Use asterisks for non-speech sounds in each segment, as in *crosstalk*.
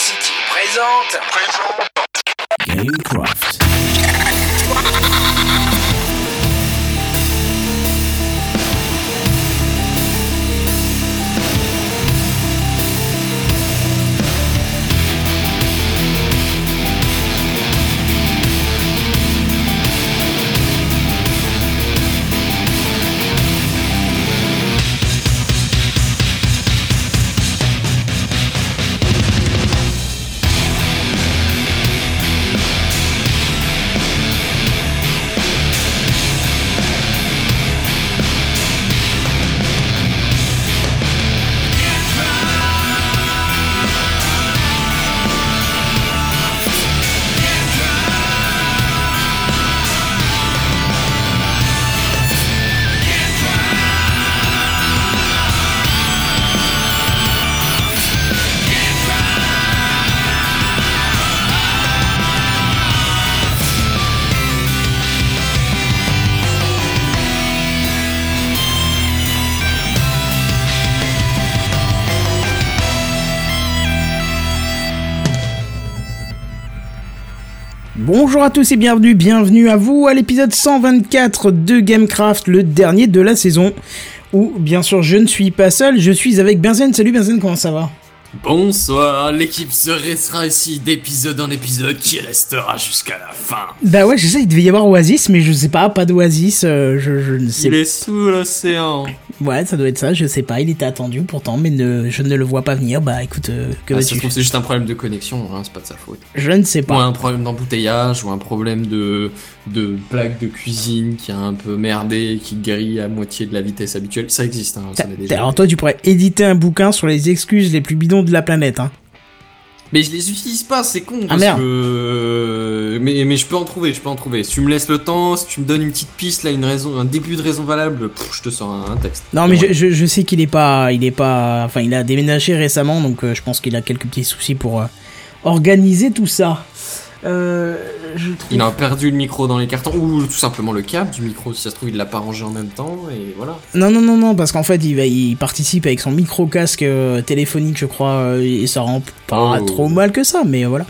City présente. Gamecraft. Tous et bienvenue, bienvenue à vous à l'épisode 124 de Gamecraft, le dernier de la saison. Où bien sûr je ne suis pas seul, je suis avec Benzen. Salut Benzen, comment ça va? Bonsoir, l'équipe se restera ici d'épisode en épisode qui restera jusqu'à la fin. Bah ouais, je sais, il devait y avoir Oasis, mais je sais pas, pas d'Oasis, euh, je, je ne sais Il est sous l'océan. Ouais, ça doit être ça, je sais pas, il était attendu pourtant, mais ne- je ne le vois pas venir. Bah écoute, euh, que Ah, trouve, c'est juste un problème de connexion, hein, c'est pas de sa faute. Je ne sais Ou pas. un problème d'embouteillage, ou un problème de, de plaque de cuisine qui a un peu merdé, qui grille à moitié de la vitesse habituelle. Ça existe, hein, ça déjà. Alors toi, tu pourrais éditer un bouquin sur les excuses les plus bidons de la planète, hein. Mais je les utilise pas, c'est con. Ah, merde. que- Mais, mais je peux en trouver, je peux en trouver. Si tu me laisses le temps, si tu me donnes une petite piste, là, une raison, un début de raison valable, pff, je te sors un, un texte. Non, mais je, je sais qu'il est pas, il est pas, enfin, il a déménagé récemment, donc euh, je pense qu'il a quelques petits soucis pour euh, organiser tout ça. Euh, je trouve. Il a perdu le micro dans les cartons, ou tout simplement le câble du micro, si ça se trouve, il l'a pas rangé en même temps, et voilà. Non, non, non, non, parce qu'en fait, il, va, il participe avec son micro casque euh, téléphonique, je crois, euh, et ça rend pas Oh. trop mal que ça, mais voilà.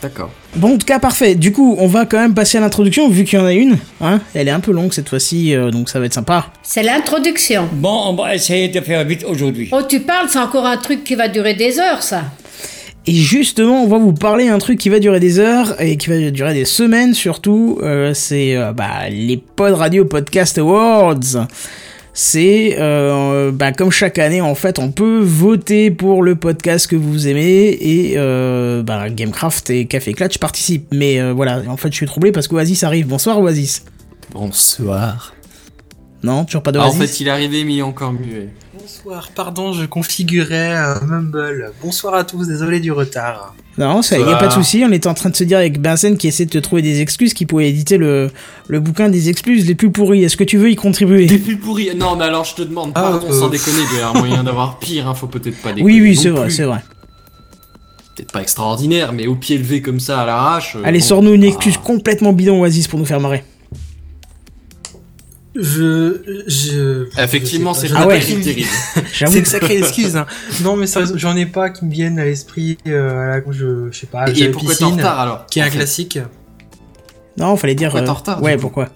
D'accord. Bon, en tout cas, parfait. Du coup, on va quand même passer à l'introduction, vu qu'il y en a une. Hein Elle est un peu longue cette fois-ci, euh, donc ça va être sympa. C'est l'introduction. Bon, on va essayer de faire vite aujourd'hui. Oh, tu parles, c'est encore un truc qui va durer des heures, ça. Et justement, on va vous parler un truc qui va durer des heures et qui va durer des semaines surtout. euh, c'est euh, bah, les Pod Radio Podcast Awards. C'est euh, bah, comme chaque année en fait, on peut voter pour le podcast que vous aimez et euh, bah, Gamecraft et Café Clutch participent. Mais euh, voilà, en fait, je suis troublé parce qu'Oasis arrive. Bonsoir Oasis. Bonsoir. Non, toujours pas Ah, en d'Oasis. fait, il est arrivé, mais il est encore muet. Bonsoir, pardon, je configurais euh, Mumble. Bonsoir à tous, désolé du retard. Non, ça y a Bonsoir. pas de souci. On était en train de se dire avec Benzen qui essaie de te trouver des excuses, qui pouvait éditer le, le bouquin des excuses les plus pourries. Est-ce que tu veux y contribuer? T'es plus pourri. Non, mais alors, je te demande, Ah, pardon, euh, sans déconner, il y a un moyen d'avoir pire, hein, faut peut-être pas déconner. Oui, oui, c'est vrai, c'est vrai. Peut-être pas extraordinaire, mais au pied levé comme ça, à l'arrache. euh, Allez, bon. sors-nous une excuse Ah. complètement bidon, Oasis, pour nous faire marrer. Je. je Effectivement, c'est pas Ah ouais. terrible. *laughs* C'est une sacrée excuse. Hein. Non, mais j'en ai pas qui me viennent à l'esprit. Euh, à la- je, je sais pas, Et j'ai la pourquoi t'es en retard alors qui est un classique. Non, fallait dire. Pourquoi t'es en euh, retard, Ouais, pourquoi?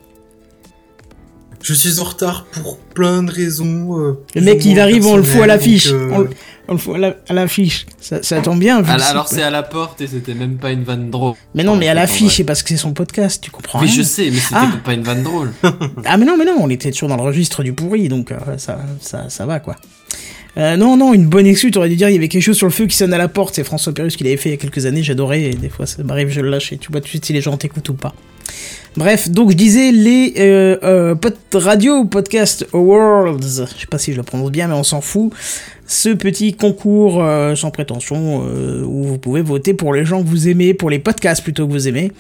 Je suis en retard pour plein de raisons. euh, Le mec, il arrive, on le fout à l'affiche. euh, On, on le fout à la- à l'affiche. Ça, ça tombe bien. vu Alors, c'est à la porte et c'était même pas une vanne drôle. Mais non, mais à l'affiche, c'est parce que c'est son podcast, tu comprends Oui, rien. je sais, mais c'était Ah. pas une vanne drôle. *laughs* Ah mais non, mais non, on était toujours dans le registre du pourri, donc euh, ça, ça, ça va quoi. Euh, non, non, une bonne excuse, t'aurais dû dire il y avait quelque chose sur le feu qui sonne à la porte, c'est François Pérus qui l'avait fait il y a quelques années, j'adorais, et des fois ça m'arrive, je le lâche, et tu vois tout de suite si les gens t'écoutent ou pas. Bref, donc je disais les euh, euh, pod radio podcast awards, je sais pas si je le prononce bien, mais on s'en fout. Ce petit concours euh, sans prétention euh, où vous pouvez voter pour les gens que vous aimez, pour les podcasts plutôt que vous aimez.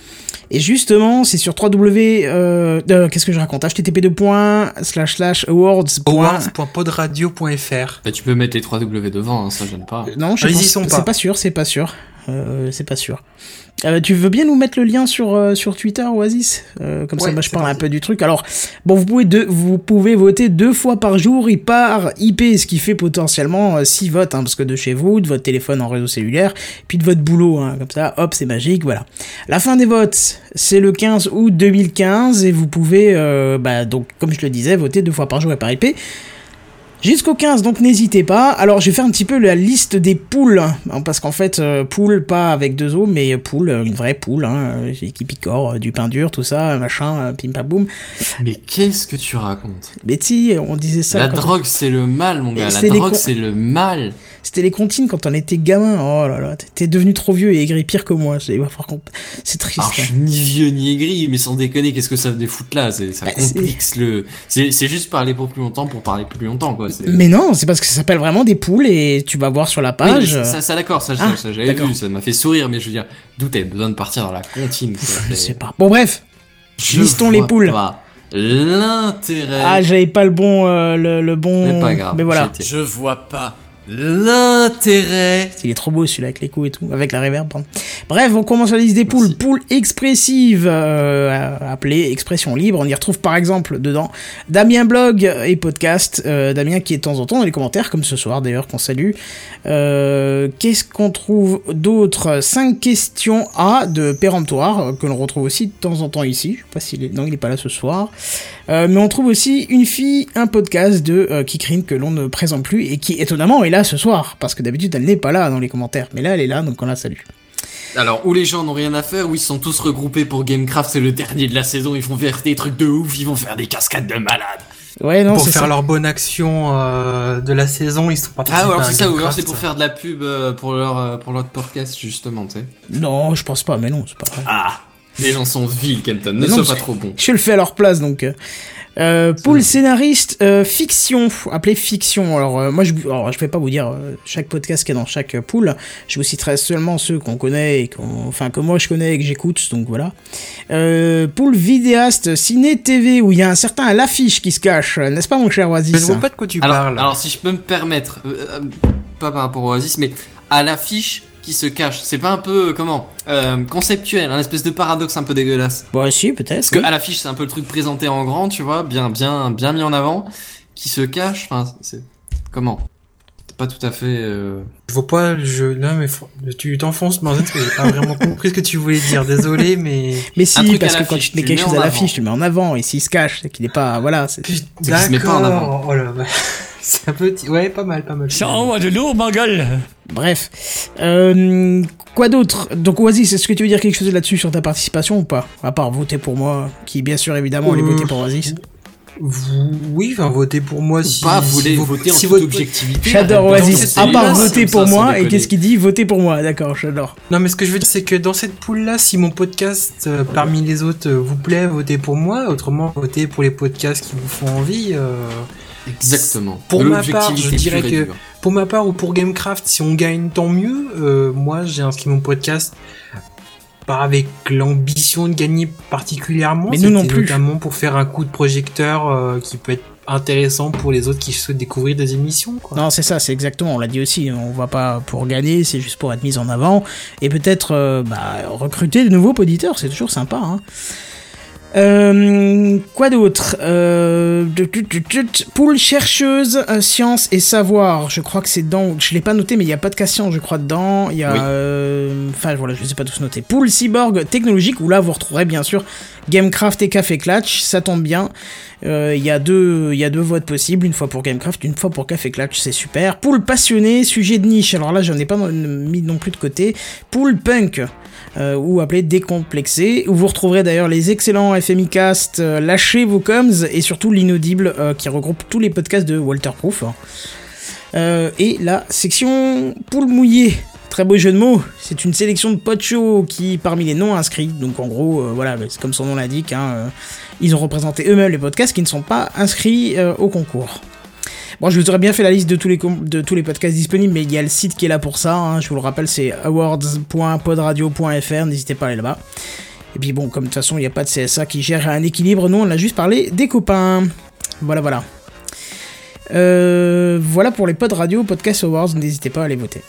Et justement, c'est sur 3W. Euh, euh, Qu'est-ce que je raconte? Http://awards. Awards.podradio.fr. Bah, tu peux mettre les 3 W devant, hein, ça gêne pas. Non, je Ah, ils y pense- sont c'est pas. pas sûr, c'est pas sûr. Euh, c'est pas sûr. Euh, tu veux bien nous mettre le lien sur, euh, sur Twitter, Oasis? Comme ça, moi, je parle un peu du truc. Alors, bon, vous pouvez, deux, vous pouvez voter deux fois par jour et par IP, ce qui fait potentiellement prend 6 votes, hein, parce que de chez vous, de votre téléphone en réseau cellulaire, puis de votre boulot, hein, comme ça, hop, c'est magique, voilà. La fin des votes, c'est le 15 août 2015, et vous pouvez, bah, donc, comme je le disais, voter deux fois par jour et par IP. Jusqu'au 15, donc n'hésitez pas. Alors, je vais faire un petit peu la liste des poules, hein, parce qu'en fait, euh, poule, pas avec deux os, mais poule, euh, une vraie poule, hein, euh, qui picore, euh, du pain dur, tout ça, machin, euh, pim pam boum. Mais qu'est-ce que tu racontes? Mais si, on disait ça. La drogue, c'est le mal, mon gars. La drogue, c'est le mal. C'était les comptines quand on était gamin. Oh là là, t'es- devenu trop vieux et aigri pire que moi. C'est triste. Alors, je hein. suis ni vieux ni aigri, mais sans déconner, qu'est-ce que ça venait foutre là? C'est- Ça Bah, c'est- complique le. C'est c'est juste parler pour plus longtemps pour parler plus longtemps, quoi. c'est- Mais non, c'est parce que ça s'appelle vraiment des poules et tu vas voir sur la page. ça, ça, ça, d'accord, ça, Ah, ça, j'avais d'accord. vu, ça m'a fait sourire, mais je veux dire, d'où t'avais besoin de partir dans la comptine quoi, je sais pas. Bon bref. Je Listons les poules. pas L'intérêt. Ah, j'avais pas le bon, euh, le, le bon. Mais pas grave. Mais voilà. Je vois pas. L'intérêt. Il est trop beau celui-là avec les coups et tout, avec la reverb. pardon. Bref, on commence la liste des poules. Poules expressives, euh, appelées expression libre. On y retrouve par exemple dedans Damien Blog et podcast. Euh, Damien qui est de temps en temps dans les commentaires, comme ce soir d'ailleurs, qu'on salue. Euh, Qu'est-ce qu'on trouve d'autre? 5 questions A de péremptoire, euh, que l'on retrouve aussi de temps en temps ici. Je sais pas s'il est... Non, il est pas là ce soir. Euh, mais on trouve aussi Une fille, un podcast de euh, Kikrine que l'on ne présente plus et qui étonnamment est là ce soir, parce que d'habitude elle n'est pas là dans les commentaires, mais là elle est là, donc on la salue. Alors, où les gens n'ont rien à faire, où ils sont tous regroupés pour Gamecraft, c'est le dernier de la saison, ils vont faire des trucs de ouf, ils vont faire des cascades de malades. Ouais, non, pour faire ça. leur bonne action euh, de la saison, ils sont partis. Ah, ouais, alors c'est ça, ou alors c'est pour faire de la pub euh, pour leur, euh, pour leur podcast, justement, tu sais. Non, je pense pas, mais non, c'est pas vrai. Ah, les gens sont vils, Kenton, ne sois pas trop bon. Je le fais à leur place, donc. euh. Euh, pool scénariste euh, fiction, appelé fiction. Alors euh, moi je, alors, je vais pas vous dire euh, chaque podcast qui est dans chaque euh, pool. Je vous citerai seulement ceux qu'on connaît et qu'on, enfin que moi je connais et que j'écoute. Donc voilà. Euh, pool vidéaste ciné TV où il y a un certain à l'affiche qui se cache, n'est-ce pas mon cher Oasis? Je ne vois pas de quoi tu Alors, parles. alors, si je peux me permettre, euh, euh, pas par rapport au Oasis, mais à l'affiche qui se cache, c'est pas un peu, euh, comment, euh, conceptuel, un espèce de paradoxe un peu dégueulasse. Bon, si peut-être. Parce que oui. à l'affiche, c'est un peu le truc présenté en grand, tu vois, bien, bien, bien mis en avant, qui se cache. Enfin, c'est comment? Pas tout à fait. euh, Je vois pas le jeu. Non, mais tu t'enfonces, mais en fait, j'ai pas vraiment compris ce que tu voulais dire. Désolé, mais. Mais si, parce que quand tu te mets quelque chose à l'affiche, tu le mets en avant et s'il se cache, c'est qu'il est pas, voilà. c'est- qu'il se met pas en avant. D'accord. Oh là, bah, *laughs* c'est un petit. Ouais, pas mal, pas mal. Ça envoie de lourd, ma gueule. Bref. Euh, quoi d'autre? Donc Oasis, est-ce que tu veux dire quelque chose là-dessus sur ta participation ou pas? À part voter pour moi, qui bien sûr évidemment allait Euh, voter pour Oasis. Vous, oui, enfin, votez pour moi si. pas si voler, vos- voter en si toute votre- objectivité. J'adore Oasis. À part voter pour ça, moi, et qu'est-ce qu'il dit? Voter pour moi, d'accord, j'adore. Non, mais ce que je veux dire, c'est que dans cette poule-là, si mon podcast euh, parmi les autres euh, vous plaît, votez pour moi. Autrement, votez pour les podcasts qui vous font envie. euh. Exactement. Pour ma part, je dirais que-. Pour ma part ou pour Gamecraft, si on gagne, tant mieux. Euh, moi, j'ai inscrit mon podcast pas avec l'ambition de gagner particulièrement. Mais nous non C'était plus. Notamment pour faire un coup de projecteur euh, qui peut être intéressant pour les autres qui souhaitent découvrir des émissions. Quoi. Non, c'est ça, c'est exactement, on l'a dit aussi, on va pas pour gagner, c'est juste pour être mis en avant, et peut-être euh, bah, recruter de nouveaux auditeurs, c'est toujours sympa. Hein. Euh, quoi d'autre? Euh, Poule chercheuse, euh, science et savoir. Je crois que c'est dans. Je l'ai pas noté, mais il y a pas de science, je crois, dedans. Il y a. Oui. euh, Enfin, voilà, je sais pas tous noter. Poule cyborg technologique, où là, vous retrouverez bien sûr Gamecraft et Café Clatch. Ça tombe bien. Euh, Il y, a deux- il y a deux votes possibles, une fois pour Gamecraft, une fois pour Café Clatch, c'est super. Poule passionné, sujet de niche. Alors là, j'en ai pas mis non plus de côté. Poule punk euh, ou appelé décomplexé, où vous retrouverez d'ailleurs les excellents FMI Cast, euh, Lâchez vos coms, et surtout l'inaudible euh, qui regroupe tous les podcasts de Walterproof. Euh, et la section poule mouillée. Très beau jeu de mots, c'est une sélection de chauds qui, parmi les non inscrits, donc en gros, euh, voilà, c'est comme son nom l'indique, hein, euh, ils ont représenté eux-mêmes les podcasts qui ne sont pas inscrits euh, au concours. Bon, je vous aurais bien fait la liste de tous les, podcasts disponibles, mais il y a le site qui est là pour ça. hein, je vous le rappelle, c'est awards.podradio.fr. N'hésitez pas à aller là-bas. Et puis bon, comme de toute façon, il n'y a pas de CSA qui gère un équilibre. Nous, on a juste parlé des copains. Voilà, voilà. Voilà pour les Pod Radio Podcast Awards. N'hésitez pas à aller voter.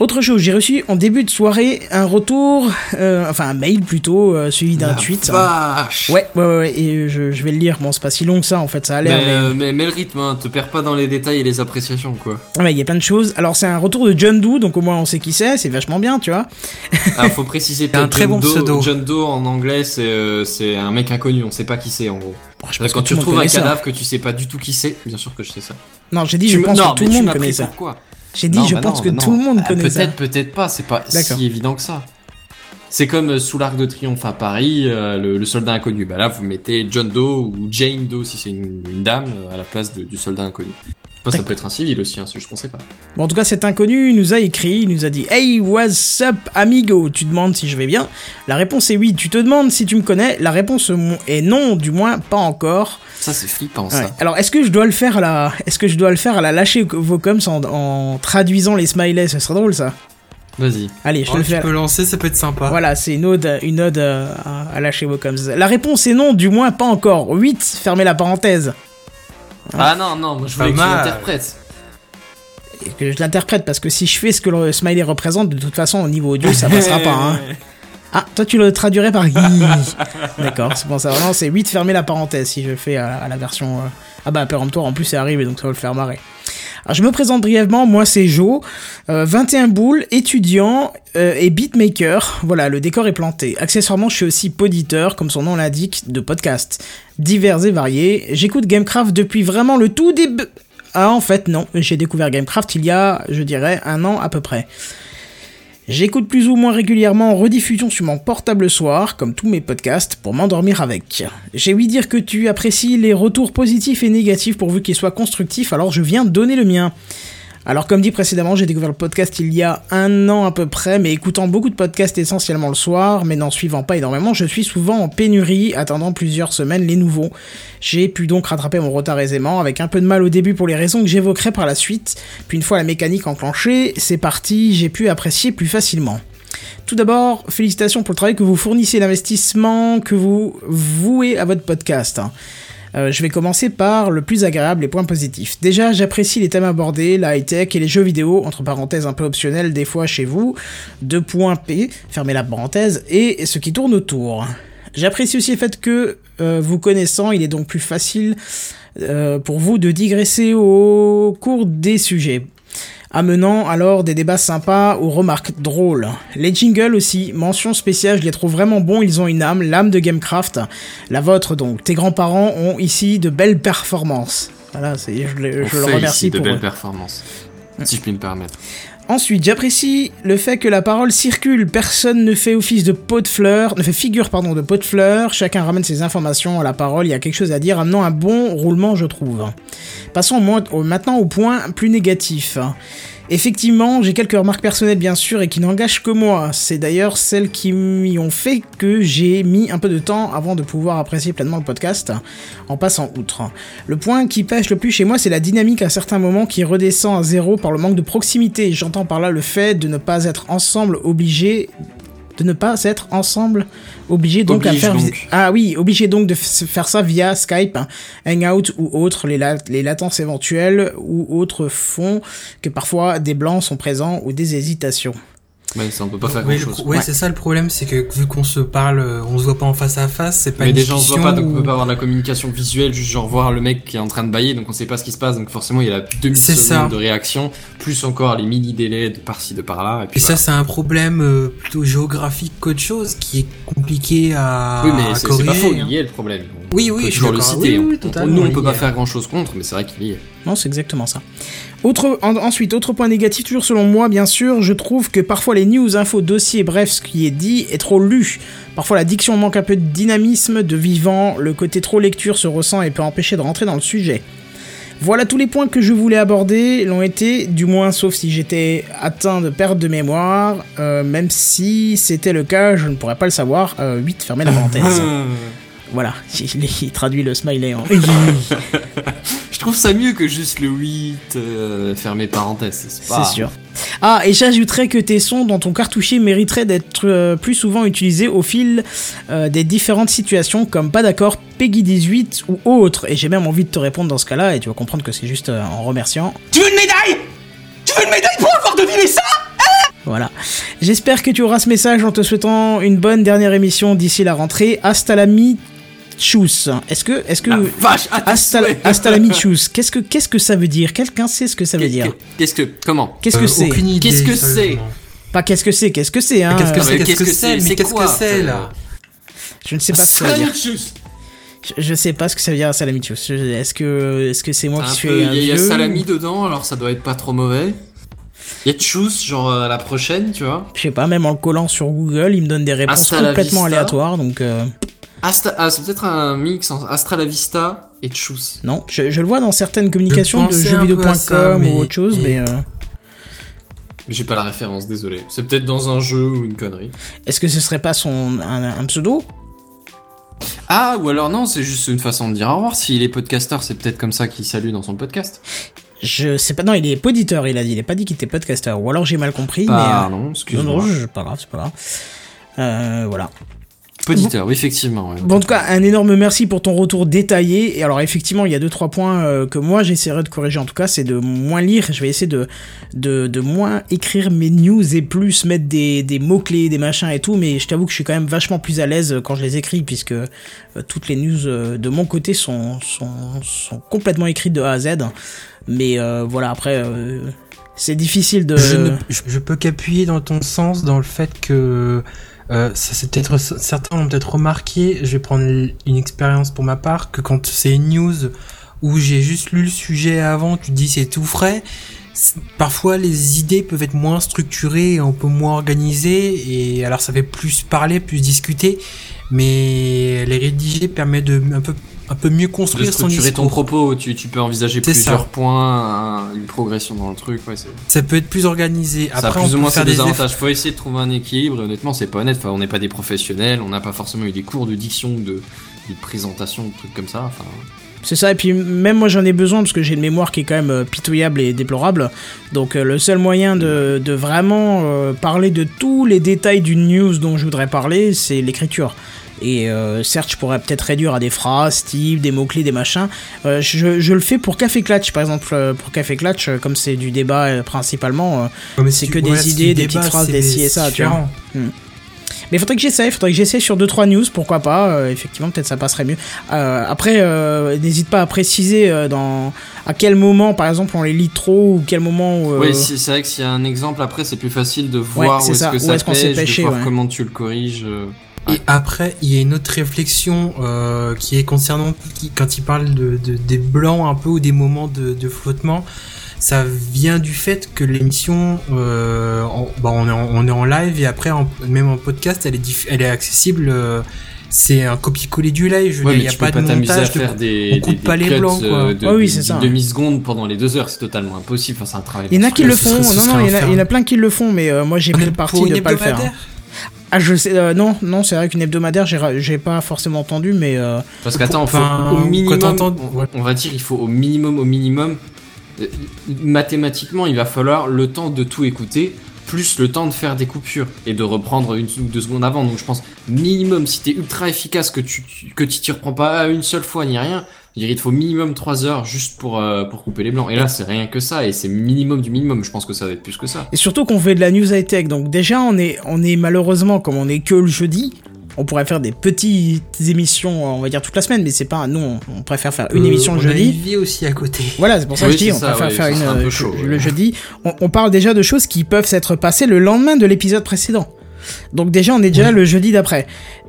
Autre chose, j'ai reçu en début de soirée un retour, euh, enfin un mail plutôt, euh, suivi d'un tweet. Vache. Ouais, ouais, ouais, ouais, et je, je vais le lire. Bon, c'est pas si long que ça en fait, ça a l'air. mais- euh, mais, mais le rythme, hein, te perds pas dans les détails et les appréciations, quoi. Ouais, il y a plein de choses. Alors, c'est un retour de John Doe, donc au moins on sait qui c'est, c'est vachement bien, tu vois. Ah, faut préciser *laughs* un très bon Doe. pseudo. John Doe en anglais, c'est euh, c'est un mec inconnu, on sait pas qui c'est en gros. Bon, je pense Quand que tu retrouves un connaît ça. cadavre que tu sais pas du tout qui c'est, bien sûr que je sais ça. Non, j'ai dit, Tu je pense non, que tout le monde connaît ça. pourquoi J'ai dit, Non, je bah pense non, que tout le monde Ah, connaît ça. Peut-être, peut-être pas, c'est pas si évident que ça. C'est comme euh, sous l'Arc de Triomphe à Paris, euh, le, le soldat inconnu. Bah là, vous mettez John Doe ou Jane Doe si c'est une, une dame euh, à la place de- du soldat inconnu. Enfin, ça peut être un civil aussi, hein, je pensais pas. Bon, en tout cas, cet inconnu nous a écrit, il nous a dit Hey, what's up, amigo? Tu demandes si je vais bien? La réponse est oui. Tu te demandes si tu me connais? La réponse est non, du moins pas encore. Ça, c'est flippant, Ouais. ça. Alors, est-ce que je dois le faire à la, est-ce que je dois le faire à la lâcher vos coms en, en traduisant les smileys? Ce serait drôle, ça. Vas-y. Allez, je te Oh, le tu fais. peux lancer, ça peut être sympa. Voilà, c'est une ode, une ode euh, à, à lâcher vos coms. La réponse est non, du moins pas encore. 8, fermez la parenthèse. Ah non, non, moi je voulais que tu l'interprètes. Et que je l'interprète parce que si je fais ce que le smiley représente, de toute façon, au niveau audio, ça *laughs* passera pas. Hein. Ah, toi tu le traduirais par *laughs* D'accord, c'est bon ça. Non, c'est 8 fermer la parenthèse si je fais à, à la version. euh, Ah bah, péremptoire en plus c'est arrivé donc ça va le faire marrer. Alors je me présente brièvement, moi c'est euh, 21 boules, étudiant euh, et beatmaker. Voilà, le décor est planté. Accessoirement, je suis aussi poditeur, comme son nom l'indique, de podcasts divers et variés. J'écoute Gamecraft depuis vraiment le tout début. Ah en fait non, j'ai découvert Gamecraft il y a, je dirais, un an à peu près. J'écoute plus ou moins régulièrement en rediffusion sur mon portable le soir, comme tous mes podcasts, pour m'endormir avec. J'ai ouï dire que tu apprécies les retours positifs et négatifs pourvu qu'ils soient constructifs, alors je viens donner le mien. Alors comme dit précédemment, j'ai découvert le podcast il y a un an à peu près, mais écoutant beaucoup de podcasts essentiellement le soir, mais n'en suivant pas énormément, je suis souvent en pénurie, attendant plusieurs semaines les nouveaux. J'ai pu donc rattraper mon retard aisément, avec un peu de mal au début pour les raisons que j'évoquerai par la suite, puis une fois la mécanique enclenchée, c'est parti, j'ai pu apprécier plus facilement. Tout d'abord, félicitations pour le travail que vous fournissez, l'investissement que vous vouez à votre podcast. Euh, je vais commencer par le plus agréable, les points positifs. Déjà, j'apprécie les thèmes abordés, la high-tech et les jeux vidéo, entre parenthèses un peu optionnels des fois chez vous, deux points P, fermez la parenthèse, et ce qui tourne autour. J'apprécie aussi le fait que, euh, vous connaissant, il est donc plus facile euh, pour vous de digresser au cours des sujets amenant alors des débats sympas aux remarques drôles. Les jingles aussi, mention spéciale, je les trouve vraiment bons, ils ont une âme, l'âme de Gamecraft, la vôtre donc. Tes grands-parents ont ici de belles performances. Voilà, je, je le remercie ici de pour belles eux. performances. Si je puis me permettre. Ensuite, j'apprécie le fait que la parole circule, personne ne fait office de pot de fleurs, ne fait figure pardon de pot de fleurs, chacun ramène ses informations à la parole, il y a quelque chose à dire, amenant un bon roulement je trouve. Passons maintenant au point plus négatif. Effectivement, j'ai quelques remarques personnelles bien sûr et qui n'engagent que moi. C'est d'ailleurs celles qui m'y ont fait que j'ai mis un peu de temps avant de pouvoir apprécier pleinement le podcast en passant outre. Le point qui pêche le plus chez moi, c'est la dynamique à certains moments qui redescend à zéro par le manque de proximité. J'entends par là le fait de ne pas être ensemble obligés de ne pas être ensemble obligés donc à faire donc. ah oui obligés donc de faire ça via Skype hein, Hangout ou autres les, la- les latences éventuelles ou autres font que parfois des blancs sont présents ou des hésitations Ouais, ça on peut pas faire Oui, grand chose. ouais, Ouais. c'est ça le problème, c'est que vu qu'on se parle, euh, on se voit pas en face à face, c'est pas Mais une déjà on se voit pas donc on peut pas avoir de la communication visuelle, juste genre voir le mec qui est en train de bailler donc on sait pas ce qui se passe donc forcément il y a demi C'est ça. secondes de réaction, plus encore les mini délais de par-ci de par-là et puis Et ça, c'est un problème euh, plutôt géographique qu'autre chose, qui est compliqué à. Oui mais c'est pas faux, hein. il y est le problème. On Oui, oui, je le citer. Oui, oui, totalement, nous on peut pas faire grand chose contre mais c'est vrai qu'il y est. Non, c'est exactement ça. Autre, en- ensuite, autre point négatif, toujours selon moi, bien sûr, je trouve que parfois les news, infos, dossiers, bref, ce qui est dit est trop lu. Parfois la diction manque un peu de dynamisme, de vivant, le côté trop lecture se ressent et peut empêcher de rentrer dans le sujet. Voilà tous les points que je voulais aborder, l'ont été, du moins sauf si j'étais atteint de perte de mémoire, euh, même si c'était le cas, je ne pourrais pas le savoir. Euh, 8, fermez la parenthèse. *laughs* voilà, *laughs* il, il traduit le smiley en... *laughs* Je trouve ça mieux que juste le 8 euh, fermé parenthèse, c'est pas C'est sûr. Ah, et j'ajouterais que tes sons dans ton cartouchier mériteraient d'être euh, plus souvent utilisés au fil euh, des différentes situations, comme pas d'accord, Peggy 18 ou autre. Et j'ai même envie de te répondre dans ce cas-là, et tu vas comprendre que c'est juste euh, en remerciant. Tu veux une médaille? Tu veux une médaille pour avoir deviné ça? Voilà. J'espère que tu auras ce message en te souhaitant une bonne dernière émission d'ici la rentrée. Hasta la mi-chus. Est-ce que, est-ce que, La vache, hasta, hasta la mi-chus. Qu'est-ce que, qu'est-ce que ça veut dire? Quelqu'un sait ce que ça veut dire? Qu'est-ce que, comment? Qu'est-ce que Euh, c'est? Aucune idée. Qu'est-ce que sérieusement. Pas qu'est-ce que c'est, qu'est-ce que c'est, hein? Qu'est-ce que euh, c'est mais Qu'est-ce que qu'est-ce que c'est? c'est? Mais qu'est-ce que c'est c'est- là? Je ne sais pas ce que ça veut dire. Je, sais pas ce que ça veut dire, hasta la mi-chus. Je- Est-ce que, est-ce que c'est moi qui suis il y a, il y a vieux? Salami dedans, alors ça doit être pas trop mauvais. Il y a choose, genre euh, à la prochaine, tu vois? Je sais pas, même en le collant sur Google, il me donne des réponses complètement aléatoires, donc euh, Asta, ah, c'est peut-être un mix entre Astra la Vista et choose. non. Je, je le vois dans certaines communications de à ça, jeuxvideo.com mais- ou autre chose, et- mais euh, j'ai pas la référence, désolé. C'est peut-être dans un jeu ou une connerie. est-ce que ce serait pas son un, un pseudo? Ah, ou alors non, c'est juste une façon de dire au revoir. S'il est podcasteur, c'est peut-être comme ça qu'il salue dans son podcast. Je sais pas. Non, il est poditeur, il a dit. Il a pas dit qu'il était podcasteur. Ou alors j'ai mal compris, Pardon, mais. euh, non, excuse-moi. non, je- c'est pas grave, c'est pas grave. Euh, voilà. Poditeur, oui, effectivement. ouais. Bon, en tout cas, un énorme merci pour ton retour détaillé. Et alors, effectivement, il y a deux trois points euh, que moi j'essaierai de corriger. En tout cas, c'est de moins lire. Je vais essayer de, de de moins écrire mes news et plus mettre des des mots clés, des machins et tout. Mais je t'avoue que je suis quand même vachement plus à l'aise quand je les écris puisque euh, toutes les news euh, de mon côté sont sont sont complètement écrites de A à Z. Mais euh, voilà, après. euh, c'est difficile de. je, ne, je, je peux qu'appuyer dans ton sens dans le fait que euh, c'est peut-être certains ont peut-être remarqué. Je vais prendre une expérience pour ma part que quand c'est une news où j'ai juste lu le sujet avant, tu dis c'est tout frais. Parfois les idées peuvent être moins structurées, un peu moins organisées et alors ça fait plus parler, plus discuter. Mais les rédiger permet de un peu un peu mieux De construire son structurer ton discours. propos, tu, tu peux envisager plusieurs ça. points, un- une progression dans le truc. Ouais, Ça peut être plus organisé. ça a Après, plus on ou moins faire ses des deux efforts. avantages. Faut essayer de trouver un équilibre. Et honnêtement, c'est pas honnête. Enfin, on n'est pas des professionnels. On n'a pas forcément eu des cours de diction, ou de, de présentation, de trucs comme ça. Enfin, C'est ça, et puis même moi j'en ai besoin parce que j'ai une mémoire qui est quand même euh, pitoyable et déplorable. Donc euh, le seul moyen de, de vraiment euh, parler de tous les détails d'une news dont je voudrais parler, c'est l'écriture. Et euh, certes, je pourrais peut-être réduire à des phrases, types, des mots-clés, des machins. Euh, je, je le fais pour Café Clatch, par exemple. euh, Pour Café Clatch, comme c'est du débat euh, principalement, euh, Ouais, c'est si que tu- des idées, des petites phrases, des ci et ça, tu vois. différent. Mais faudrait que j'essaye, faudrait que j'essaye sur 2-3 news, pourquoi pas, euh, effectivement, peut-être ça passerait mieux. Euh, après, euh, n'hésite pas à préciser euh, dans à quel moment, par exemple, on les lit trop, ou quel moment... euh, Oui, c'est vrai que s'il y a un exemple après, c'est plus facile de voir c'est où est-ce que ça pêche, pêché, de voir ouais. comment tu le corriges. Et après, il y a une autre réflexion euh, qui est concernant qui- quand il parle de, de- des blancs un peu ou des moments de, de flottement. Ça vient du fait que l'émission, euh, bah, on, est en, on est en live et après, en- même en podcast, elle est, diff- elle est accessible. euh, c'est un copier-coller du live. Je Ouais, dire, il mais n'y a tu pas peux de pas t'amuser à montage. de- faire des, on coupe des- pas des les cuts, blancs, quoi. euh, de, Ouais, oui, de- c'est ça. d'une demi-seconde pendant les deux heures, c'est totalement impossible. Enfin, c'est un travail. Il y en a qui le font, ce non, non, il y, en a, un il y en a plein qui le font, mais euh, moi j'ai On pris le parti de pas le faire. Ah, je sais, euh, non, non, c'est vrai qu'une hebdomadaire, j'ai pas forcément entendu, mais euh, Parce qu'attends, au minimum, on va dire, il faut au minimum, au minimum, euh, mathématiquement, il va falloir le temps de tout écouter, plus le temps de faire des coupures et de reprendre une ou deux secondes avant. Donc je pense minimum, si t'es ultra efficace, que tu que tu t'y reprends pas une seule fois ni rien, je dirais, il te faut minimum 3 heures juste pour euh, pour couper les blancs. Et là, c'est rien que ça, et c'est minimum du minimum. Je pense que ça va être plus que ça. Et surtout qu'on fait de la news high-tech, donc déjà on est, on est malheureusement, comme on est que le jeudi, on pourrait faire des petites émissions, on va dire toute la semaine, mais c'est pas, nous on, on préfère faire une Euh, émission le on a jeudi. Ivy aussi à côté. Voilà, c'est pour ça Oui, que je dis, on ça, préfère ouais, faire une serait un peu euh, chaud, le ouais. jeudi. On, on parle déjà de choses qui peuvent s'être passées le lendemain de l'épisode précédent. Donc déjà, on est déjà Oui. le jeudi d'après.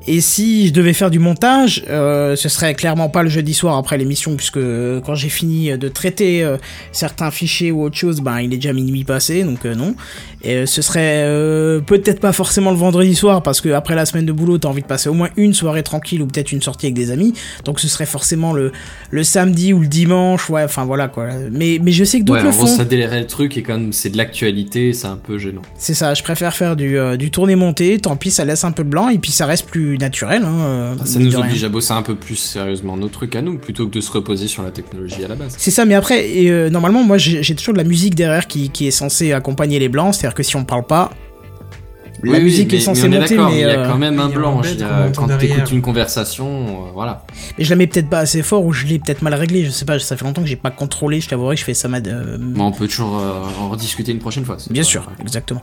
Et si je devais faire du montage, euh, ce serait clairement pas le jeudi soir après l'émission, puisque euh, quand j'ai fini de traiter euh, certains fichiers ou autre chose, ben il est déjà minuit passé, donc euh, non. Et euh, ce serait euh, peut-être pas forcément le vendredi soir, parce que après la semaine de boulot, t'as envie de passer au moins une soirée tranquille ou peut-être une sortie avec des amis. Donc ce serait forcément le, le samedi ou le dimanche, ouais, enfin voilà quoi. Mais, mais je sais que d'autres Ouais, le en gros, font. ça délaierait le truc et comme c'est de l'actualité, c'est un peu gênant. C'est ça, je préfère faire du, euh, du tourné-monté, tant pis ça laisse un peu de blanc et puis ça reste plus naturel. Hein, euh, Ça mine nous oblige à bosser un peu plus sérieusement nos trucs à nous, plutôt que de se reposer sur la technologie à la base. C'est ça, mais après, et, euh, normalement, moi j'ai toujours de la musique derrière qui, qui est censée accompagner les blancs, c'est-à-dire que si on parle pas, La oui, musique mais- est censée mais on est monter, d'accord, mais, il y a euh, quand même un blanc. Quand t'écoutes une conversation, euh, voilà. Et je la mets peut-être pas assez fort ou je l'ai peut-être mal réglé, je sais pas, ça fait longtemps que j'ai pas contrôlé, je t'avouerai que je fais ça euh, Mais on peut toujours euh, en rediscuter une prochaine fois. Bien sûr, exactement.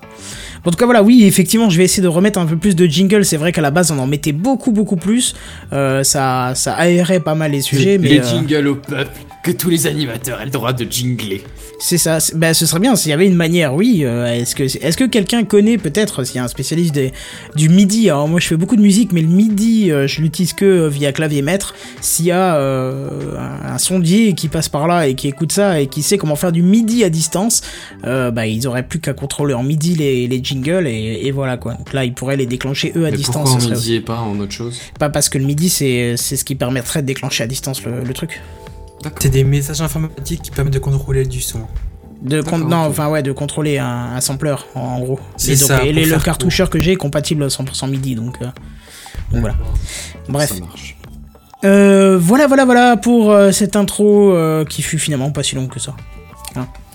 En tout cas, voilà, oui, effectivement, je vais essayer de remettre un peu plus de jingle. C'est vrai qu'à la base, on en mettait beaucoup, beaucoup plus. Euh, ça, ça aérait pas mal les sujets, mais les euh, jingles au peuple, que tous les animateurs aient le droit de jingler. C'est ça. Bah, ce serait bien s'il y avait une manière. Oui. euh, est-ce que, est-ce que quelqu'un connaît peut-être s'il y a un spécialiste des, du MIDI Alors moi, je fais beaucoup de musique, mais le MIDI, euh, je l'utilise que euh, via clavier maître. S'il y a un, sondier qui passe par là et qui écoute ça et qui sait comment faire du MIDI à distance, bah ils auraient plus qu'à contrôler en MIDI les, les jingles et, et voilà quoi. Donc là, ils pourraient les déclencher eux à Mais distance. pourquoi serait ne dit pas en autre chose? Pas parce que le MIDI c'est c'est ce qui permettrait de déclencher à distance le, le truc. C'est des messages informatiques qui permettent de contrôler du son. De non, enfin ouais, de contrôler un, un sampler en, gros. C'est ça, et les- le cartoucheur que j'ai est compatible à 100% MIDI donc. euh, donc voilà. Bref. Ça marche. Euh, voilà, voilà, voilà pour euh, cette intro euh, qui fut finalement pas si longue que ça.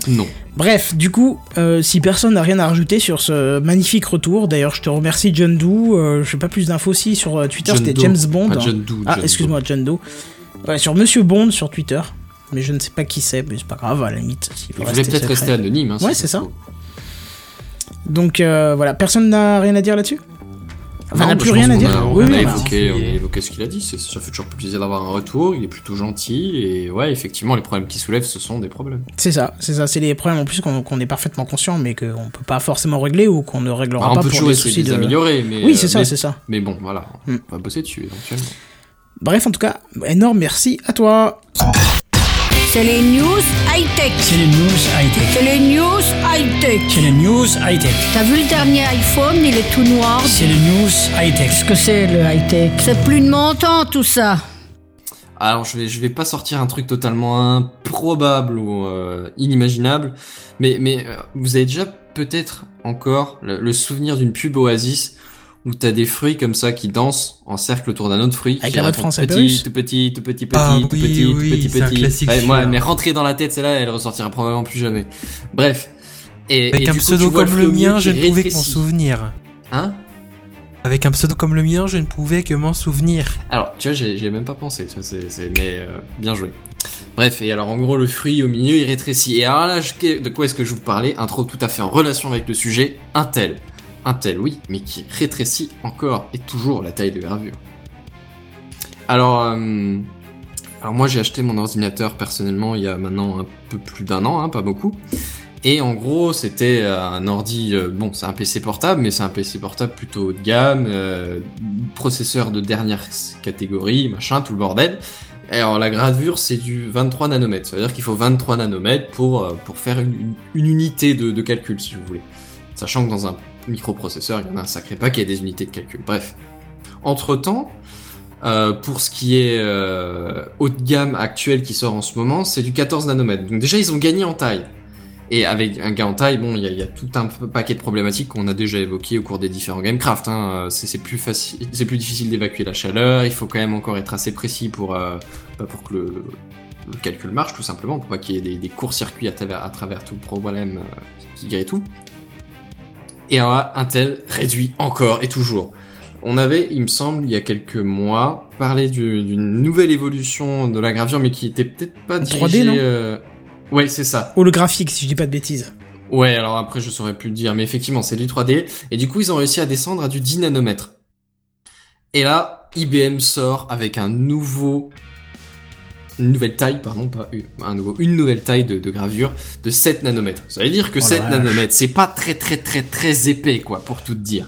Non. Bref, du coup, euh, si personne n'a rien à rajouter sur ce magnifique retour, d'ailleurs je te remercie John Doe, euh, je sais pas plus d'infos aussi sur Twitter, c'était James Bond. Pas John Doe, ah, excuse-moi, John Doe. Ouais, sur Monsieur Bond sur Twitter, mais je ne sais pas qui c'est, mais c'est pas grave, à la limite. Il voulait peut-être rester anonyme. Hein, Ouais, si c'est ça. Donc euh, voilà, personne n'a rien à dire là-dessus? Enfin, Non, n'a plus rien à dire a- On Oui, a oui, évoqué, on a évoqué ce qu'il a dit. c'est- Ça fait toujours plaisir d'avoir un retour. Il est plutôt gentil. Et ouais, effectivement, les problèmes qu'il soulève, ce sont des problèmes. C'est ça, c'est ça, c'est les problèmes en plus qu'on est parfaitement conscient, mais qu'on peut pas forcément régler ou qu'on ne réglera Bah, on pas peut pour toujours des essayer de les améliorer. Mais, Oui, euh, c'est ça, mais- c'est ça. Mais bon, voilà. Hmm. On va bosser dessus éventuellement. Bref, en tout cas, énorme merci à toi. C'est les news high-tech. C'est les news high-tech. C'est les news high-tech. C'est les news high-tech. T'as vu le dernier iPhone, il est tout noir. C'est les news high-tech. Qu'est-ce que c'est le high-tech? C'est plus de mon temps tout ça. Alors, je vais, je vais pas sortir un truc totalement improbable ou euh, inimaginable, mais, mais euh, vous avez déjà peut-être encore le, le souvenir d'une pub Oasis où t'as des fruits comme ça qui dansent en cercle autour d'un autre fruit. Avec la voix de raconte Français petit, tout petit, tout petit, petit, Ah tout oui, petit, oui, tout petit, c'est un petit. classique, Ouais, moi, mais rentrer dans la tête, celle-là, elle ressortira probablement plus jamais. Bref. Et, Avec et un du pseudo comme le mien, je ne pouvais que m'en souvenir. Hein? Avec un pseudo comme le mien, je ne pouvais que m'en souvenir. Alors, tu vois, j'ai j'ai même pas pensé, tu vois, c'est, c'est- mais euh, bien joué. Bref, et alors en gros, le fruit au milieu, il rétrécit. Et alors là, je- de quoi est-ce que je vous parlais? Intro tout à fait en relation avec le sujet, un tel. Un tel, oui, mais qui rétrécit encore et toujours la taille de gravure. Alors, euh, alors moi, j'ai acheté mon ordinateur personnellement il y a maintenant un peu plus d'un an, hein, pas beaucoup. Et en gros, c'était euh, un ordi, euh, bon, c'est un PC portable, mais c'est un PC portable plutôt haut de gamme, processeur de dernière catégorie, machin, tout le bordel. Alors la gravure, c'est du 23 nanomètres. Ça veut dire qu'il faut 23 nanomètres pour, faire une unité de, de calcul, si vous voulez. Sachant que dans un microprocesseur, il y en a un sacré paquet des unités de calcul. Bref. Entre-temps, euh, pour ce qui est euh, haut de gamme actuel qui sort en ce moment, c'est du 14 nanomètres. Donc déjà, ils ont gagné en taille. Et avec un gain en taille, bon, il y, a- tout un paquet de problématiques qu'on a déjà évoquées au cours des différents Gamecraft. Hein. Euh, C'est plus facile, c'est plus difficile d'évacuer la chaleur. Il faut quand même encore être assez précis pour bah, pour que le, calcul marche, tout simplement, pour pas qu'il y ait des, courts-circuits à travers, tout le problème qui grille tout. Et alors là, Intel réduit encore et toujours. On avait, il me semble, il y a quelques mois, parlé du- d'une nouvelle évolution de la gravure, mais qui était peut-être pas 3D, dirigée. non euh, Ouais, c'est ça. Holographique, si je dis pas de bêtises. Ouais, alors après, je saurais plus le dire, mais effectivement, c'est du 3D. Et du coup, ils ont réussi à descendre à du 10 nanomètres. Et là, IBM sort avec un nouveau, une nouvelle taille, pardon, pas une, un nouveau, une nouvelle taille de, de gravure de 7 nanomètres. Ça veut dire que Oh la 7 vache. nanomètres, c'est pas très très très très épais, quoi, pour tout dire.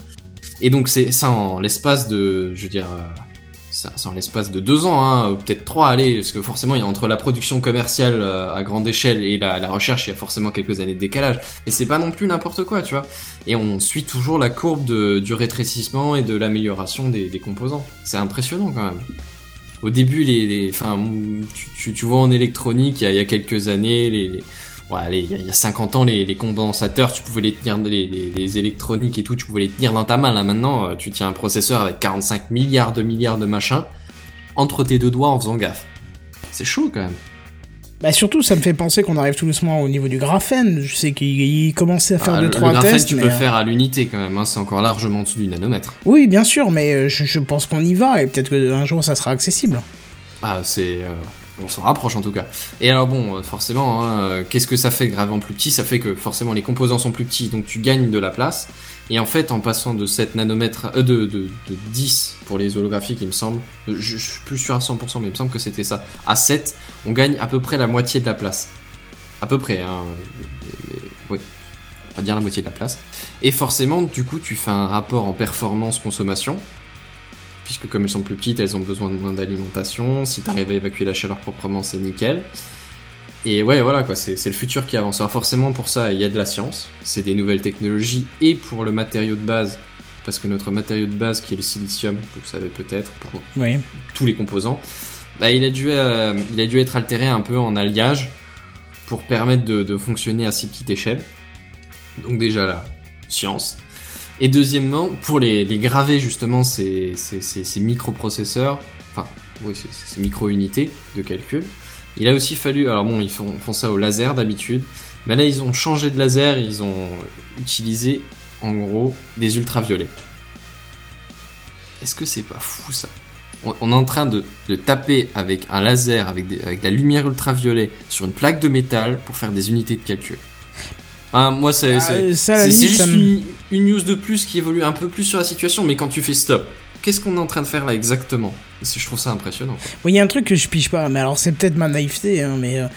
Et donc, c'est ça en l'espace de, je veux dire, euh, ça, en l'espace de deux ans, hein, ou peut-être trois, allez, parce que forcément, il y a entre la production commerciale euh, à grande échelle et la, la recherche, il y a forcément quelques années de décalage. Et c'est pas non plus n'importe quoi, tu vois. Et on suit toujours la courbe de, du rétrécissement et de l'amélioration des, des composants. C'est impressionnant quand même. Au début, les, les, enfin, tu, tu, tu vois en électronique, il y a, quelques années, les, les- allez, il y a- il y a 50 ans, les, les condensateurs, tu pouvais les tenir, les, les, les électroniques et tout, tu pouvais les tenir dans ta main. Là maintenant, euh, tu tiens un processeur avec 45 milliards de milliards de machins entre tes deux doigts en faisant gaffe. C'est chaud quand même. Bah surtout, ça me fait penser qu'on arrive tout doucement au niveau du graphène. Je sais qu'il il commençait à faire Ah, deux le trois graphène, tests, tu mais peux euh, le faire à l'unité quand même, hein, c'est encore largement en dessous du nanomètre. oui, bien sûr, mais euh, je, je pense qu'on y va et peut-être qu'un jour ça sera accessible. Ah, c'est. euh, on s'en rapproche en tout cas. Et alors, bon, euh, forcément, hein, euh, qu'est-ce que ça fait gravement plus petit? Ça fait que forcément les composants sont plus petits, donc tu gagnes de la place. Et en fait, en passant de 7 nanomètres, euh, de, de, de 10 pour les holographiques, il me semble, je, je suis plus sûr à 100%, mais il me semble que c'était ça, à 7, on gagne à peu près la moitié de la place. À peu près, hein. oui, on va dire la moitié de la place. Et forcément, du coup, tu fais un rapport en performance-consommation puisque comme elles sont plus petites, elles ont besoin de moins d'alimentation. Si tu arrives à évacuer la chaleur proprement, c'est nickel. Et ouais, voilà quoi, c'est c'est le futur qui avance. Alors forcément, pour ça, il y a de la science, c'est des nouvelles technologies, et pour le matériau de base, parce que notre matériau de base, qui est le silicium, vous le savez peut-être, pour Oui. tous les composants, bah, il, a dû, euh, il a dû être altéré un peu en alliage pour permettre de, de fonctionner à si petite échelle. Donc déjà la science. Et deuxièmement, pour les, les graver justement ces, ces, ces- ces microprocesseurs, enfin oui, ces, ces micro-unités de calcul, il a aussi fallu, alors bon, ils font, font ça au laser d'habitude, mais là ils ont changé de laser, ils ont utilisé en gros des ultraviolets. Est-ce que c'est pas fou ça? On, on est en train de, de taper avec un laser, avec, des- avec de la lumière ultraviolet sur une plaque de métal pour faire des unités de calcul. Ah, moi, c'est Ah, juste me- une, une news de plus qui évolue un peu plus sur la situation, mais quand tu fais stop, qu'est-ce qu'on est en train de faire là exactement? C'est- Je trouve ça impressionnant. Oui, il y a un truc que je pige pas, mais alors c'est peut-être ma naïveté, hein, mais euh,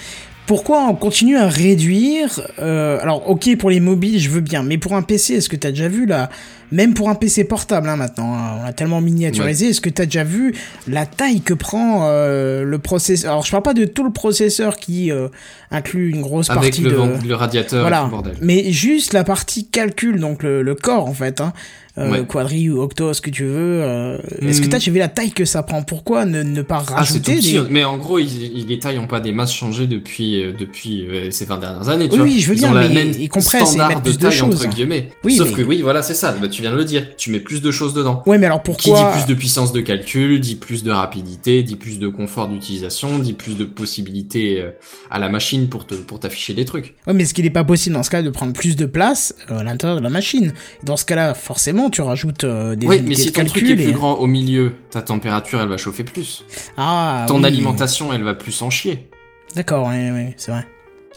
pourquoi on continue à réduire euh, Alors, ok, pour les mobiles, je veux bien, mais pour un PC, est-ce que t'as déjà vu là Même pour un PC portable, hein, maintenant, hein, on a tellement miniaturisé, est-ce que t'as déjà vu la taille que prend euh, le processeur? Alors, je parle pas de tout le processeur qui euh, inclut une grosse Avec partie le, de... vent- le radiateur et Voilà, tout le bordel. mais juste la partie calcul, donc le, le corps en fait, hein, euh, Ouais. quadri ou octo, ce que tu veux. euh, Est-ce que Mhm. t'as déjà vu la taille que ça prend? Pourquoi ne, ne pas Ah, rajouter des... mais en gros, ils, ils- les tailles n'ont pas des masses changées depuis, euh, depuis euh, ces 20 dernières années. Tu Oui, vois. oui, je veux ils la mais même ils compressent et mettent plus de taille choses. entre guillemets. Oui, Sauf mais- que oui, voilà, c'est ça. Bah, tu viens de le dire. Tu mets plus de choses dedans. Ouais, mais alors Qui pourquoi dit plus de puissance de calcul, dit plus de rapidité, dit plus de confort d'utilisation, dit plus de possibilités à la machine pour te pour t'afficher des trucs. Ouais, mais est-ce qu'il n'est pas possible dans ce cas de prendre plus de place à l'intérieur de la machine Dans ce cas-là, forcément, tu rajoutes euh, des Oui, mais si de ton truc est et... plus grand au milieu, ta température elle va chauffer plus. Ah, Ton oui. alimentation elle va plus en chier. D'accord, ouais, ouais, c'est vrai.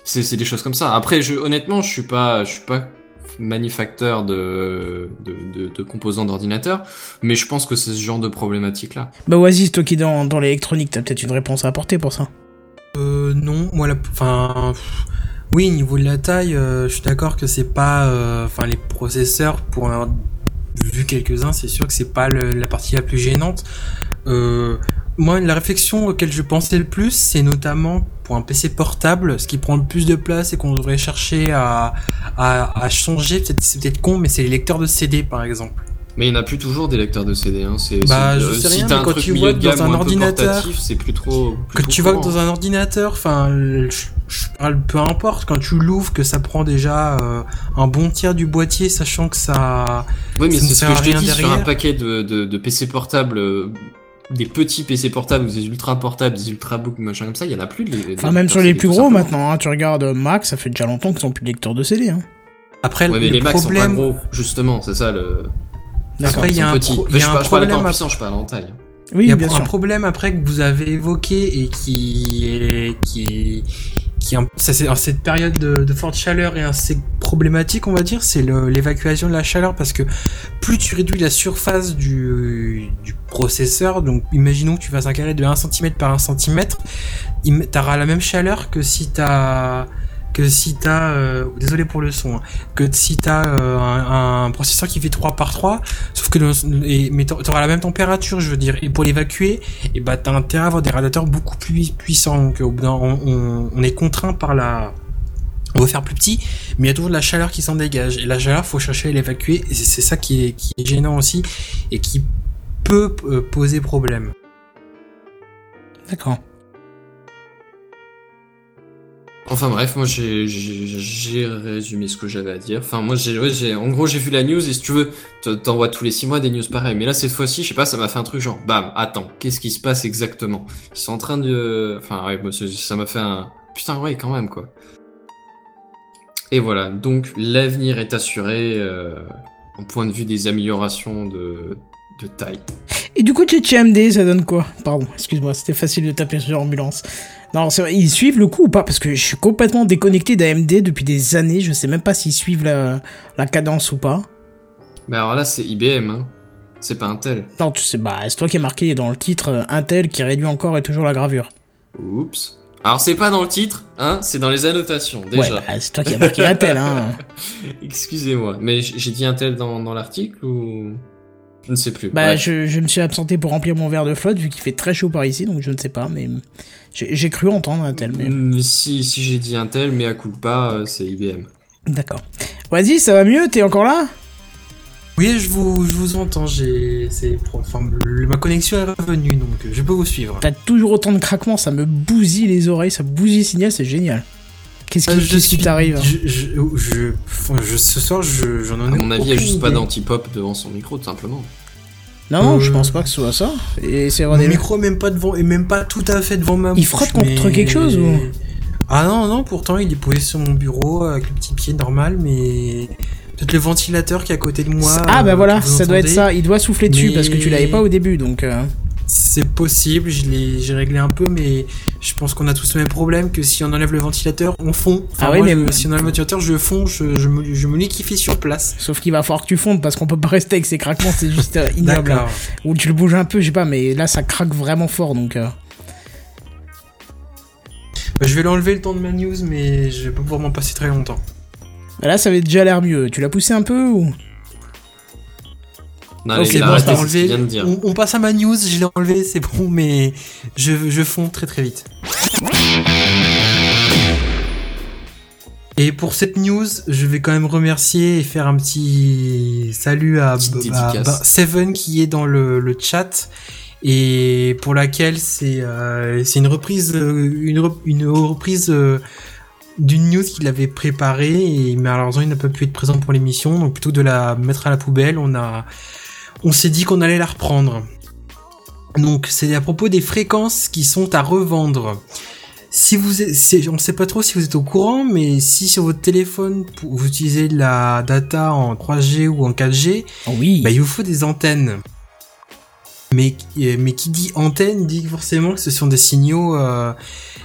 C'est c'est des choses comme ça. Après, je, honnêtement, je suis pas, je suis pas manufacteur de, de, de, de composants d'ordinateur, mais je pense que c'est ce genre de problématique là. Bah, Oasis, toi qui es dans, dans l'électronique, t'as peut-être une réponse à apporter pour ça. Euh, non, moi, la, enfin, oui, niveau de la taille, euh, je suis d'accord que c'est pas, euh, enfin, les processeurs, pour vu quelques-uns, c'est sûr que c'est pas le- la partie la plus gênante. Euh, moi, la réflexion auquel je pensais le plus, c'est notamment pour un PC portable, ce qui prend le plus de place et qu'on devrait chercher à, à, à changer, c'est peut-être con, mais c'est les lecteurs de CD, par exemple. Mais il n'y en a plus toujours des lecteurs de CD. Hein. C'est, Bah, c'est- je euh, sais si rien, mais quand tu vois dans un ordinateur, c'est plus trop. que plus trop tu vois dans un ordinateur, enfin, parle peu importe, quand tu l'ouvres, que ça prend déjà euh, un bon tiers du boîtier, sachant que ça. Oui, mais c'est ce que je te dis sur un paquet de, de, de PC portables, euh, des petits PC portables des ultra portables, des ultrabooks, machin comme ça, il y en a plus. De, de- Enfin, même sur les plus gros maintenant, hein, tu regardes euh, Mac, ça fait déjà longtemps qu'ils ont plus de lecteur de CD. Hein. Après, Ouais, mais le les Macs sont problème, pas gros, justement, c'est ça le. Après, il y a un pro- y a problème à- je parle en taille. Oui, il y a bien un sûr. problème après que vous avez évoqué et qui est qui est cette période de, forte chaleur et assez problématique on va dire. C'est l'évacuation de la chaleur parce que plus tu réduis la surface du, processeur donc imaginons que tu fasses un carré de 1 cm par 1 cm tu auras la même chaleur que si t'as que si t'as euh, désolé pour le son hein, que si t'as euh, un, processeur qui fait 3 par 3 sauf que le, et, la même température je veux dire. Et pour l'évacuer et bah t'as intérêt à avoir des radiateurs beaucoup plus puissants. Donc au bout d'un- on, est contraint par la on veut faire plus petit mais il y a toujours de la chaleur qui s'en dégage. Et la chaleur faut chercher à l'évacuer. Et c'est c'est ça qui est, qui est gênant aussi et qui peut euh, poser problème. D'accord. Enfin bref, moi j'ai résumé ce que j'avais à dire. Enfin moi j'ai en gros j'ai vu la news et si tu veux te- t'envoies tous les six mois des news pareilles. Mais là cette fois-ci je sais pas ça m'a fait un truc genre bam attends qu'est-ce qui se passe exactement? Ils sont en train de enfin ouais ça m'a fait un putain, ouais, quand même, quoi. Et voilà, donc l'avenir est assuré euh, en point de vue des améliorations de, taille. Et du coup, AMD, ça donne quoi? Pardon, excuse-moi, c'était facile de taper sur l'ambulance. Non, vrai, ils suivent le coup ou pas? Parce que je suis complètement déconnecté d'AMD depuis des années, je sais même pas s'ils suivent la, la cadence ou pas. Mais alors là, c'est IBM, hein. C'est pas Intel. Non, tu sais, bah, c'est toi qui es marqué dans le titre euh, Intel qui réduit encore et toujours la gravure. Oups. Alors c'est pas dans le titre, hein, c'est dans les annotations, Ouais, déjà. bah, c'est toi qui as marqué Intel, hein. *laughs* Excusez-moi, mais j'ai dit Intel dans, dans l'article ou... Je ne sais plus. Bah, je, je me suis absenté pour remplir mon verre de flotte vu qu'il fait très chaud par ici, donc je ne sais pas, mais j'ai cru entendre Intel, mais Mm, Si, si j'ai dit Intel, mais à coup pas, euh, c'est IBM. d'accord. Vas-y, ça va mieux? T'es encore là? Oui, je vous, je vous entends. J'ai, c'est, pro- enfin, ma connexion est revenue, donc euh, je peux vous suivre. T'as toujours autant de craquements, ça me bousille les oreilles, ça bousille le signal, c'est génial. Qu'est-ce qui, Euh, t'arrive? je, je, je, enfin, je- ce soir, je, j'en À ai mon avis, il y a juste pas idée. d'anti-pop devant son micro, tout simplement. Non, non, je pense pas que ce soit ça. Et c'est Mon micro même pas devant, et même pas tout à fait devant ma Il bouche, frotte contre mais- quelque chose, ou Ah non, non, pourtant il est posé sur mon bureau avec le petit pied normal, mais peut-être le ventilateur qui est à côté de moi. ah bah euh, voilà, ça doit être ça. Il doit souffler dessus Mais- parce que tu l'avais pas au début, donc. euh, C'est possible, j'ai réglé un peu, mais je pense qu'on a tous le même problème que si on enlève le ventilateur, on fond. Enfin, Ah oui, moi, mais- je- si on enlève le ventilateur, je fonds, je, je, me, je me liquéfie sur place. Sauf qu'il va falloir que tu fondes parce qu'on peut pas rester avec ces craquements, c'est juste euh, *laughs* ignoble. Ou tu le bouges un peu, je sais pas, mais là ça craque vraiment fort donc. euh, Bah, je vais l'enlever le temps de ma news, mais je vais pas pouvoir m'en passer très longtemps. bah Là ça avait déjà l'air mieux. Tu l'as poussé un peu ou? Non, Ok, bon, enlevé. On, on passe à ma news, je l'ai enlevé, c'est bon, mais je, je fonds très très vite. Et pour cette news, je vais quand même remercier et faire un petit salut à, Seven qui est dans le, le chat et pour laquelle c'est euh, une reprise euh, une, une reprise euh, d'une news qu'il avait préparée et malheureusement il n'a pas pu être présent pour l'émission donc plutôt que de la mettre à la poubelle on a on s'est dit qu'on allait la reprendre. Donc c'est à propos des fréquences qui sont à revendre. Si vous êtes, on ne sait pas trop si vous êtes au courant, mais si sur votre téléphone vous utilisez de la data en 3G ou en 4G, Oui. bah, il vous faut des antennes. Mais, mais qui dit antenne dit forcément que ce sont des signaux, euh,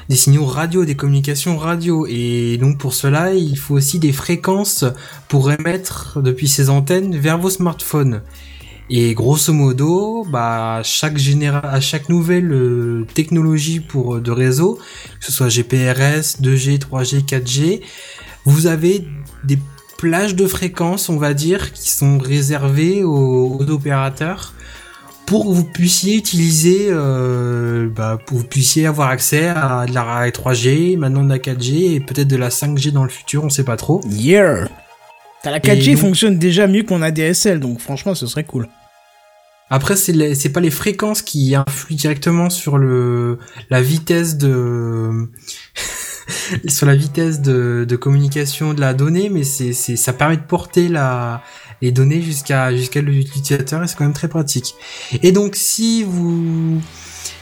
des signaux radio, des communications radio. Et donc pour cela, il faut aussi des fréquences pour émettre depuis ces antennes vers vos smartphones. Et grosso modo, bah, à chaque nouvelle euh, technologie pour euh, de réseau, que ce soit GPRS, 2G, 3G, 4G, vous avez des plages de fréquences, on va dire, qui sont réservées aux, opérateurs pour que vous puissiez utiliser, euh, bah, pour que vous puissiez avoir accès à de la 3G, maintenant de la 4G et peut-être de la 5G dans le futur, on sait pas trop. Yeah. T'as la 4G donc- fonctionne déjà mieux qu'on a DSL, donc franchement ce serait cool. Après, c'est les- c'est pas les fréquences qui influent directement sur le la vitesse de *laughs* sur la vitesse de, de communication de la donnée, mais c'est c'est ça permet de porter la les données jusqu'à jusqu'à l'utilisateur et c'est quand même très pratique. Et donc si vous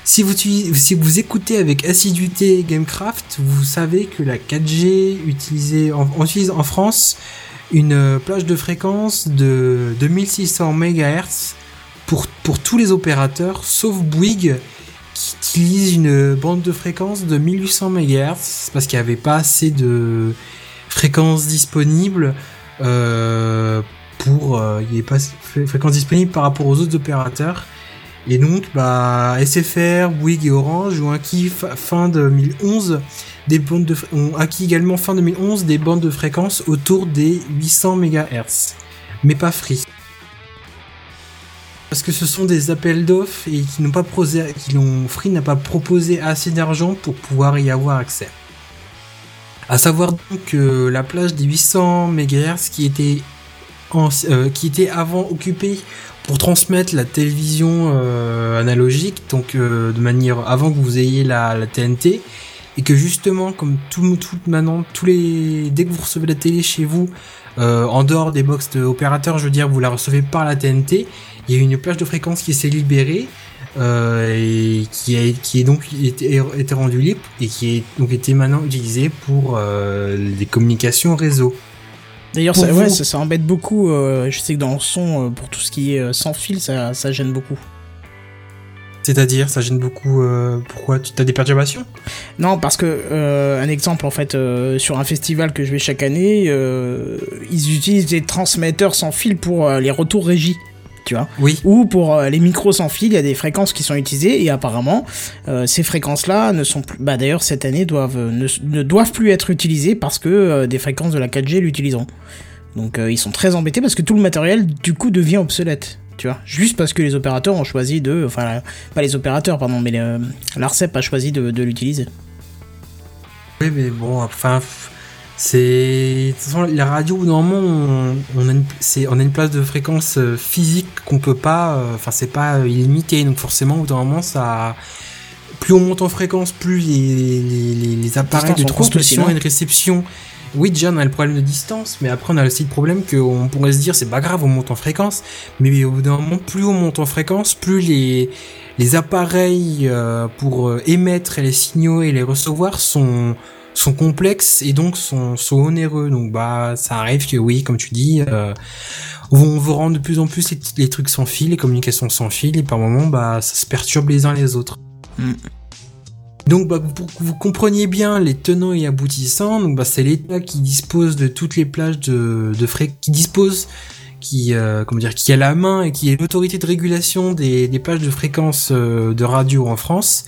si vous si vous écoutez avec assiduité Gamecraft, vous savez que la 4G utilisée en, on utilise en France une euh, plage de fréquence de 2600 MHz pour, pour tous les opérateurs, sauf Bouygues, qui utilise une bande de fréquence de 1800 MHz, parce qu'il n'y avait pas assez de fréquences disponibles euh, pour... euh, il n'y avait pas de fréquences disponibles par rapport aux autres opérateurs. Et donc, bah, SFR, Bouygues et Orange ont acquis fin 2011 des bandes de, ont acquis également fin 2011 des bandes de fréquences autour des 800 MHz, mais pas Free. Parce que ce sont des appels d'offres et qui n'ont pas Free n'a pas proposé assez d'argent pour pouvoir y avoir accès. À savoir donc que la plage des 800 MHz qui était euh, qui était avant occupée pour transmettre la télévision euh, analogique, donc euh, de manière avant que vous ayez la, TNT, et que justement, comme tout, tout maintenant, tous les dès que vous recevez la télé chez vous, euh, en dehors des box de opérateurs, je veux dire, vous la recevez par la TNT, il y a une plage de fréquence qui s'est libérée. euh, et qui a est donc été, été rendu libre et qui est donc été maintenant utilisé pour euh, les communications réseau. D'ailleurs, ça, ouais, ça, ça embête beaucoup. euh, je sais que dans le son, euh, pour tout ce qui est euh, sans fil, ça, ça gêne beaucoup. C'est-à-dire, ça gêne beaucoup. euh, pourquoi Tu as des perturbations? Non, parce que euh, un exemple en fait euh, sur un festival que je vais chaque année, ils utilisent des transmetteurs sans fil pour les retours régis, tu vois. Oui. Ou pour euh, les micros sans fil, il y a des fréquences qui sont utilisées et apparemment euh, ces fréquences-là ne sont plus. Bah d'ailleurs cette année doivent euh, ne, ne doivent plus être utilisées parce que des fréquences de la 4G l'utiliseront. Donc ils sont très embêtés parce que tout le matériel du coup devient obsolète. Tu vois, juste parce que les opérateurs ont choisi de, enfin, pas les opérateurs, pardon, mais l'Arcep a choisi de, de l'utiliser. Oui, mais bon, enfin, c'est. De toute façon, la radio, normalement, on, on, a une, c'est- on a une place de fréquence euh, physique qu'on peut pas. euh, Enfin, c'est pas euh, illimité, donc forcément, au bout d'un moment, ça. Plus on monte en fréquence, plus les, les, les, les appareils de transmission et de réception. Oui, déjà, on a le problème de distance, mais après, on a aussi le problème qu'on pourrait se dire, c'est pas grave, on monte en fréquence, mais au bout d'un moment, plus on monte en fréquence, plus les, les appareils euh, pour émettre les signaux et les recevoir sont sont complexes et donc sont, sont onéreux. Donc bah ça arrive que oui, comme tu dis, euh, on veut rendre de plus en plus les, les trucs sans fil, les communications sans fil, et par moments bah ça se perturbe les uns les autres. Mm. Donc bah, pour que vous compreniez bien les tenants et aboutissants, donc bah c'est l'État qui dispose de toutes les plages de, de frais, qui dispose qui euh, comment dire qui a la main et qui est l'autorité de régulation des, des plages de fréquences euh, de radio en France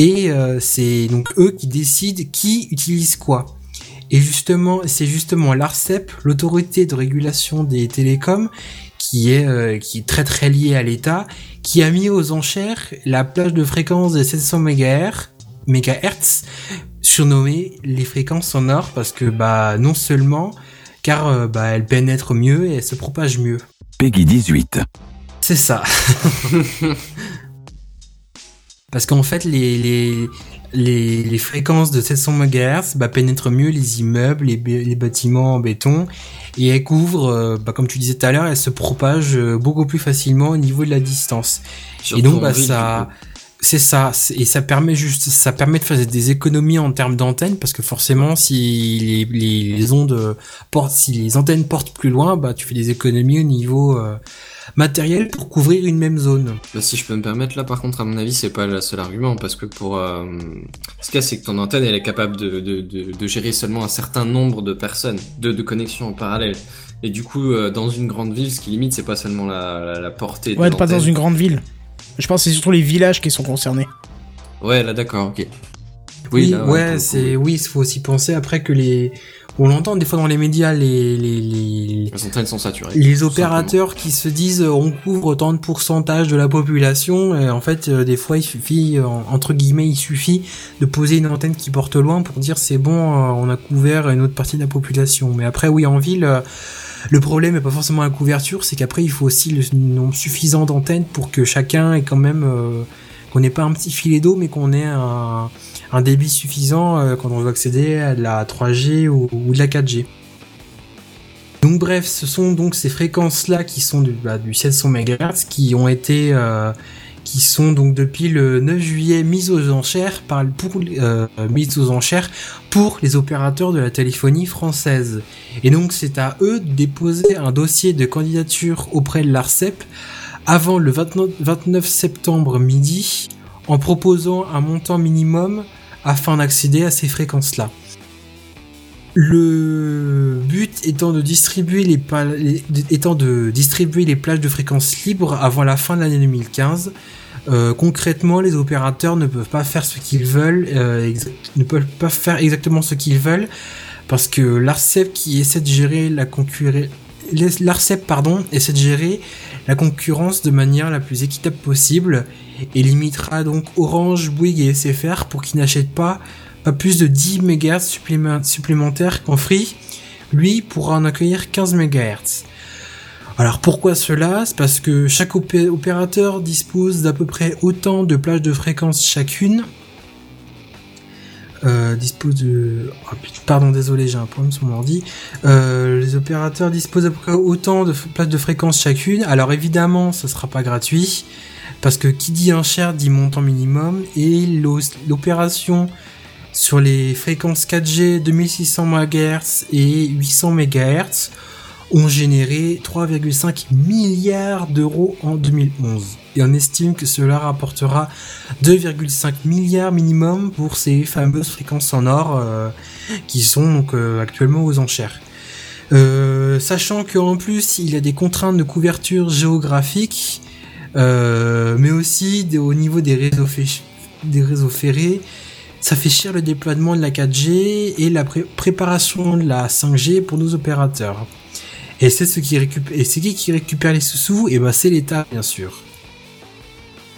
et euh, c'est donc eux qui décident qui utilise quoi. Et justement, c'est justement l'ARCEP, l'autorité de régulation des télécoms, qui est euh, qui est très très liée à l'État, qui a mis aux enchères la plage de fréquence de 700 MHz, MHz surnommée les fréquences sonores parce que bah non seulement car euh, bah elles pénètrent mieux et elles se propagent mieux. Peggy 18. C'est ça. *laughs* Parce qu'en fait, les, les, les, les fréquences de 700 MHz bah, pénètrent mieux les immeubles, les, les bâtiments en béton, et elles couvrent, euh, bah, comme tu disais tout à l'heure, elles se propagent euh, beaucoup plus facilement au niveau de la distance. Surtout et donc, bah, ville, ça, du coup. C'est ça, c'est- et ça permet juste, ça permet de faire des économies en termes d'antennes, parce que forcément, si les, les, les ondes portent, si les antennes portent plus loin, bah, tu fais des économies au niveau euh, matériel pour couvrir une même zone. Bah, si je peux me permettre, là par contre, à mon avis, c'est pas le seul argument, parce que pour. Euh, ce qu'il y a, c'est que ton antenne, elle est capable de, de, de, de gérer seulement un certain nombre de personnes, de, de connexions en parallèle. Et du coup, euh, dans une grande ville, ce qui limite, c'est pas seulement la, la, la portée de Ouais, pas dans une grande ville. Je pense que c'est surtout les villages qui sont concernés. Ouais, là d'accord, ok. Oui, là, ouais, c'est oui, il faut aussi penser après que les on l'entend des fois dans les médias les les les, sont saturées. les opérateurs qui se disent euh, on couvre tant de pourcentage de la population et en fait euh, des fois il suffit euh, entre guillemets il suffit de poser une antenne qui porte loin pour dire c'est bon euh, on a couvert une autre partie de la population mais après oui en ville euh, le problème n'est pas forcément la couverture c'est qu'après il faut aussi le nombre suffisant d'antennes pour que chacun ait quand même euh, qu'on n'ait pas un petit filet d'eau mais qu'on ait un débit suffisant euh, quand on veut accéder à de la 3G ou, de la 4G. Donc bref, ce sont donc ces fréquences-là qui sont du, bah, du 700 MHz qui ont été, euh, qui sont donc depuis le 9 juillet mises aux enchères pour euh, mises pour les opérateurs de la téléphonie française. Et donc c'est à eux de déposer un dossier de candidature auprès de l'Arcep avant le 29, 29 septembre midi en proposant un montant minimum afin d'accéder à ces fréquences-là. Le but étant de distribuer les, étant de distribuer les plages de fréquences libres avant la fin de l'année 2015. Euh, concrètement, les opérateurs ne peuvent pas faire ce qu'ils veulent, euh, ne peuvent pas faire exactement ce qu'ils veulent, parce que l'Arcep qui essaie de gérer la concurrence, essaie de gérer la concurrence de manière la plus équitable possible et limitera donc Orange, Bouygues et SFR pour qu'ils n'achètent pas, pas plus de 10 MHz supplément- supplémentaires qu'en Free. Lui pourra en accueillir 15 MHz. Alors pourquoi cela? C'est parce que chaque opé- opérateur dispose d'à peu près autant de plages de fréquences chacune. Euh, dispose de... oh, pardon, désolé, j'ai un problème sur mon ordi. Euh, les opérateurs disposent à peu près autant de plages de fréquences chacune. Alors évidemment, ce sera pas gratuit. Parce que qui dit enchère dit montant minimum et l'opération sur les fréquences 4G 2600 MHz et 800 MHz ont généré 3,5 milliards d'euros en 2011. Et on estime que cela rapportera 2,5 milliards minimum pour ces fameuses fréquences sonores euh, qui sont donc euh, actuellement aux enchères. Euh, sachant qu'en plus il y a des contraintes de couverture géographique, mais aussi au niveau des réseaux, des réseaux ferrés, ça fait cher le déploiement de la 4G et la pré- préparation de la 5G pour nos opérateurs. Et c'est ce qui récupère, et c'est qui qui récupère les sous-sous? Et ben c'est l'État bien sûr.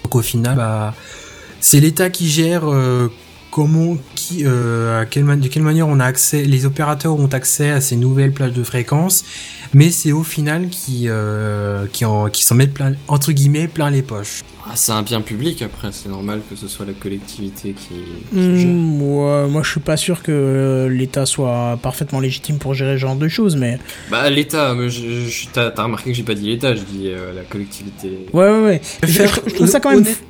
Donc au final, bah, c'est l'État qui gère euh, comment, qui, euh, à quelle de quelle manière on a accès, les opérateurs ont accès à ces nouvelles plages de fréquences, mais c'est au final qui euh, qui en, qui s'en mettent plein entre guillemets plein les poches. Ah, c'est un bien public après, c'est normal que ce soit la collectivité qui. qui gère. ouais, moi, je suis pas sûr que euh, l'État soit parfaitement légitime pour gérer ce genre de choses, mais Bah, l'État, t'as remarqué que j'ai pas dit l'État, je dis euh, la collectivité. ouais, ouais, ouais. Je, je- je trouve ça quand même. Honnête-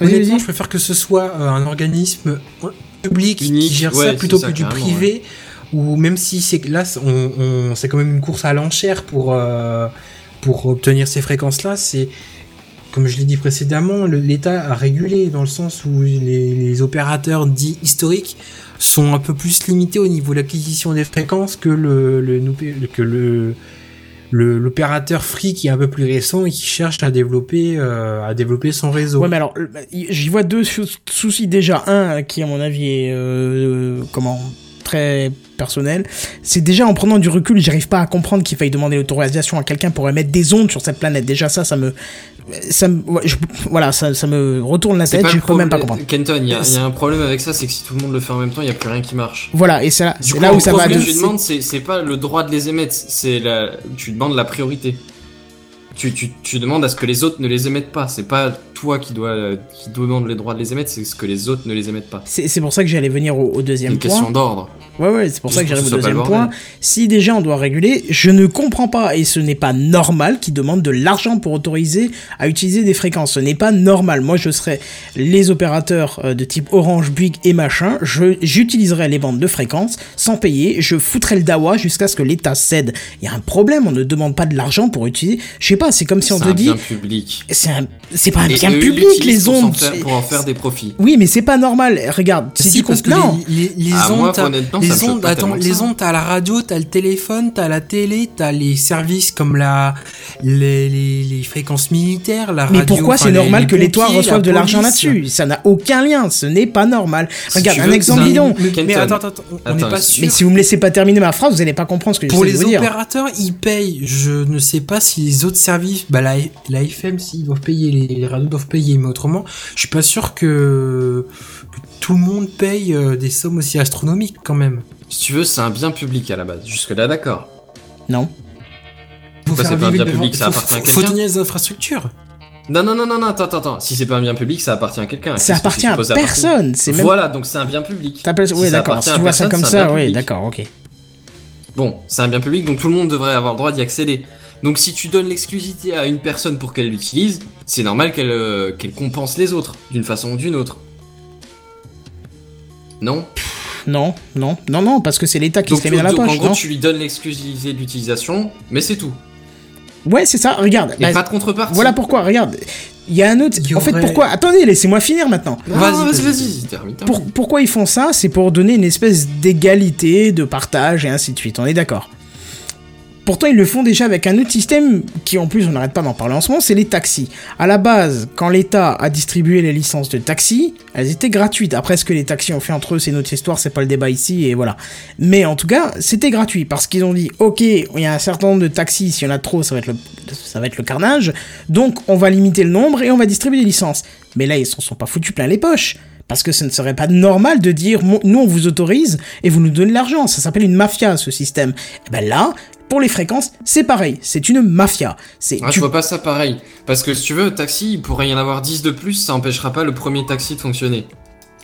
Honnêtement, je préfère que ce soit euh, un organisme public Unique, qui gère ouais, ça plutôt ça, que du privé, ou même si c'est là, c'est- on, on- c'est quand même une course à l'enchère pour euh, pour obtenir ces fréquences-là. C'est comme je l'ai dit précédemment, l'État a régulé dans le sens où les, les opérateurs dits historiques sont un peu plus limités au niveau de l'acquisition des fréquences que le, le que le le- l'opérateur free qui est un peu plus récent et qui cherche à développer euh, à développer son réseau. Ouais, mais alors, euh, j'y vois deux sou- soucis. Déjà, un qui, à mon avis, est euh, comment très personnel. C'est déjà en prenant du recul, j'arrive pas à comprendre qu'il faille demander l'autorisation à quelqu'un pour émettre des ondes sur cette planète. Déjà, ça, ça me, ça me, je- voilà, ça, ça me retourne la tête. Je peux même pas comprendre. Kenton, il y, a- il y a un problème avec ça, c'est que si tout le monde le fait en même temps, il y a plus rien qui marche. Voilà, et c'est là, coup, là où ça va. ce que tu demandes, c'est c'est pas le droit de les émettre, c'est la, tu demandes la priorité. Tu, tu, tu demandes à ce que les autres ne les émettent pas. C'est pas toi qui dois qui demande les droits de les émettre, c'est ce que les autres ne les émettent pas. C'est c'est pour ça que j'allais venir au, deuxième une point. question d'ordre. Ouais, ouais, c'est pour ça que j'arrive au deuxième point. Si déjà on doit réguler, je ne comprends pas, et ce n'est pas normal qu'ils demandent de l'argent pour autoriser à utiliser des fréquences. Ce n'est pas normal. Moi, je serais les opérateurs euh, de type Orange, Bouygues et machin, je- j'utiliserais les bandes de fréquences sans payer, je foutrais le dawa jusqu'à ce que l'État cède. Il y a un problème, on ne demande pas de l'argent pour utiliser. Je sais pas, c'est comme si on C'est te un dit, bien public. c'est un, c'est pas un Et public les pour ondes. faire- c'est- pour en faire des profits. Oui, mais c'est pas normal. Regarde, si, Si, tu parce que non. les, les, les Ah, ondes, moi, honnêtement, les ondes, attends, les ondes, t'as la radio, t'as le téléphone, t'as la télé, t'as les services comme la, les, les, les fréquences militaires, la Mais radio. pourquoi enfin, c'est les- normal les que l'État pompiers, reçoive la de l'argent là-dessus? Ça n'a aucun lien, ce n'est pas normal. Regarde, un veux, exemple c'est bidon. Mais, mais attends, attends, on- n'est pas mais sûr. Mais si vous me laissez pas terminer ma phrase, vous allez pas comprendre ce que Pour j'essaie les de vous dire. opérateurs, ils payent. Je ne sais pas si les autres services, bah la, la FM, s'ils doivent payer, les, les radios doivent payer, mais autrement, je suis pas sûr que, que tout le monde paye euh, des sommes aussi astronomiques quand même. Si tu veux, c'est un bien public à la base. Jusque là, d'accord. Non. Faut Pourquoi c'est pas un bien public, ça faut- appartient à faut- Faut quelqu'un tenir les infrastructures. Non, non, non, non, non, attends, attends, attends. Si c'est pas un bien public, ça appartient à quelqu'un. Ça appartient à personne. C'est même. Voilà, donc c'est un bien public. Oui, d'accord. Si tu vois ça comme ça, oui, public. d'accord, ok. Bon, c'est un bien public, donc tout le monde devrait avoir le droit d'y accéder. Donc si tu donnes l'exclusivité à une personne pour qu'elle l'utilise, c'est normal qu'elle euh, qu'elle compense les autres, d'une façon ou d'une autre. Non? Non, non, non, non, parce que c'est l'État qui donc, se les met dans la donc, en poche, gros, non tu lui donnes l'exclusivité d'utilisation, mais c'est tout. Ouais, c'est ça. Regarde. Et bah, pas de contrepartie. Voilà pourquoi. Regarde. Il y a un autre. En fait, aurait- pourquoi Attendez, laissez-moi finir maintenant. Non, Vas-y, vas-y, vas-y. vas-y, termine. termine. Pour- pourquoi ils font ça C'est pour donner une espèce d'égalité, de partage et ainsi de suite. On est d'accord. Pourtant, ils le font déjà avec un autre système qui, en plus, on n'arrête pas d'en parler en ce moment, c'est les taxis. À la base, quand l'État a distribué les licences de taxi, elles étaient gratuites. Après, ce que les taxis ont fait entre eux, c'est notre histoire, c'est pas le débat ici, et voilà. Mais en tout cas, c'était gratuit parce qu'ils ont dit, ok, il y a un certain nombre de taxis, s'il y en a trop, ça va être le, carnage. Donc, on va limiter le nombre et on va distribuer les licences. Mais là, ils s'en sont pas foutus plein les poches. Parce que ce ne serait pas normal de dire, nous on vous autorise et vous nous donnez l'argent. Ça s'appelle une mafia, ce système. Et ben là, pour les fréquences, c'est pareil. C'est une mafia. C'est, Ah, tu- vois pas ça pareil. Parce que si tu veux, taxi, il pourrait y en avoir 10 de plus, ça empêchera pas le premier taxi de fonctionner.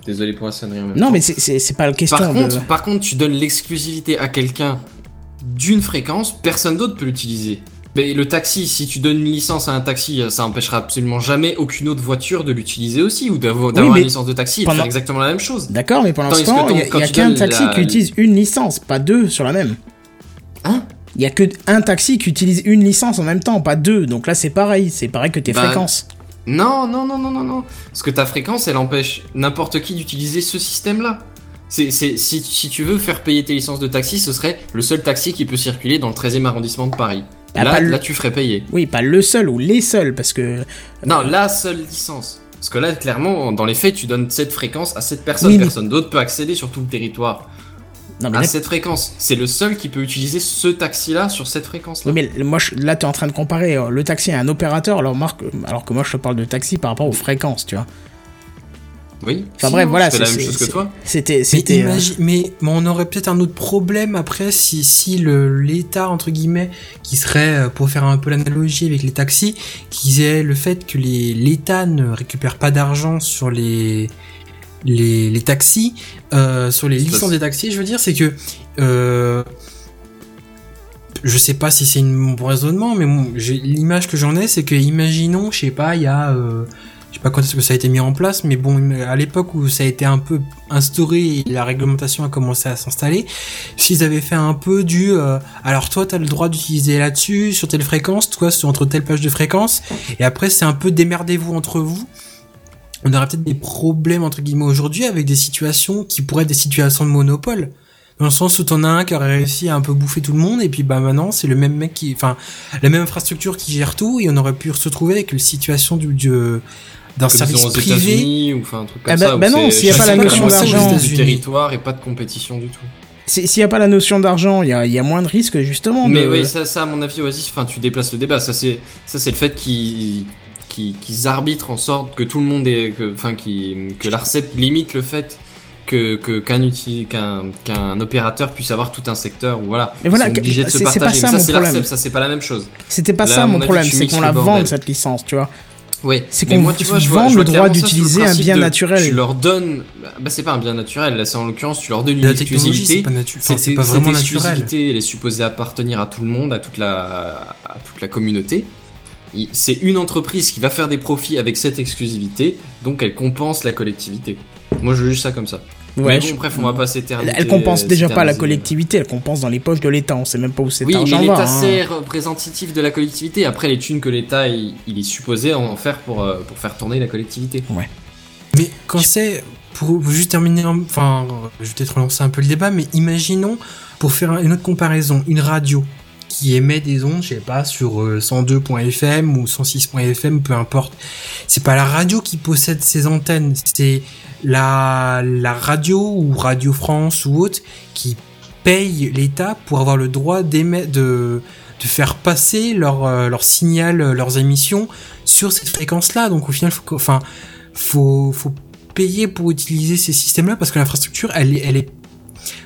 Désolé pour la sonnerie en même Non, temps. mais c'est, pas la question Par de... contre, par contre, tu donnes l'exclusivité à quelqu'un d'une fréquence, personne d'autre peut l'utiliser. Mais le taxi, si tu donnes une licence à un taxi, ça empêchera absolument jamais aucune autre voiture de l'utiliser aussi ou d'avoir une licence de taxi et de faire exactement la même chose. D'accord, mais pour l'instant, il y a, qu'un taxi la- qui utilise une licence, pas deux sur la même. Il y a que un taxi qui utilise une licence en même temps, pas deux. Donc là, c'est pareil. C'est pareil que tes Bah, fréquences. Non, non, non, non, non, non. Parce que ta fréquence, elle empêche n'importe qui d'utiliser ce système-là. C'est, si, si tu veux faire payer tes licences de taxi, ce serait le seul taxi qui peut circuler dans le 13e arrondissement de Paris. Ah, là, pas le- là, tu ferais payer. Oui, pas le seul ou les seuls, parce que. Non, la seule licence. Parce que là, clairement, dans les faits, tu donnes cette fréquence à cette personne. Oui, mais- Personne d'autre peut accéder sur tout le territoire Non, mais à là, cette fréquence. C'est le seul qui peut utiliser ce taxi-là sur cette fréquence-là. oui, mais moi, je- là, t'es en train de comparer euh, le taxi à un opérateur, alors, marque, alors que moi, je te parle de taxi par rapport aux fréquences, tu vois. Oui. Enfin Si, bref, voilà. fais la c'est- même chose c'est- que toi. C'était. Mais, C'était. euh, mais, mais on aurait peut-être un autre problème après si, si le l'État, entre guillemets, qui serait, euh, pour faire un peu l'analogie avec les taxis, qui est le fait que les- l'État ne récupère pas d'argent sur les, les, les taxis, euh, sur les licences des taxis, je veux dire, c'est que... Euh, je sais pas si c'est bon raisonnement, mais mon- l'image que j'en ai, c'est que imaginons, je sais pas, il y a, euh, je sais pas quand est-ce que ça a été mis en place, mais bon, à l'époque où ça a été un peu instauré et la réglementation a commencé à s'installer, s'ils avaient fait un peu du, euh, alors toi t'as le droit d'utiliser là-dessus sur telle fréquence, toi sur entre telle plage de fréquence, et après c'est un peu démerdez-vous entre vous. On aurait peut-être des problèmes entre guillemets aujourd'hui avec des situations qui pourraient être des situations de monopole. Dans le sens où t'en as un qui aurait réussi à un peu bouffer tout le monde, et puis bah maintenant c'est le même mec qui, enfin, la même infrastructure qui gère tout, et on aurait pu se retrouver avec une situation du, du- d'un service privé. Ou enfin un truc comme Ah bah- ça. bah non, s'il y a pas la notion d'argent. du territoire et pas de compétition du tout. S'il n'y a pas la notion d'argent, il y a, y a moins de risques, justement. Mais de- oui, ça, ça, à mon avis, Oasis, enfin, tu déplaces le débat. Ça, c'est, ça, c'est le fait qu'ils, qu'ils, qu'ils arbitrent en sorte que tout le monde est, que, enfin, qui, que l'Arcep limite le fait que, que qu'un uti- qu'un, qu'un opérateur puisse avoir tout un secteur ou voilà. Mais voilà, Ils sont obligés de se c'est- c'est pas ça, Mais mon ça, c'est problème. ça, c'est pas la même chose. C'était pas Là, ça mon problème, c'est qu'on la vende cette licence, tu vois. Ouais. C'est qu'on moi, tu vois, je vois- vend je vois le droit d'utiliser un bien de- naturel. Tu leur donnes, bah, c'est pas un bien naturel. Là, c'est en l'occurrence, tu leur donnes une La exclusivité. c'est pas, vraiment naturel. exclusivité, elle est supposée appartenir à tout le monde, à toute la, à toute la communauté. C'est une entreprise qui va faire des profits avec cette exclusivité, donc elle compense la collectivité. Moi, je juge ça comme ça. Ouais, bon, je- bref, on va pas elle, s'éterniser. elle compense déjà pas la collectivité, elle compense dans les poches de l'État. On sait même pas où cet Oui, mais l'État hein. c'est représentatif de la collectivité. Après, les thunes que l'État il, il est supposé en faire pour, euh, pour faire tourner la collectivité. Mais quand c'est, pour juste terminer, en- enfin, je vais peut-être relancer un peu le débat, mais imaginons, pour faire une autre comparaison, une radio émet des ondes, je sais pas, sur euh, 102.fm ou 106.fm, peu importe. C'est pas la radio qui possède ces antennes, c'est la, la radio ou Radio France ou autre qui paye l'État pour avoir le droit d'émettre, de, de faire passer leur, euh, leur signal, euh, leurs émissions sur cette fréquence-là. Donc au final, faut, enfin, faut, faut payer pour utiliser ces systèmes-là parce que l'infrastructure, elle elle est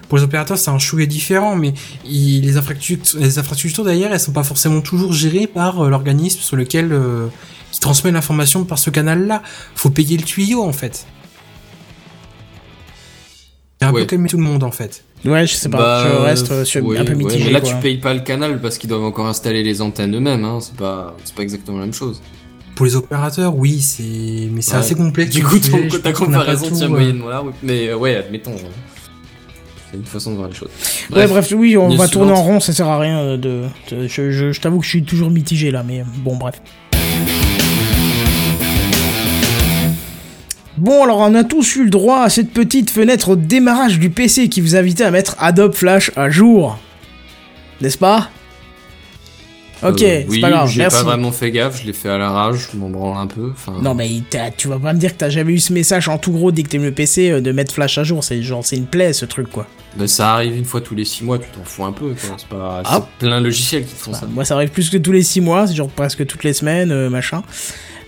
pour les opérateurs, c'est un chouïa différent, mais il- les infrastructures, les infrastructures d'ailleurs, elles sont pas forcément toujours gérées par euh, l'organisme sur lequel euh, qui transmet l'information par ce canal-là. Faut payer le tuyau en fait. C'est un Ouais. peu calmer tout le monde en fait. Ouais, je sais pas, Bah, je reste euh, sur- ouais, un peu ouais, mitigé. mais là, quoi. tu payes pas le canal parce qu'ils doivent encore installer les antennes eux-mêmes. Hein. C'est pas, c'est pas exactement la même chose. Pour les opérateurs, oui, c'est, mais c'est Ouais. assez complexe. Du comme coup, ton, ta comparaison tient euh, moyennement là. oui. Mais ouais, admettons. hein. C'est une façon de voir les choses. Ouais, bref, oui, on va tourner en rond, ça sert à rien euh, de. de- je je- je t'avoue que je suis toujours mitigé là, mais euh, bon, bref. Bon, alors on a tous eu le droit à cette petite fenêtre au démarrage du PC qui vous invitait à mettre Adobe Flash à jour. N'est-ce pas? Ok, Euh, c'est oui, pas grave, J'ai pas vraiment fait gaffe, je l'ai fait à la rage, je m'en branle un peu. Non mais tu vas pas me dire que t'as jamais eu ce message en tout gros dès que t'aimes le PC euh, de mettre Flash à jour, c'est genre c'est une plaie ce truc quoi. Bah, ça arrive une fois tous les 6 mois, tu t'en fous un peu. C'est pas, Ah. plein de logiciels qui te font Enfin, ça. moi ça arrive plus que tous les 6 mois, c'est genre presque toutes les semaines, euh, machin.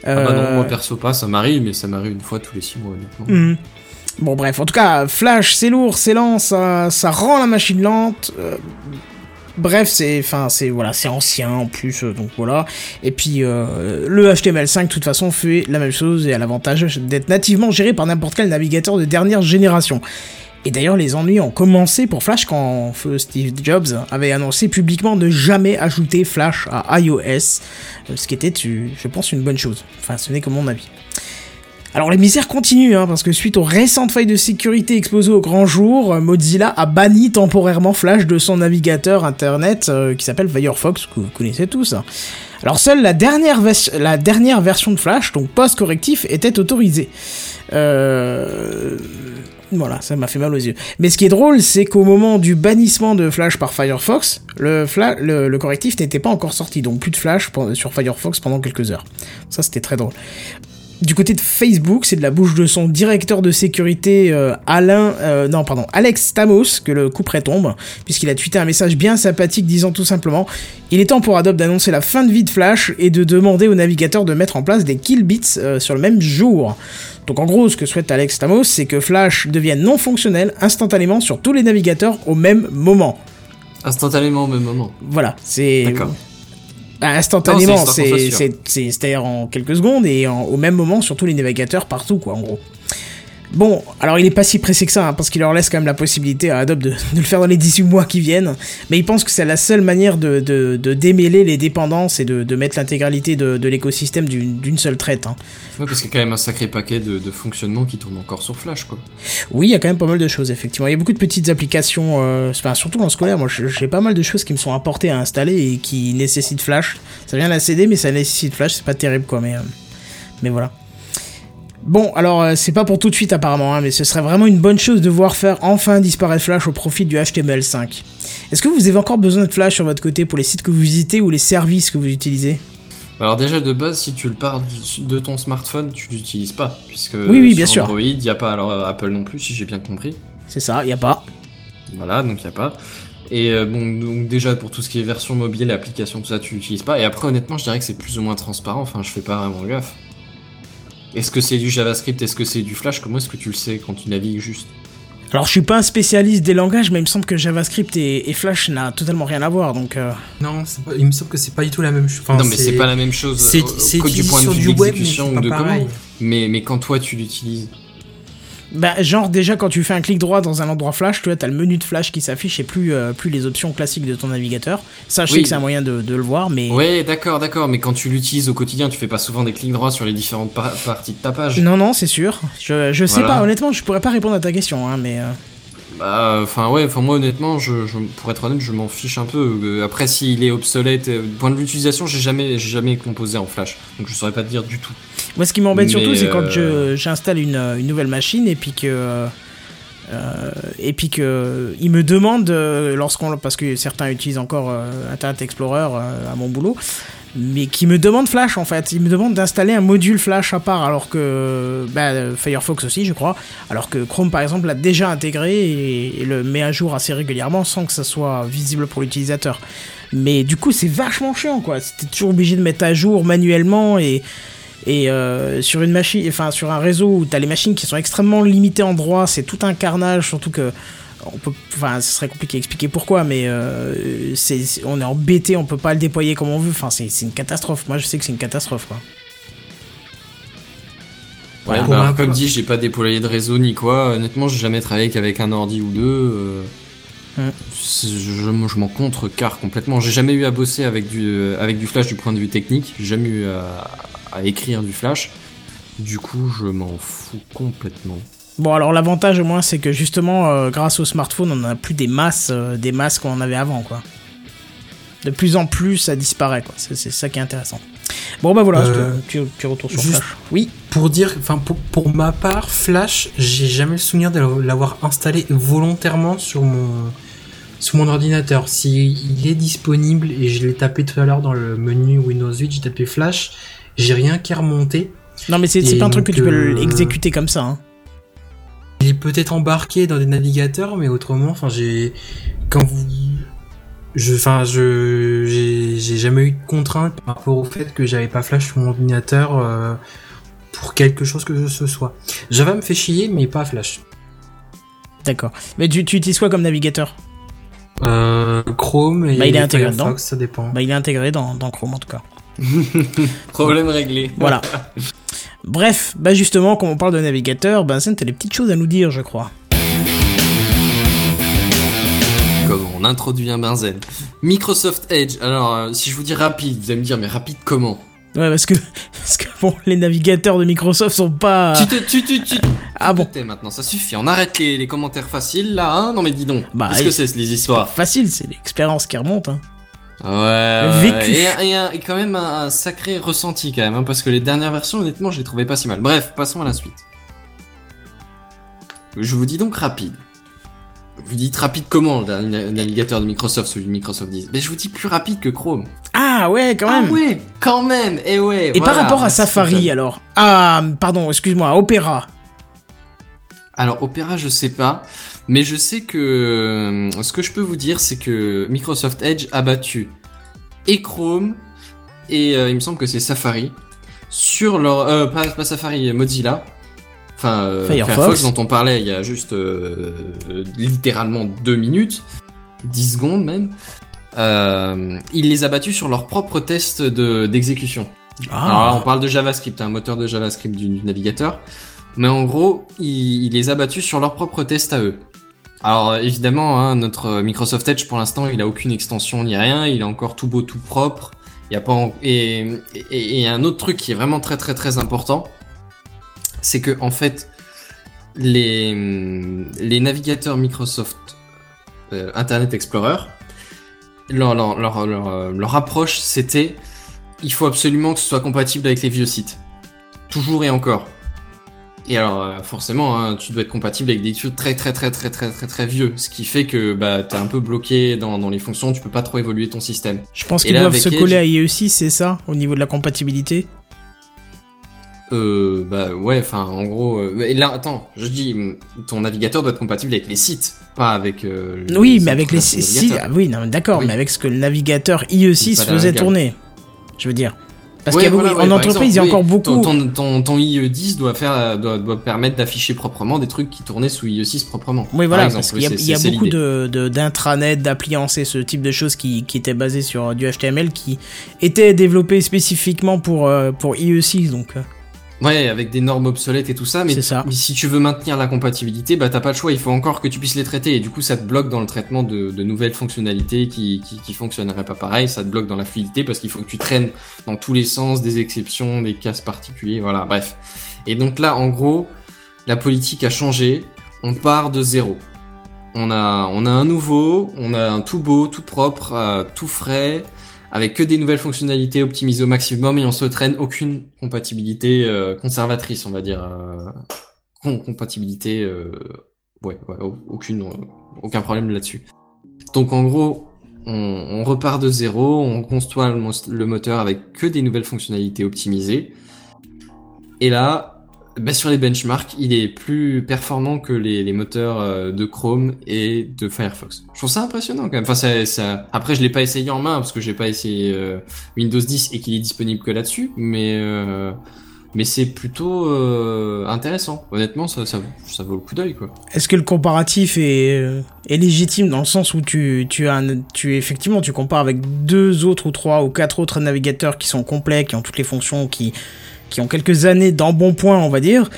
Ah bah non, Euh, moi perso pas, ça m'arrive, mais ça m'arrive une fois tous les 6 mois honnêtement. Mhm. Bon bref, en tout cas, Flash, c'est lourd, c'est lent, ça, ça rend la machine lente. euh, bref, c'est, enfin, c'est voilà, c'est ancien en plus, euh, donc voilà. Et puis euh, le HTML5 de toute façon fait la même chose et a l'avantage d'être nativement géré par n'importe quel navigateur de dernière génération. Et d'ailleurs, les ennuis ont commencé pour Flash quand Steve Jobs avait annoncé publiquement ne jamais ajouter Flash à iOS, euh, ce qui était, je pense, une bonne chose. Enfin, ce n'est que mon avis. Alors les misères continuent, hein, parce que suite aux récentes failles de sécurité exposées au grand jour, Mozilla a banni temporairement Flash de son navigateur internet euh, qui s'appelle Firefox, que vous connaissez tous. Alors seule la dernière, la dernière version de Flash, donc post-correctif, était autorisée. Euh... Voilà, ça m'a fait mal aux yeux. Mais ce qui est drôle, c'est qu'au moment du bannissement de Flash par Firefox, le, correctif n'était pas encore sorti, donc plus de Flash sur Firefox pendant quelques heures. Ça, c'était très drôle. Du côté de Facebook, c'est de la bouche de son directeur de sécurité euh, Alain, euh, Alex Stamos que le coup près tombe, puisqu'il a tweeté un message bien sympathique disant tout simplement il est temps pour Adobe d'annoncer la fin de vie de Flash et de demander aux navigateurs de mettre en place des kill bits euh, sur le même jour. Donc en gros, ce que souhaite Alex Stamos, c'est que Flash devienne non fonctionnel instantanément sur tous les navigateurs au même moment. Instantanément au même moment. Voilà, c'est D'accord. bah, instantanément, c'est c'est c'est- c'est- c'est-à-dire en quelques secondes et en- au même moment sur tous les navigateurs partout, quoi, en gros. Bon, alors il est pas si pressé que ça, hein, parce qu'il leur laisse quand même la possibilité à Adobe de, de le faire dans les 18 mois qui viennent, mais il pense que c'est la seule manière de, de- de démêler les dépendances et de, mettre l'intégralité de, l'écosystème d'une seule traite. hein. Ouais, parce qu'il y a quand même un sacré paquet de, fonctionnements qui tournent encore sur Flash, quoi. Oui, il y a quand même pas mal de choses, effectivement. Il y a beaucoup de petites applications, euh, enfin, surtout le scolaire. Moi, j'ai pas mal de choses qui me sont apportées à installer et qui nécessitent Flash. Ça vient de la CD, mais ça nécessite Flash. C'est pas terrible, quoi, mais, euh, mais voilà. Bon, alors, euh, c'est pas pour tout de suite, apparemment, hein, mais ce serait vraiment une bonne chose de voir faire enfin disparaître Flash au profit du HTML5. Est-ce que vous avez encore besoin de Flash sur votre côté pour les sites que vous visitez ou les services que vous utilisez? Alors déjà de base, si tu le pars de ton smartphone, tu l'utilises pas, puisque Oui, oui, sur bien sûr. Android, il n'y a pas, alors euh, Apple non plus, si j'ai bien compris. C'est ça, y a pas. Voilà, donc il n'y a pas. Et euh, bon, donc déjà pour tout ce qui est version mobile, application, tout ça, tu l'utilises pas. Et après, honnêtement, je dirais que c'est plus ou moins transparent. Enfin, je fais pas vraiment gaffe. Est-ce que c'est du JavaScript Est-ce que c'est du Flash? Comment est-ce que tu le sais quand tu navigues juste? Alors, je suis pas un spécialiste des langages, mais il me semble que JavaScript et, et Flash n'a totalement rien à voir, donc... euh, Non, c'est pas- il me semble que c'est pas du tout la même chose. Enfin, Non, mais c'est pas la même chose C'est au- du point de vue du de web, mais ou de pareil. comment. Mais, mais quand toi tu l'utilises, Bah, genre, déjà, quand tu fais un clic droit dans un endroit flash, tu vois, t'as le menu de flash qui s'affiche et plus, euh, plus les options classiques de ton navigateur. Ça, je sais Oui. que c'est un moyen de, de le voir, mais. Ouais, d'accord, d'accord, mais quand tu l'utilises au quotidien, tu fais pas souvent des clics droits sur les différentes par- parties de ta page. Non, non, c'est sûr. Je, je sais Voilà. pas, honnêtement, je pourrais pas répondre à ta question, hein, mais. euh, Bah, enfin, ouais, enfin, moi, honnêtement, je, je- pour être honnête, je m'en fiche un peu. Euh, Après, s'il est obsolète, euh, point de vue d'utilisation, j'ai jamais, j'ai jamais composé en flash, donc je saurais pas te dire du tout. Moi, ce qui m'embête surtout, c'est quand euh, je, j'installe une, euh, une nouvelle machine et puis que. euh, euh, et puis que il me demande euh, lorsqu'on parce que certains utilisent encore euh, Internet Explorer euh, à mon boulot mais qui me demande Flash en fait. Il me demande d'installer un module Flash à part alors que bah, Firefox aussi je crois. Alors que Chrome par exemple l'a déjà intégré et, et le met à jour assez régulièrement sans que ça soit visible pour l'utilisateur. Mais du coup c'est vachement chiant quoi. C'était toujours obligé de mettre à jour manuellement et et euh, sur une machine, enfin sur un réseau où t'as les machines qui sont extrêmement limitées en droit, c'est tout un carnage, surtout que on peut, enfin, ce serait compliqué à expliquer pourquoi, mais euh, c'est, on est embêté, on peut pas le déployer comme on veut. Enfin, c'est, c'est une catastrophe. Moi, je sais que c'est une catastrophe, quoi. Ouais, bah, un comme dit, j'ai pas déployé de réseau ni quoi. Honnêtement, j'ai jamais travaillé qu'avec un ordi ou deux. euh, Je, je m'en contrecarre complètement. J'ai jamais eu à bosser avec du, euh, avec du flash du point de vue technique. J'ai jamais eu à, à écrire du flash. Du coup, je m'en fous complètement. Bon, alors l'avantage au moins, c'est que justement, euh, grâce au smartphone, on a plus des masses, euh, des masses qu'on avait avant, quoi. De plus en plus, ça disparaît, quoi. C'est, ça qui est intéressant. Bon, bah voilà, Euh, tu, tu retournes sur Flash. Oui. Pour dire, enfin pour, pour ma part, Flash, j'ai jamais le souvenir de l'avoir installé volontairement sur mon sur mon ordinateur. Si il est disponible et je l'ai tapé tout à l'heure dans le menu Windows 8, j'ai tapé Flash, j'ai rien qui est remonté. Non, mais c'est, pas un truc que tu peux euh, l'exécuter comme ça, hein. Il est peut-être embarqué dans des navigateurs, mais autrement, enfin j'ai quand vous je enfin je j'ai jamais eu de contrainte par rapport au fait que j'avais pas Flash sur mon ordinateur euh, pour quelque chose que ce soit. Java me fait chier, mais pas Flash. D'accord. Mais tu, tu utilises quoi comme navigateur? Euh, Chrome et Bah, il est intégré Firefox, ça dépend. Bah, il est intégré dans, dans Chrome en tout cas. *laughs* Problème réglé. Voilà. *laughs* Bref, bah justement, quand on parle de navigateur, Vincent, t'as des petites choses à nous dire, je crois. on introduit un benzen. Microsoft Edge, alors euh, si je vous dis rapide, vous allez me dire mais rapide comment? Ouais, parce que, *laughs* parce que bon, les navigateurs de Microsoft sont pas. Tu te, tu, tu, tu, Ah bon. maintenant, ça suffit, on arrête les, les commentaires faciles là, hein Non mais dis donc, Bah, qu'est-ce que c'est les histoires? Facile, c'est l'expérience qui remonte. Hein. Ouais, Vécu. Et, un- et un- et quand même un, un sacré ressenti quand même, hein, parce que les dernières versions, honnêtement, je les trouvais pas si mal. Bref, passons à la suite. Je vous dis donc rapide. Vous dites rapide comment le navigateur de Microsoft, celui de Microsoft 10 Mais je vous dis plus rapide que Chrome. Ah ouais, quand même. Ah ouais, quand même, et ouais. Et par rapport à Safari, alors? Ah, pardon, excuse-moi, Opera. Alors Opera, je sais pas, mais je sais que euh, ce que je peux vous dire, c'est que Microsoft Edge a battu et Chrome et euh, il me semble que c'est Safari sur leur euh, pas, pas Safari, Mozilla. Enfin, euh, Firefox. Firefox. dont on parlait il y a juste euh, littéralement deux minutes, 10 secondes même. Euh, il les a battus sur leur propre test de d'exécution. Alors là, on Ah, parle de JavaScript, un moteur de JavaScript du, du navigateur. Mais en gros, il, il les a battus sur leur propre test à eux. Alors euh, évidemment, hein, notre euh, Microsoft Edge pour l'instant, il a aucune extension ni rien, il est encore tout beau, tout propre. Il y a pas en- et, et, un autre truc qui est vraiment très très très important, c'est que en fait, les les navigateurs Microsoft euh, Internet Explorer, leur leur leur approche, c'était il faut absolument que ce soit compatible avec les vieux sites. Toujours et encore. Et alors, euh, forcément, hein, tu dois être compatible avec des trucs très très très très très très très vieux, ce qui fait que bah t'es un peu bloqué dans, dans les fonctions, tu peux pas trop évoluer ton système. je pense qu'ils doivent se Edge- coller à IE6, c'est ça, au niveau de la compatibilité? Euh, bah ouais, enfin en gros, euh, et là attends, je dis ton navigateur doit être compatible avec les sites, pas avec. euh, Oui, mais avec les autres si, navigateurs. ah oui, non, d'accord, Oui. mais avec ce que le navigateur C'est IE6 pas la faisait tourner. Je veux dire. Parce Ouais, qu'il y a beaucoup, voilà, ouais, en entreprise, il y a encore oui, beaucoup. Ton, ton, ton, ton IE10 doit faire, doit, doit permettre d'afficher proprement des trucs qui tournaient sous IE6 proprement. Oui, voilà, exemple, parce qu'il y a, c'est- il y a c'est beaucoup l'idée. de, de, d'intranets, d'appliances et ce type de choses qui, qui étaient basées sur du HTML qui étaient développées spécifiquement pour, euh, pour IE6, donc. Ouais, avec des normes obsolètes et tout ça, mais, C'est ça. mais si tu veux maintenir la compatibilité, bah t'as pas le choix, il faut encore que tu puisses les traiter, et du coup ça te bloque dans le traitement de, de nouvelles fonctionnalités qui, qui, qui fonctionneraient pas pareil, ça te bloque dans la fluidité parce qu'il faut que tu traînes dans tous les sens, des exceptions, des cas particuliers, voilà, bref. Et donc là, en gros, la politique a changé, on part de zéro. On a, on a un nouveau, on a un tout beau, tout propre, euh, tout frais, avec que des nouvelles fonctionnalités optimisées au maximum et on se traîne aucune compatibilité euh, conservatrice, on va dire. euh, com- compatibilité, euh, ouais, ouais, au- aucune, euh, aucun problème là-dessus. Donc en gros, on, repart de zéro, on construit le moteur avec que des nouvelles fonctionnalités optimisées. Et là, bah, sur les benchmarks, il est plus performant que les, les moteurs euh, de Chrome et de Firefox. Je trouve ça impressionnant quand même. Enfin, ça. Après, je l'ai pas essayé en main parce que j'ai pas essayé euh, Windows 10 et qu'il est disponible que là-dessus, mais euh, mais c'est plutôt intéressant. Honnêtement, ça, ça, ça vaut le coup d'œil. Est-ce que le comparatif est, est légitime dans le sens où tu, tu as un- tu effectivement tu compares avec deux autres ou trois ou quatre autres navigateurs qui sont complets, qui ont toutes les fonctions, qui, qui ont quelques années d'embonpoint, on va dire,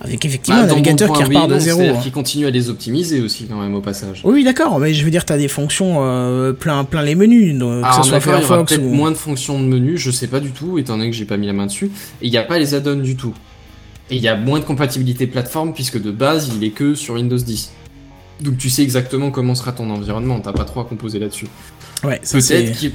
avec effectivement Bah, un navigateur bon qui point, repart de non, zéro. Hein. qu'il continue à les optimiser aussi quand même au passage. Oui, d'accord, mais je veux dire, t'as des fonctions euh, plein, plein les menus, donc, que Alors, ce soit d'accord, il y aura Firefox peut-être ou. moins de fonctions de menu, je sais pas du tout, étant donné que j'ai pas mis la main dessus. Et il n'y a pas les add-ons du tout. Et il y a moins de compatibilité plateforme puisque de base il est que sur Windows 10. Donc tu sais exactement comment sera ton environnement, t'as pas trop à composer là-dessus. Ouais,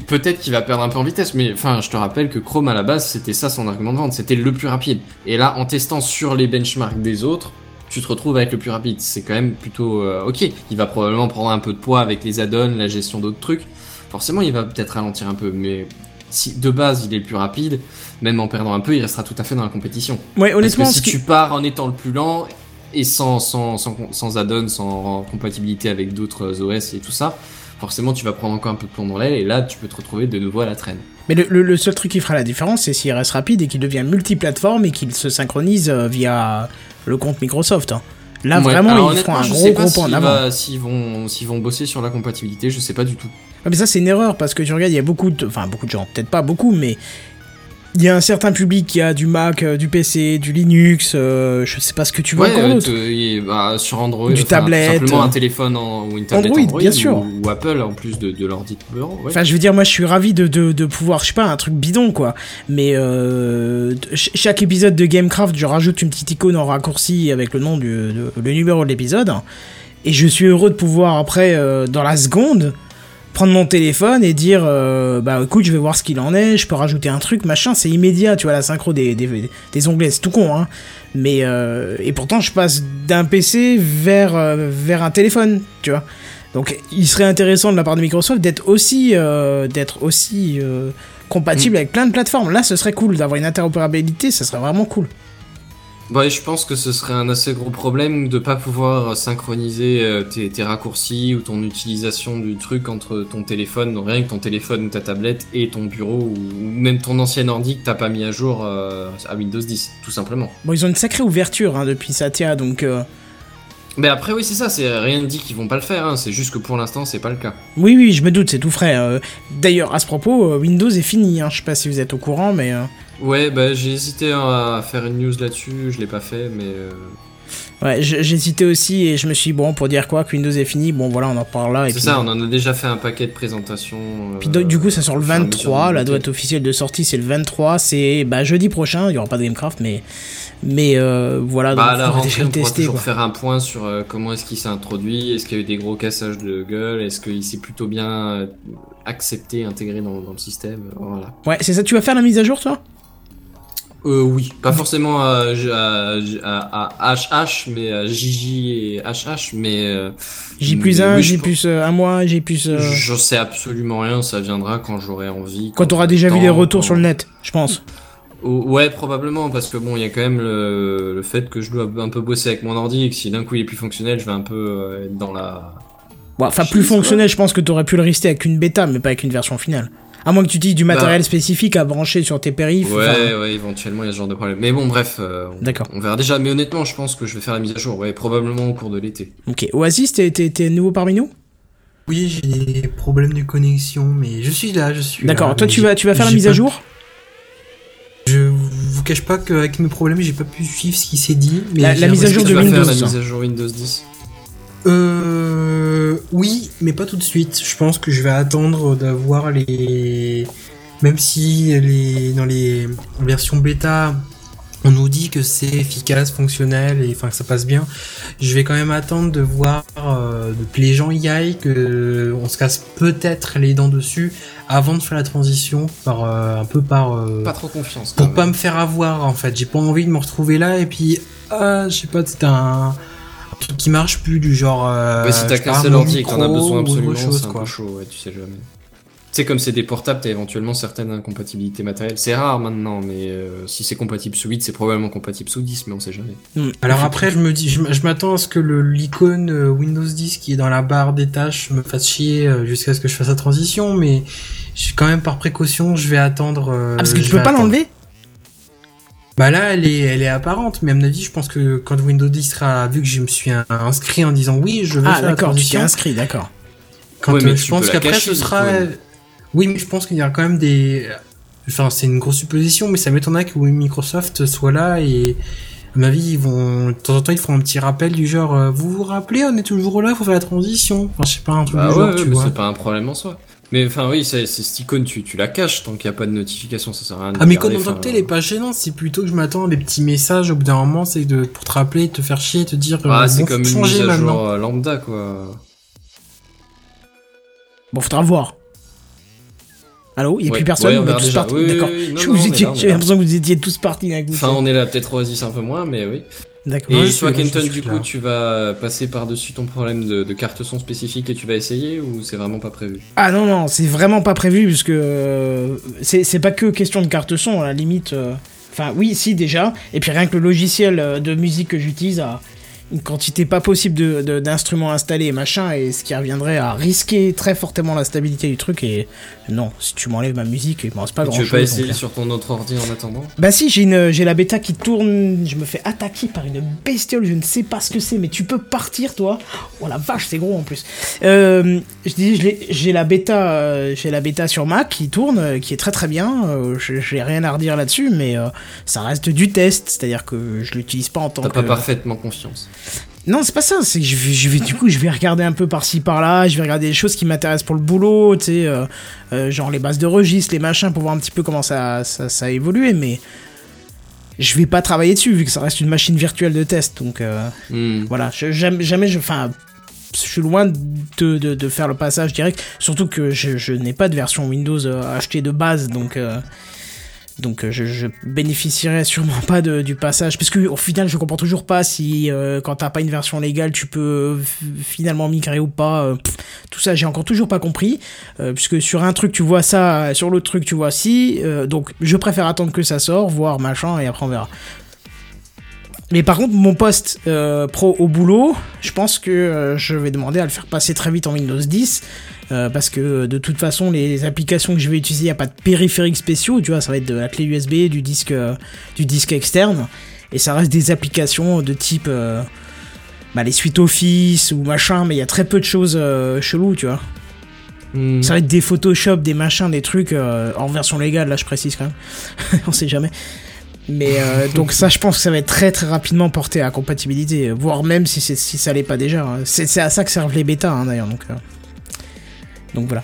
Peut-être qu'il va perdre un peu en vitesse, mais enfin je te rappelle que Chrome à la base c'était ça son argument de vente, c'était le plus rapide. Et là en testant sur les benchmarks des autres, tu te retrouves avec le plus rapide. C'est quand même plutôt euh, ok. Il va probablement prendre un peu de poids avec les add-ons, la gestion d'autres trucs. Forcément il va peut-être ralentir un peu, mais si de base il est le plus rapide, même en perdant un peu, il restera tout à fait dans la compétition. Ouais, Parce honnêtement, que ce si tu pars en étant le plus lent et sans, sans, sans, sans add-on, sans compatibilité avec d'autres OS et tout ça, forcément tu vas prendre encore un peu de plomb dans l'aile et là tu peux te retrouver de nouveau à la traîne. Mais le, le- le seul truc qui fera la différence, c'est s'il reste rapide et qu'il devient multiplateforme et qu'il se synchronise euh, via le compte Microsoft. hein. Là, Ouais, vraiment, alors ils feront un gros pas gros pas vont, s'ils vont bosser sur la compatibilité, je sais pas du tout. Ah, mais ça, c'est une erreur parce que tu regardes, il y a beaucoup de. Enfin, beaucoup de gens, peut-être pas beaucoup, mais. Il y a un certain public qui a du Mac, euh, du PC, du Linux, euh, je sais pas ce que tu vois Ouais, encore euh, bah, sur Android, Du tablette, simplement euh, un téléphone en- ou une tablette Android, Android, bien sûr. Ou, ou Apple en plus de, de l'ordi ouais. Enfin, je veux dire, moi, je suis ravi de, de, de pouvoir, je sais pas, un truc bidon, quoi. Mais euh, ch- chaque épisode de Gamecraft, je rajoute une petite icône en raccourci avec le nom du le numéro de l'épisode. Et je suis heureux de pouvoir, après, dans la seconde, prendre mon téléphone et dire, euh, bah écoute, je vais voir ce qu'il en est, je peux rajouter un truc, machin, c'est immédiat, tu vois, la synchro des, des, des onglets, c'est tout con, hein. Mais, euh, et pourtant, je passe d'un PC vers, euh, vers un téléphone, tu vois. Donc, il serait intéressant de la part de Microsoft d'être aussi, d'être aussi compatible avec plein de plateformes. Là, ce serait cool d'avoir une interopérabilité, ça serait vraiment cool. Ouais, je pense que ce serait un assez gros problème de pas pouvoir synchroniser euh, tes, raccourcis ou ton utilisation du truc entre ton téléphone, rien que ton téléphone ou ta tablette et ton bureau ou, ou même ton ancien ordi que t'as pas mis à jour euh, à Windows 10, tout simplement. Bon, ils ont une sacrée ouverture hein, depuis Satya, donc euh, Mais après, oui, c'est ça, c'est rien ne dit qu'ils vont pas le faire, hein, c'est juste que pour l'instant, c'est pas le cas. oui, oui, je me doute, c'est tout frais. euh. D'ailleurs, à ce propos, euh, Windows est fini. Hein, je sais pas si vous êtes au courant, mais euh, Ouais, bah j'ai hésité à faire une news là-dessus, je l'ai pas fait, mais. euh, ouais, j- j'ai cité aussi et je me suis dit, bon, pour dire quoi, que Windows est fini. Bon, voilà, on en parle là. C'est ça, on en a déjà fait un paquet de présentations. Puis du coup, ça sort le au fur et à mesure 23. de La date officielle de sortie, c'est le 23. C'est bah, jeudi prochain. Il y aura pas de Gamecraft, mais mais euh, voilà. Bah, à donc, la rentrée, déjà on pourra toujours quoi. faire un point sur euh, comment est-ce qu'il s'est introduit, est-ce qu'il y a eu des gros cassages de gueule, est-ce qu'il s'est plutôt bien euh, accepté, intégré dans, dans le système, voilà. Ouais, c'est ça. Tu vas faire la mise à jour, toi? Euh, oui, pas forcément à, à, à, à HH, mais à JJ et HH, mais... euh, J plus mais 1, oui, je J plus 1 mois, J plus. euh, J'en sais absolument rien, ça viendra quand j'aurai envie. Quand t'auras j'aurai déjà vu les retours quand- sur le net, je pense. Ouais, probablement, parce que bon, il y a quand même le, le fait que je dois un peu bosser avec mon ordi et que si d'un coup il est plus fonctionnel, je vais un peu euh, être dans la... Bon, enfin, plus fonctionnel, je pense que t'aurais pu le rester avec une bêta, mais pas avec une version finale. À moins que tu utilises du matériel spécifique à brancher sur tes périphes. Ouais, enfin, ouais, éventuellement il y a ce genre de problème. Mais bon, bref, euh, on, D'accord. on verra déjà. Mais honnêtement, je pense que je vais faire la mise à jour, ouais, probablement au cours de l'été. Ok. Oasis, t'es- t'es t'es nouveau parmi nous? Oui, j'ai des problèmes de connexion, mais je suis là, je suis là. D'accord. Toi, tu vas, tu vas faire la mise à jour? Cache pas qu'avec mes problèmes, j'ai pas pu suivre ce qui s'est dit. Mais La- mise à jour de vas faire Windows, la ça. mise à jour Windows 10 Euh, oui, mais pas tout de suite. Je pense que je vais attendre d'avoir les. Même si les dans les versions bêta, on nous dit que c'est efficace, fonctionnel et enfin que ça passe bien. Je vais quand même attendre de voir euh, que les gens y aillent, que on se casse peut-être les dents dessus avant de faire la transition par euh, un peu par. euh, Pas trop confiance. pour pas même. me faire avoir en fait. J'ai pas envie de me retrouver là et puis ah, je sais pas, c'est un, un truc qui marche plus du genre. Euh, Ouais, si t'as je qu'un pars seul mon ordi et que t'en as besoin absolument, c'est un quoi. peu chaud, ouais, tu sais jamais. Tu sais, comme c'est des portables, t'as éventuellement certaines incompatibilités matérielles. C'est rare maintenant, mais euh, si c'est compatible sous 8, c'est probablement compatible sous 10, mais on sait jamais. Hmm. Alors après, je me dis, je m'attends à ce que l'icône euh, Windows 10 qui est dans la barre des tâches me fasse chier euh, jusqu'à ce que je fasse la transition, mais je- quand même par précaution, je vais attendre. euh, Ah, parce que tu peux pas l'enlever? Bah là, elle est, elle est apparente, mais à mon avis, je pense que quand Windows 10 sera vu que je me suis in- inscrit en disant oui, je veux Ah, faire la d'accord, tu transition. inscrit, d'accord. Quand Ouais, mais euh, tu je pense qu'après ce sera. Oui, mais je pense qu'il y a quand même des. Enfin, c'est une grosse supposition, mais ça m'étonnerait que Microsoft soit là et. À ma vie, ils vont. De temps en temps, ils font un petit rappel du genre euh, Vous vous rappelez, on est toujours là, faut faire la transition? Enfin, je sais pas, un truc Bah du ouais, genre, ouais, tu mais vois. c'est pas un problème en soi. Mais enfin, oui, c'est c'est cette icône, tu, tu la caches tant qu'il n'y a pas de notification, ça sert à rien de Ah, mais quand en tant que tel est pas gênant, c'est plutôt que je m'attends à des petits messages au bout d'un moment, c'est de pour te rappeler, te faire chier, te dire Ah, euh, c'est bon, comme une mise à jour euh, lambda, quoi. Bon, faudra voir. Allô Il y a Ouais, plus personne ouais, on On est tous partis Oui, D'accord. là, J'ai là. l'impression que vous étiez tous partis d'un coup. Enfin, on est là, peut-être Oasis un peu moins, mais oui. D'accord. Et toi, Kenton, du là. coup, tu vas passer par-dessus ton problème de, de carte son spécifique et tu vas essayer ou c'est vraiment pas prévu? Ah non, non, c'est vraiment pas prévu, puisque euh, c'est c'est pas que question de carte son, à la limite. euh, Enfin, oui, si, déjà. Et puis rien que le logiciel euh, de musique que j'utilise, a- une quantité pas possible de- de- d'instruments installés et machin, et ce qui reviendrait à risquer très fortement la stabilité du truc. Et non, si tu m'enlèves ma musique, il me reste pas Tu grand veux pas essayer sur ton autre ordi en attendant? Bah si, j'ai la bêta qui tourne, je me fais attaquer par une bestiole, je ne sais pas ce que c'est, mais tu peux partir toi. Oh la vache, c'est gros en plus. Euh, je dis, j'ai la bêta, euh, j'ai la bêta sur Mac qui tourne, euh, qui est très très bien. Je- j'ai rien à redire là-dessus, mais ça reste du test, c'est-à-dire que je l'utilise pas en tant T'as que. pas parfaitement confiance. Non, c'est pas ça. C'est que je vais, je vais- du coup, je vais regarder un peu par-ci par-là. Je vais regarder des choses qui m'intéressent pour le boulot, tu sais, euh, euh, genre les bases de registre, les machins, pour voir un petit peu comment ça, ça, ça a évolué. Mais je vais pas travailler dessus vu que ça reste une machine virtuelle de test. Donc euh, Hmm. voilà, je- jamais, jamais, je, enfin, je suis loin de, de, de faire le passage direct. Surtout que je, je n'ai pas de version Windows euh, achetée de base, donc. Euh, donc euh, je, je bénéficierai sûrement pas du passage parce que au final je comprends toujours pas si euh, quand t'as pas une version légale tu peux f- finalement migrer ou pas euh, tout ça j'ai encore toujours pas compris. Euh, puisque sur un truc tu vois ça sur l'autre truc tu vois si euh, donc je préfère attendre que ça sort voir machin et après on verra mais par contre mon poste euh, pro au boulot je pense que euh, je vais demander à le faire passer très vite en Windows 10 euh, parce que de toute façon les applications que je vais utiliser, il n'y a pas de périphériques spéciaux, tu vois, ça va être de la clé USB, du disque, du disque externe, et ça reste des applications de type bah, les suites Office ou machin, mais il y a très peu de choses cheloues, tu vois. Hmm. Ça va être des Photoshop, des machins, des trucs en version légale, là je précise quand même, *laughs* on sait jamais. Mais euh, donc ça, je pense que ça va être très très rapidement porté à compatibilité, voire même si, ça l'est pas déjà. hein. C'est c'est à ça que servent les bêtas hein, d'ailleurs, donc, euh, donc voilà.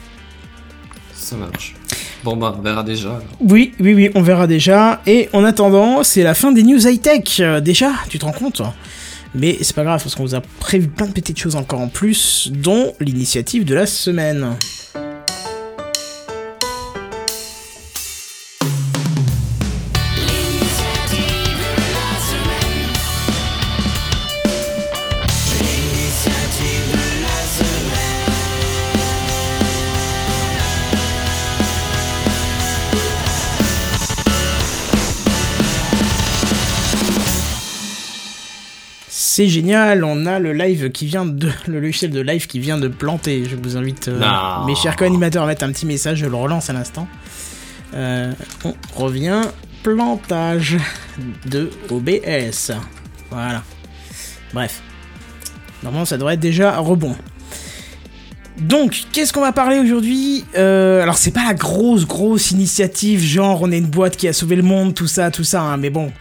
Ça marche. Bon bah, on verra déjà. alors. Oui, oui, oui, on verra déjà. Et en attendant, c'est la fin des news high-tech. Euh, déjà, tu te rends compte Mais c'est pas grave, parce qu'on vous a prévu plein de petites choses encore en plus, dont l'initiative de la semaine. C'est génial, on a le live qui vient de *laughs* le logiciel de live qui vient de planter. Je vous invite euh, mes chers co-animateurs à mettre un petit message, je le relance à l'instant. Euh, on revient plantage de OBS. Voilà. Bref. Normalement ça devrait être déjà rebond. Donc, qu'est-ce qu'on va parler aujourd'hui? Euh, Alors, c'est pas la grosse, grosse initiative, genre on est une boîte qui a sauvé le monde, tout ça, tout ça, hein, mais bon.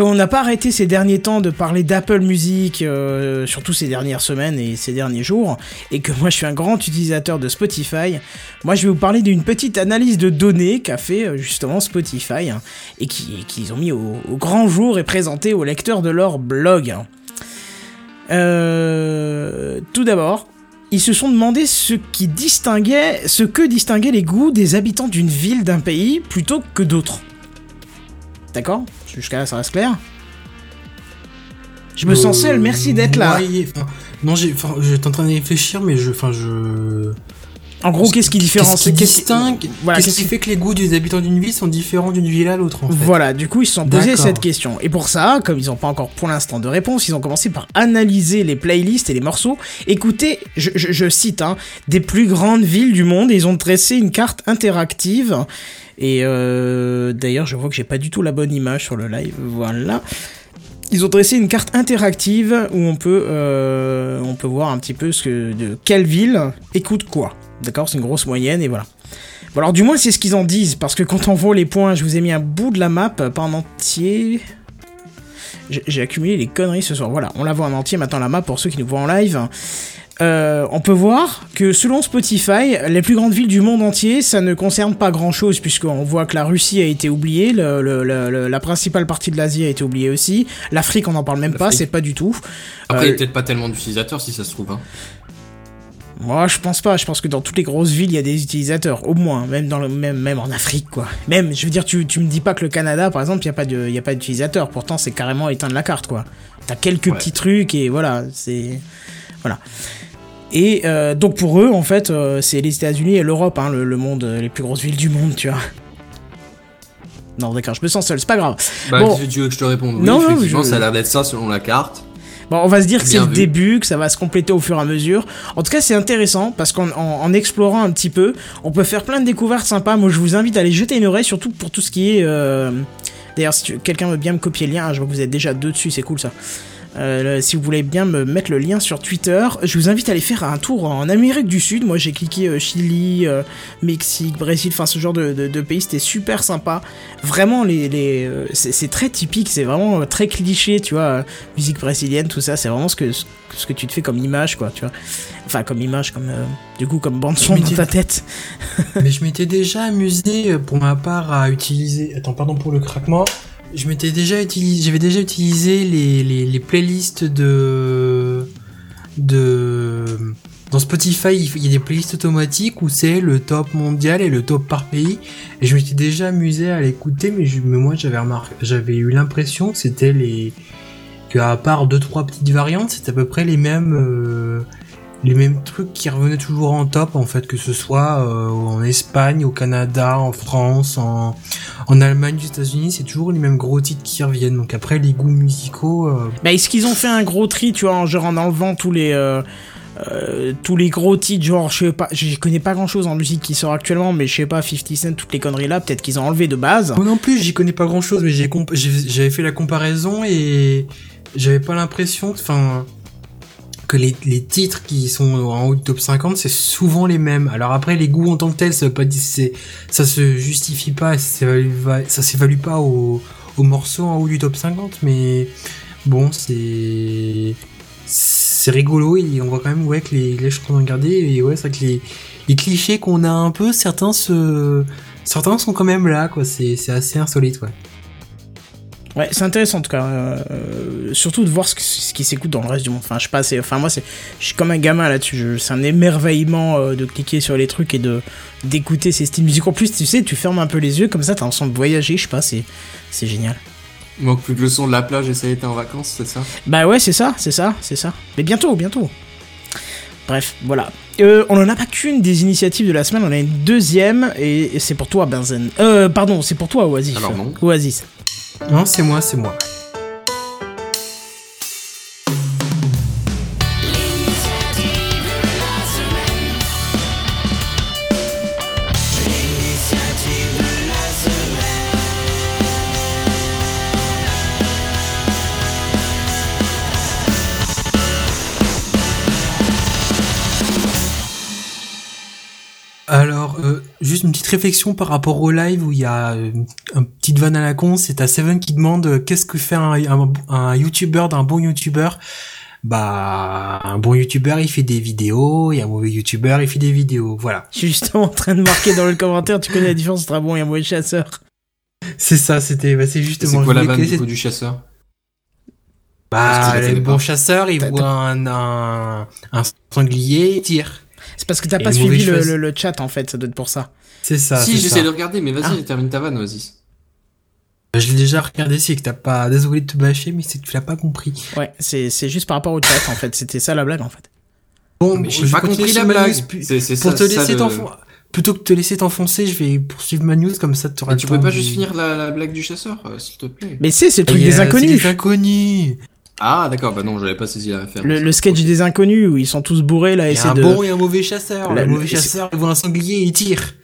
Comme on n'a pas arrêté ces derniers temps de parler d'Apple Music, euh, surtout ces dernières semaines et ces derniers jours, et que moi je suis un grand utilisateur de Spotify, moi je vais vous parler d'une petite analyse de données qu'a fait euh, justement Spotify, hein, et qui- qu'ils ont mis au, grand jour et présenté aux lecteurs de leur blog. Euh, tout d'abord, ils se sont demandé ce qui distinguait, ce que distinguaient les goûts des habitants d'une ville, d'un pays, plutôt que d'autres. D'accord? Jusqu'à là, ça reste clair Je me sens Euh, seul, merci d'être là. ouais, enfin, non, j'étais en train de réfléchir, mais je, enfin, je. En gros, qu'est-ce qui différencie Qu'est-ce qui distingue Voilà, fait que les goûts des habitants d'une ville sont différents d'une ville à l'autre, en fait Voilà, du coup, ils se sont posés cette question. Et pour ça, comme ils n'ont pas encore pour l'instant de réponse, ils ont commencé par analyser les playlists et les morceaux. Écoutez, je, je- je cite, hein, des plus grandes villes du monde, et ils ont dressé une carte interactive. Et euh, d'ailleurs, je vois que j'ai pas du tout la bonne image sur le live. Voilà. Ils ont dressé une carte interactive où on peut, euh, on peut voir un petit peu ce que, de quelle ville écoute quoi. D'accord C'est une grosse moyenne et voilà. Bon alors du moins c'est ce qu'ils en disent, parce que quand on voit les points, je vous ai mis un bout de la map, pas en entier. J'ai accumulé les conneries ce soir. Voilà, on la voit en entier maintenant la map pour ceux qui nous voient en live. Euh, on peut voir que selon Spotify, les plus grandes villes du monde entier, ça ne concerne pas grand chose, puisqu'on voit que la Russie a été oubliée, le- le- le- le- la principale partie de l'Asie a été oubliée aussi, l'Afrique on n'en parle même pas, c'est pas du tout. Après, il y Euh, a peut-être pas tellement d'utilisateurs si ça se trouve. Hein. Moi, je pense pas. Je pense que dans toutes les grosses villes, il y a des utilisateurs, au moins, même dans le même, même en Afrique, quoi. Même, je veux dire, tu, tu me dis pas que le Canada, par exemple, il y a pas de, y a pas d'utilisateurs. Pourtant, c'est carrément éteindre la carte, quoi. T'as quelques Ouais. petits trucs et voilà, c'est, voilà. Et euh, donc pour eux, en fait, euh, c'est les États-Unis et l'Europe, hein, le, le monde, euh, les plus grosses villes du monde, tu vois. Non, d'accord, je me sens seul, c'est pas grave. Bah, Bon. tu veux que je te réponde Oui, Non, non, je- ça a l'air d'être ça selon la carte. Bon, on va se dire que c'est le début, que ça va se compléter au fur et à mesure. En tout cas, c'est intéressant parce qu'en en, en explorant un petit peu, on peut faire plein de découvertes sympas. Moi, je vous invite à aller jeter une oreille, surtout pour tout ce qui est. euh, D'ailleurs, si quelqu'un veut bien me copier le lien, hein, je vois que vous êtes déjà deux dessus, c'est cool ça. Euh, si vous voulez bien me mettre le lien sur Twitter, je vous invite à aller faire un tour en Amérique du Sud. Moi, j'ai cliqué euh, Chili, euh, Mexique, Brésil, enfin ce genre de, de- de pays, c'était super sympa. Vraiment, les, les, c'est très typique, c'est vraiment très cliché, tu vois. musique brésilienne, tout ça, c'est vraiment ce que, ce que tu te fais comme image, quoi, tu vois. Enfin, comme image, comme du coup, comme bande son Mais dans ta tête. Mais je m'étais déjà amusé pour ma part à utiliser. Attends, pardon pour le craquement. Je m'étais déjà utilisé. J'avais déjà utilisé les, les, playlists de. de. Dans Spotify, il y a des playlists automatiques où c'est le top mondial et le top par pays. Et je m'étais déjà amusé à l'écouter, mais, mais moi j'avais remarqué, j'avais eu l'impression que c'était les. que à part deux trois petites variantes, c'était à peu près les mêmes. euh, les mêmes trucs qui revenaient toujours en top en fait que ce soit euh, en Espagne, au Canada, en France, en, en Allemagne, aux États-Unis, c'est toujours les mêmes gros titres qui reviennent. Donc après les goûts musicaux, euh, Bah, est-ce qu'ils ont fait un gros tri, tu vois, en, genre en enlevant tous les. euh, euh, tous les gros titres, genre, je sais pas, je connais pas grand chose en musique qui sort actuellement, mais je sais pas, 50 Cent, toutes les conneries là, peut-être qu'ils ont enlevé de base. moi non plus j'y connais pas grand chose, mais j'avais fait la comparaison et j'avais pas l'impression, enfin que les, titres qui sont en haut du top 50 c'est souvent les mêmes. Alors après les goûts en tant que tels ça veut pas ça se justifie pas, ça s'évalue pas au, au morceau en haut du top 50 mais bon c'est c'est rigolo et on voit quand même ouais que les, les je crois regarder et ouais c'est que les, clichés qu'on a un peu certains sont quand même là quoi c'est c'est assez insolite ouais. Ouais, c'est intéressant en tout cas, euh, surtout de voir ce, qui s'écoute dans le reste du monde. Enfin, je sais pas, enfin moi c'est, je suis comme un gamin là-dessus. Je- C'est un émerveillement euh, de cliquer sur les trucs et de d'écouter ces styles musicaux. En plus, tu sais, tu fermes un peu les yeux comme ça, t'as l'impression de voyager. Je sais pas, c'est, c'est génial. Il manque plus que le son de la plage et ça a été en vacances, c'est ça? Bah ouais, c'est ça, c'est ça, c'est ça. Mais bientôt, bientôt. Bref, voilà. Euh, on en a pas qu'une des initiatives de la semaine, on a une deuxième et, et c'est pour toi, Benzen. Euh, pardon, c'est pour toi, Oasis. Alors non. Oasis. Non c'est moi c'est moi. Réflexion par rapport au live où il y a euh, un petite vanne à la con, c'est ta Seven qui demande euh, qu'est-ce que fait un, un, un YouTuber d'un bon YouTuber? Bah, un bon YouTuber il fait des vidéos, et un mauvais YouTuber il fait des vidéos, voilà. Je suis justement en train de marquer dans le commentaire, tu connais la différence entre un bon et un mauvais chasseur. C'est ça, c'était, bah, c'est justement. C'est quoi la vanne du coup du chasseur? Bah, le bon pas. chasseur, il voit un, un, un sanglier, il tire. C'est parce que t'as pas suivi le- le chat en fait, ça doit être pour ça. C'est ça. Si, c'est j'essaie de regarder, mais vas-y, Ah. termine ta vanne, vas-y. Je l'ai déjà regardé, c'est que t'as pas, désolé de te bâcher, mais c'est que tu l'as pas compris. Ouais, c'est c'est juste par rapport au chat en fait, c'était ça la blague en fait. Bon, Mais je j'ai pas compris la blague. puis- C'est- c'est pour ça- te ça, laisser le- t'enfoncer, plutôt que de te laisser t'enfoncer, je vais poursuivre ma news comme ça tu auras tu peux pas de- juste finir la, la blague du chasseur, euh, s'il te plaît. Mais c'est c'est le truc Et, des euh, c'est inconnus. Ah, d'accord, bah non, j'avais pas saisi la référence. Le, le sketch des inconnus où ils sont tous bourrés là, Il y a essayer un de. bon et un mauvais chasseur. La- le mauvais chasseur, voit un sanglier et il tire.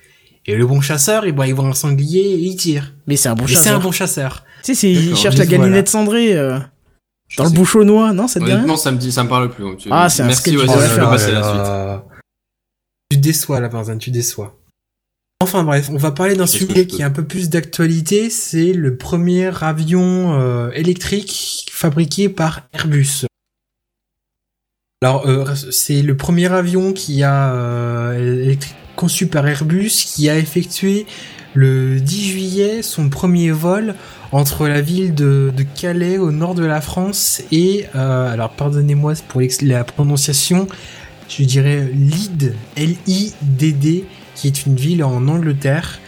Et le bon chasseur, il voit, il voit un sanglier et il tire. Mais c'est un bon Mais c'est un chasseur. bon chasseur. Tu sais, il cherche la galinette voilà. cendrée euh, dans le sais- bouchonnois, non Ça te Honnêtement, ça me dit, ça me parle plus. Tu- Ah, c'est un Merci, du je peux Oh passer la suite. là. Tu déçois la personne, tu déçois. Enfin bref, on va parler d'un sujet qui est un peu plus d'actualité, c'est le premier avion euh, électrique fabriqué par Airbus. Alors euh, c'est le premier avion qui a euh, électrique conçu par Airbus qui a effectué le 10 juillet son premier vol entre la ville de, Calais au nord de la France et euh, alors pardonnez-moi pour la prononciation, je dirais Lyd, L-I-D-D, qui est une ville en Angleterre,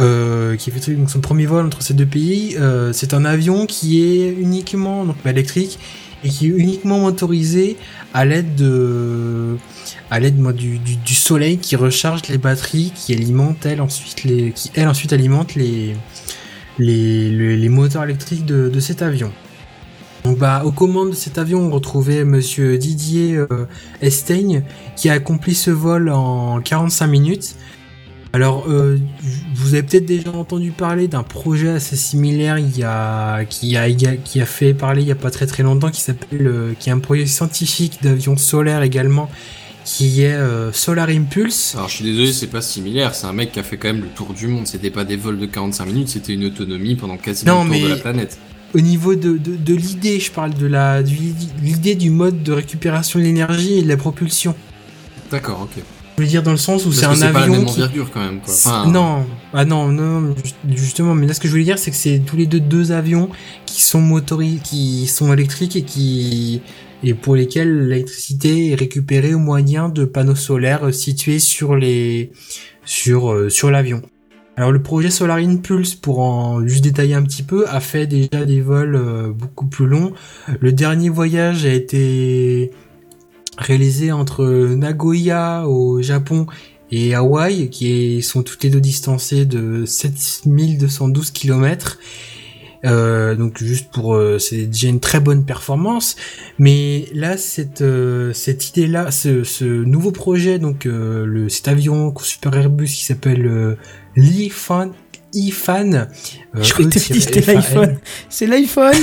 euh, qui fait donc son premier vol entre ces deux pays. Euh, c'est un avion qui est uniquement électrique et qui est uniquement motorisé à l'aide moi, du, soleil qui recharge les batteries qui alimentent elles ensuite les qui elles ensuite alimentent les les, moteurs électriques de, cet avion. Donc bah aux commandes de cet avion, on retrouvait monsieur Didier euh, Esteigne qui a accompli ce vol en 45 minutes. Alors euh, vous avez peut-être déjà entendu parler d'un projet assez similaire il y a, qui, a, qui a fait parler il y a pas très très longtemps qui s'appelle euh, qui est un projet scientifique d'avion solaire également qui est euh, Solar Impulse. Alors je suis désolé, c'est pas similaire, c'est un mec qui a fait quand même le tour du monde, c'était pas des vols de 45 minutes, c'était une autonomie pendant quasiment Non, le tour de la planète. Au niveau de, de, de l'idée, je parle de la l'idée du mode de récupération de l'énergie et de la propulsion. D'accord, ok. Je veux dire dans le sens où c'est un c'est pas la avion même qui... envergure quand même, quoi. Enfin, non, ah non, non, non, ju- justement, mais là ce que je voulais dire, c'est que c'est tous les deux deux avions qui sont motorisés, qui sont électriques et qui et pour lesquels l'électricité est récupérée au moyen de panneaux solaires euh, situés sur les sur euh, sur l'avion. Alors le projet Solar Impulse, pour en juste détailler un petit peu, a fait déjà des vols euh, beaucoup plus longs. Le dernier voyage a été réalisé entre Nagoya au Japon et Hawaï, qui sont toutes les deux distancées de 7212 km. Euh, donc juste pour euh, c'est déjà une très bonne performance mais là cette euh, cette idée là ce, ce nouveau projet donc euh, le cet avion super Airbus qui s'appelle euh, l'IFAN IFAN Je que c'était l'iPhone. C'est l'iPhone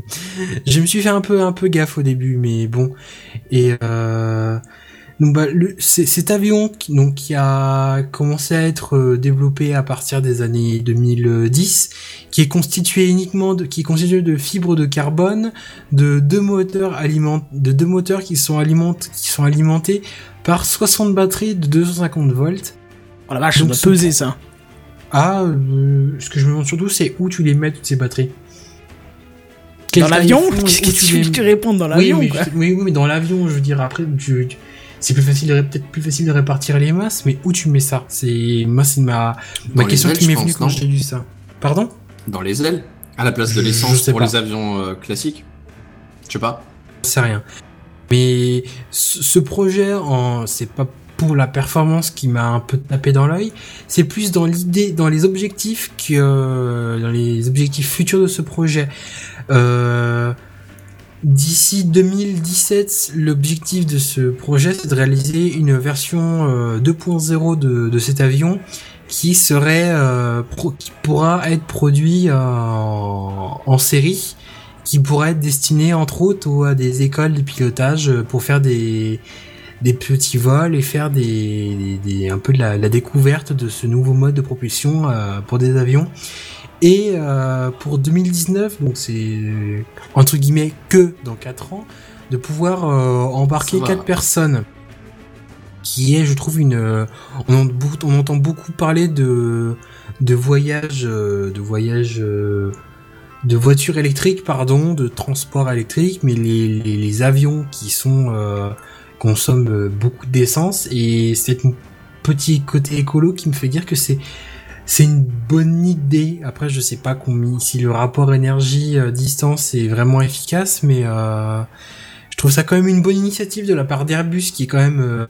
*laughs* je me suis fait un peu un peu gaffe au début, mais bon. Et euh, donc bah, c'est- cet avion qui, donc qui a commencé à être euh, développé à partir des années 2010, qui est constitué uniquement de, qui est constitué de fibres de carbone, de deux moteurs aliment, de deux moteurs qui sont alimentés qui sont alimentés par 60 batteries de 250 volts. Oh la vache, ça doit peser ça. Ah, euh, ce que je me demande surtout, c'est où tu les mets toutes ces batteries? Dans l'avion Qu'est-ce que tu veux les- que tu répondes dans oui, l'avion je- oui, oui, mais dans l'avion, je veux dire, après, tu, tu- c'est plus facile, peut-être plus facile de répartir les masses, mais où tu mets ça? C'est moi, c'est ma, ma Dans question ailes, qui m'est venue quand j'ai lu ça. Pardon? Dans les ailes? À la place de l'essence pour pas. les avions euh, classiques? Je sais pas. Je sais rien. Mais ce, ce projet, en, c'est pas pour la performance qui m'a un peu tapé dans l'œil, c'est plus dans l'idée, dans les objectifs que euh, dans les objectifs futurs de ce projet. Euh, D'ici 2017, l'objectif de ce projet, c'est de réaliser une version euh, 2.0 de, de cet avion qui serait euh, qui pourra être produit euh, en, série, qui pourra être destiné entre autres à des écoles de pilotage euh, pour faire des des petits vols et faire des, des- des- un peu de la, la découverte de ce nouveau mode de propulsion euh, pour des avions. Et euh, pour 2019, donc c'est entre guillemets que dans 4 ans, de pouvoir euh, embarquer Ça va. quatre personnes. Qui est, je trouve, une. on, entend beaucoup parler de de voyages, de voyages, de voitures électriques, pardon, de transport électrique, mais les, les, les avions qui sont euh, consomment euh, beaucoup d'essence et c'est un petit côté écolo qui me fait dire que c'est c'est une bonne idée. Après, je sais pas si le rapport énergie-distance est vraiment efficace, mais euh, je trouve ça quand même une bonne initiative de la part d'Airbus, qui est quand même euh,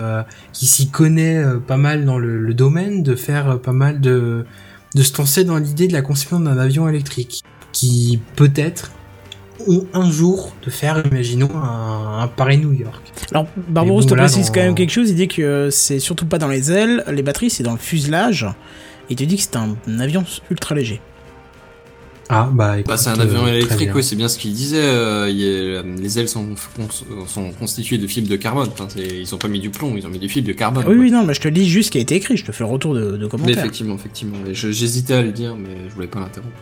euh, qui s'y connaît euh, pas mal dans le, le domaine, de faire euh, pas mal de de se lancer dans l'idée de la conception d'un avion électrique, qui peut-être ont un jour de faire, imaginons, un, un Paris-New York. Alors, Barbaros bon, te précise dans- quand même quelque chose. Il dit que euh, c'est surtout pas dans les ailes, les batteries, c'est dans le fuselage. Il te dit que c'est un, un avion ultra léger. Ah, bah, écoute, Bah, c'est un euh, avion très électrique, oui, c'est bien ce qu'il disait. euh, il y a- les ailes sont, cons- sont constituées de fibres de carbone. Ils ont pas mis du plomb, ils ont mis des fibres de carbone. oui, quoi. oui, non, mais je te lis juste ce qui a été écrit. Je te fais le retour de, de Mais commentaires. effectivement, effectivement. Je- J'hésitais à le dire, mais je voulais pas l'interrompre.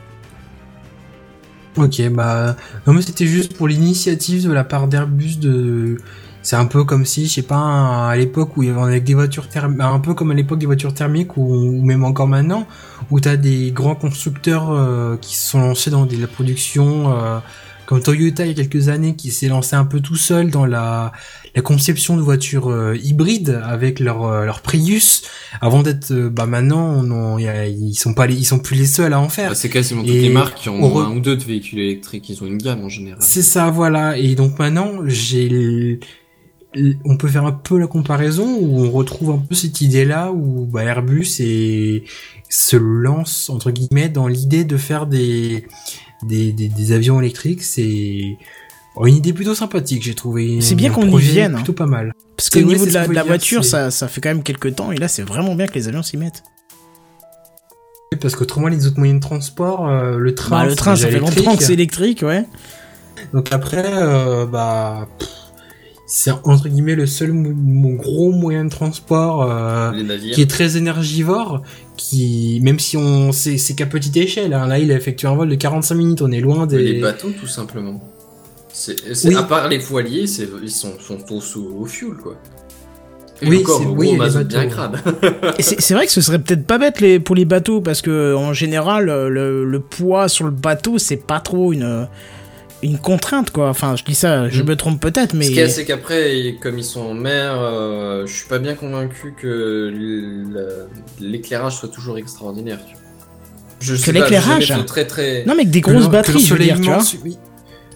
Ok, bah non mais c'était juste pour l'initiative de la part d'Airbus de. C'est un peu comme si, je sais pas, à l'époque où il y avait avec des voitures thermiques, un peu comme à l'époque des voitures thermiques ou, même encore maintenant, où t'as des grands constructeurs euh, qui se sont lancés dans des- la production, euh, comme Toyota il y a quelques années, qui s'est lancé un peu tout seul dans la, la conception de voitures euh, hybrides avec leur euh, leur Prius, avant d'être, euh, bah maintenant, on en- il y a- ils sont pas les, ils sont plus les seuls à en faire. Bah, c'est quasiment toutes Et les marques qui ont on un ou deux de véhicules électriques. Ils ont une gamme en général. C'est ça, voilà. Et donc maintenant, j'ai, on peut faire un peu la comparaison où on retrouve un peu cette idée-là où bah, Airbus est, se lance entre guillemets dans l'idée de faire des des, des, des avions électriques, c'est oh, une idée plutôt sympathique, j'ai trouvé. C'est bien qu'on y vienne, hein. Plutôt pas mal. Parce qu'au niveau de la, voiture, ça, ça fait quand même quelques temps, et là c'est vraiment bien que les avions s'y mettent. Parce qu'autrement, les autres moyens de transport, euh, le train, Bah, le c'est train, ça fait longtemps électrique. que c'est électrique, ouais. Donc après, euh, bah, c'est entre guillemets le seul mon gros moyen de transport euh, qui est très énergivore, qui même si on c'est c'est qu'à petite échelle, hein, là il a effectué un vol de 45 minutes, on est loin des. Les bateaux, tout simplement. C'est, Oui. À part les voiliers, c'est, ils sont, sont tous au, au fuel, quoi. Et Oui, encore, c'est- oui, c'est vrai que ce serait peut-être pas bête les, pour les bateaux, parce que en général, le, le poids sur le bateau, c'est pas trop une, une contrainte, quoi. Enfin, je dis ça, je Mm. me trompe peut-être, mais. Ce qu'il y a, c'est qu'après, comme ils sont en mer, euh, je suis pas bien convaincu que l'éclairage soit toujours extraordinaire. Tu vois. Je sais pas, l'éclairage très très. Non, mais avec des Que grosses que batteries, je veux dire, tu vois. oui.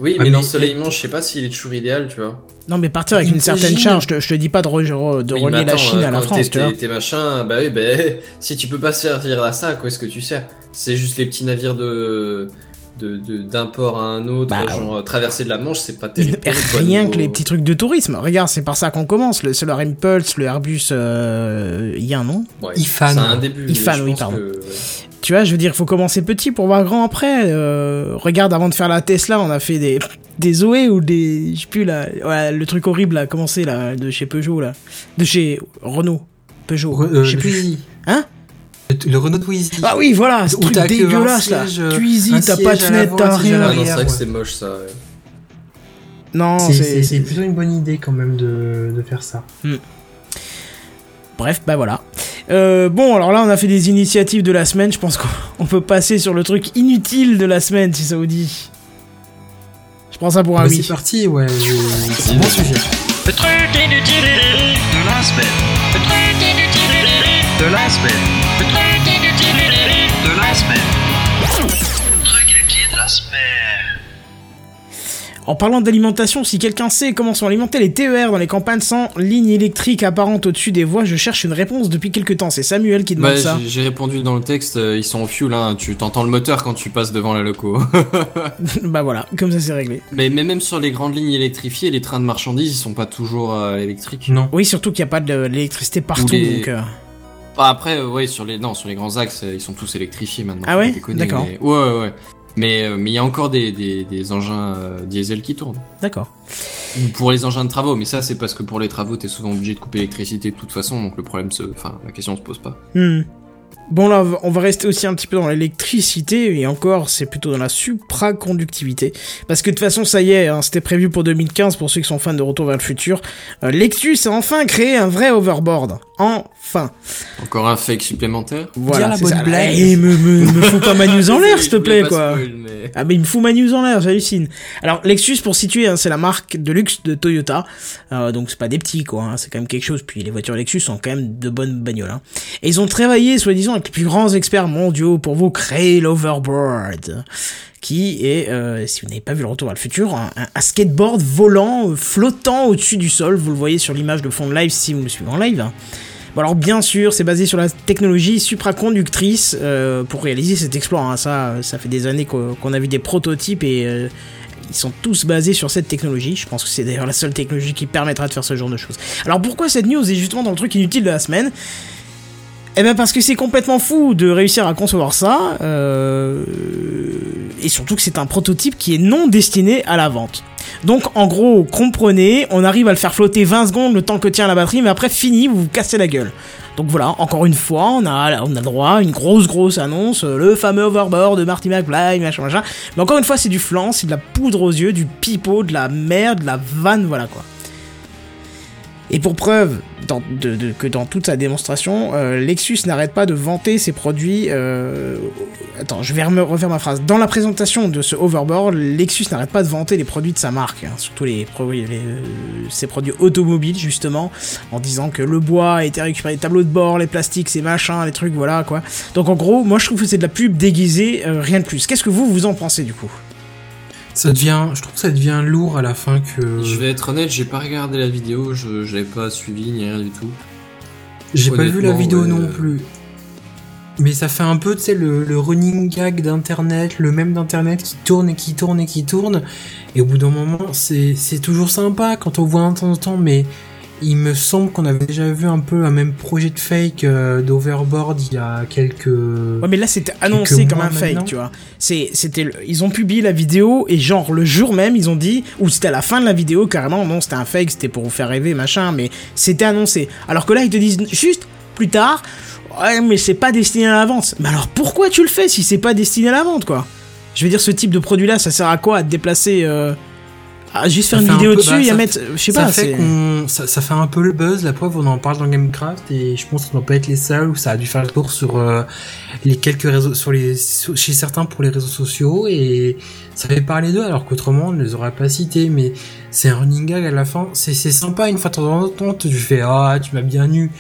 Oui, mais mais- l'ensoleillement, je sais pas s'il est toujours idéal, tu vois. Non, mais partir avec une certaine charge, je te, je te dis pas de, re- de Oui, relier la Chine euh, à la France, t'es- tu vois. Tes, tes machins, bah oui, bah, *laughs* si tu peux pas servir à ça, à quoi est-ce que tu sers? C'est juste les petits navires de d'un port à un autre, Bah, genre euh, traverser de la Manche, c'est pas terrible. *laughs* quoi, Rien que les petits trucs de tourisme. Regarde, c'est par ça qu'on commence. Le Solar Impulse, le Airbus, euh, il y a un nom. Ouais, Ifan. C'est un début. Ifan, oui, pardon. que, ouais. Tu vois, je veux dire, il faut commencer petit pour voir grand après. Euh, regarde, avant de faire la Tesla, on a fait des, des Zoé ou des. Je sais plus là. Ouais, le truc horrible là, comment c'est là, de chez Peugeot là. De chez Renault. Peugeot. Re- euh, je sais le plus. Twizy. Hein? Le, le Renault Twizy. Ah oui, voilà, ce truc dégueulasse là. siège, euh, Twizy, t'as pas de fenêtre, t'as rien. Non, c'est vrai que c'est moche ça. ouais. Non, C'est- plutôt une bonne idée quand même de, de faire ça. Bref, bah voilà. Euh, bon, alors là, on a fait des initiatives de la semaine. Je pense qu'on *laughs* on peut passer sur le truc inutile de la semaine, si ça vous dit. Je prends ça pour un Bah, oui. c'est parti, ouais. C'est un bon sujet. Le truc inutile de la semaine. Le truc inutile de la semaine. En parlant d'alimentation, si quelqu'un sait comment sont alimentés les TER dans les campagnes sans ligne électrique apparente au-dessus des voies, je cherche une réponse depuis quelques temps. C'est Samuel qui demande Bah, ça. j'ai- répondu dans le texte, euh, ils sont au fuel, hein, tu t'entends le moteur quand tu passes devant la loco. *laughs* *laughs* bah voilà, comme ça c'est réglé. mais, mais même sur les grandes lignes électrifiées, les trains de marchandises, ils sont pas toujours euh, électriques. Non. Oui, surtout qu'il n'y a pas de l'électricité partout. les- Donc, euh, Bah, après, euh, ouais, sur les, non, sur les grands axes, ils sont tous électrifiés maintenant. Ah ouais? D'accord. mais- Ouais, ouais, ouais. Mais euh, mais il y a encore des, des, des engins euh, diesel qui tournent. D'accord. Ou Pour les engins de travaux, mais ça c'est parce que pour les travaux, t'es souvent obligé de couper l'électricité de toute façon, donc le problème se, enfin la question se pose pas. Hmm. Bon là, on va rester aussi un petit peu dans l'électricité, et encore, c'est plutôt dans la supraconductivité. Parce que de toute façon, ça y est, hein, c'était prévu pour 2015, pour ceux qui sont fans de Retour vers le futur. Euh, Lexus a enfin créé un vrai overboard. Enfin. Encore un fake supplémentaire. Voilà, la c'est bonne ça. blague. Eh, me, me, me fous pas ma news en *laughs* l'air, s'il te plaît, quoi. spoil, mais- Ah mais il me fout ma news en l'air, j'hallucine. Alors Lexus pour situer, hein, c'est la marque de luxe de Toyota, Euh, donc c'est pas des petits quoi, hein, c'est quand même quelque chose. Puis les voitures Lexus sont quand même de bonnes bagnoles. Hein. Et ils ont travaillé, soi-disant, avec les plus grands experts mondiaux pour vous créer l'overboard, qui est, euh, si vous n'avez pas vu le retour vers le futur, un, un- un skateboard volant, euh, flottant au-dessus du sol. Vous le voyez sur l'image de fond de live si vous le suivez en live. Bon alors bien sûr, c'est basé sur la technologie supraconductrice euh, pour réaliser cet exploit. hein. Ça, ça fait des années qu'on qu'on a vu des prototypes et euh, ils sont tous basés sur cette technologie. Je pense que c'est d'ailleurs la seule technologie qui permettra de faire ce genre de choses. Alors pourquoi cette news est justement dans le truc inutile de la semaine? Eh ben parce que c'est complètement fou de réussir à concevoir ça, euh, et surtout que c'est un prototype qui est non destiné à la vente. Donc en gros, comprenez, on arrive à le faire flotter 20 secondes le temps que tient la batterie, mais après fini, vous vous cassez la gueule. Donc voilà, encore une fois, on a, on a droit à une grosse grosse annonce, le fameux overboard de Marty McFly, machin machin. Mais encore une fois, c'est du flan, c'est de la poudre aux yeux, du pipeau, de la merde, de la vanne, voilà quoi. Et pour preuve que dans toute sa démonstration, euh, Lexus n'arrête pas de vanter ses produits. euh, Attends, je vais refaire ma phrase. Dans la présentation de ce overboard, Lexus n'arrête pas de vanter les produits de sa marque, hein, surtout les, les, euh, ses produits automobiles justement, en disant que le bois a été récupéré des tableaux de bord, les plastiques, ces machins, les trucs, voilà quoi. Donc en gros, moi je trouve que c'est de la pub déguisée, rien de plus. Qu'est-ce que vous vous en pensez du coup? Ça devient, je trouve que ça devient lourd à la fin que. Je vais être honnête, j'ai pas regardé la vidéo, je j'avais pas suivi ni rien du tout. J'ai pas vu la vidéo ouais. non plus. Mais ça fait un peu, tu sais, le, le running gag d'internet, le même d'internet qui tourne et qui tourne et qui tourne. Et au bout d'un moment, c'est c'est toujours sympa quand on voit un temps en temps, mais il me semble qu'on avait déjà vu un peu un même projet de fake euh, d'Overboard il y a quelques. Ouais, mais là c'était annoncé comme un fake, tu vois. C'est, c'était, ils ont publié la vidéo et genre le jour même ils ont dit, ou c'était à la fin de la vidéo carrément, non c'était un fake, c'était pour vous faire rêver machin, mais c'était annoncé. Alors que là ils te disent juste plus tard, ouais mais c'est pas destiné à la vente. Mais alors pourquoi tu le fais si c'est pas destiné à la vente quoi? Je veux dire ce type de produit là, ça sert à quoi à te déplacer euh, à juste Ça faire une un vidéo peu- dessus bah, et à mettre, je sais ça pas, fait ça, ça fait un peu le buzz. La preuve, on en parle dans Gamecraft et je pense qu'on doit pas être les seuls où ça a dû faire le tour sur euh, les quelques réseaux, sur les, sur- chez certains pour les réseaux sociaux et ça fait parler d'eux alors qu'autrement on ne les aurait pas cités. Mais c'est un running gag à la fin. C'est, c'est sympa une fois de temps en temps. Tu fais ah tu m'as bien eu.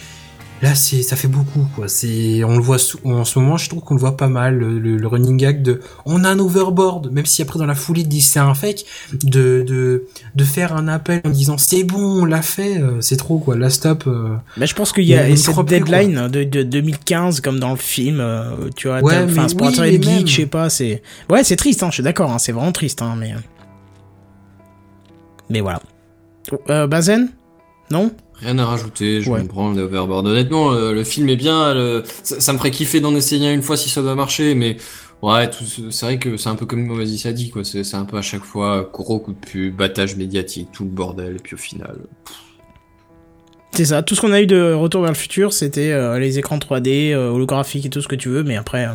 Là, c'est, ça fait beaucoup, quoi. C'est, on le voit en ce moment, je trouve qu'on le voit pas mal, le, running gag de, on a un overboard, même si après dans la foulée ils disent c'est un fake, de, de, de faire un appel en disant c'est bon, on l'a fait, euh, c'est trop, quoi. La stop, euh, Mais je pense qu'il y a cette croit plus, deadline de, de 2015 comme dans le film, euh, tu vois, Ouais, mais c'est pour oui, attirer mais le geek, je sais pas, c'est ouais c'est triste, hein, je suis d'accord, hein, c'est vraiment triste, hein, mais mais voilà. Euh, Bazen, non Rien à rajouter, je Ouais. me prends le overboard. Honnêtement, le, le film est bien, le- ça, ça me ferait kiffer d'en essayer un une fois si ça doit marcher, mais ouais, c'est vrai que c'est un peu comme Vas-y a dit, quoi. C'est un peu à chaque fois gros coup de pub, battage médiatique, tout le bordel, et puis au final. C'est ça. Tout ce qu'on a eu de Retour vers le futur, c'était euh, les écrans 3D, euh, holographiques et tout ce que tu veux, mais après, euh,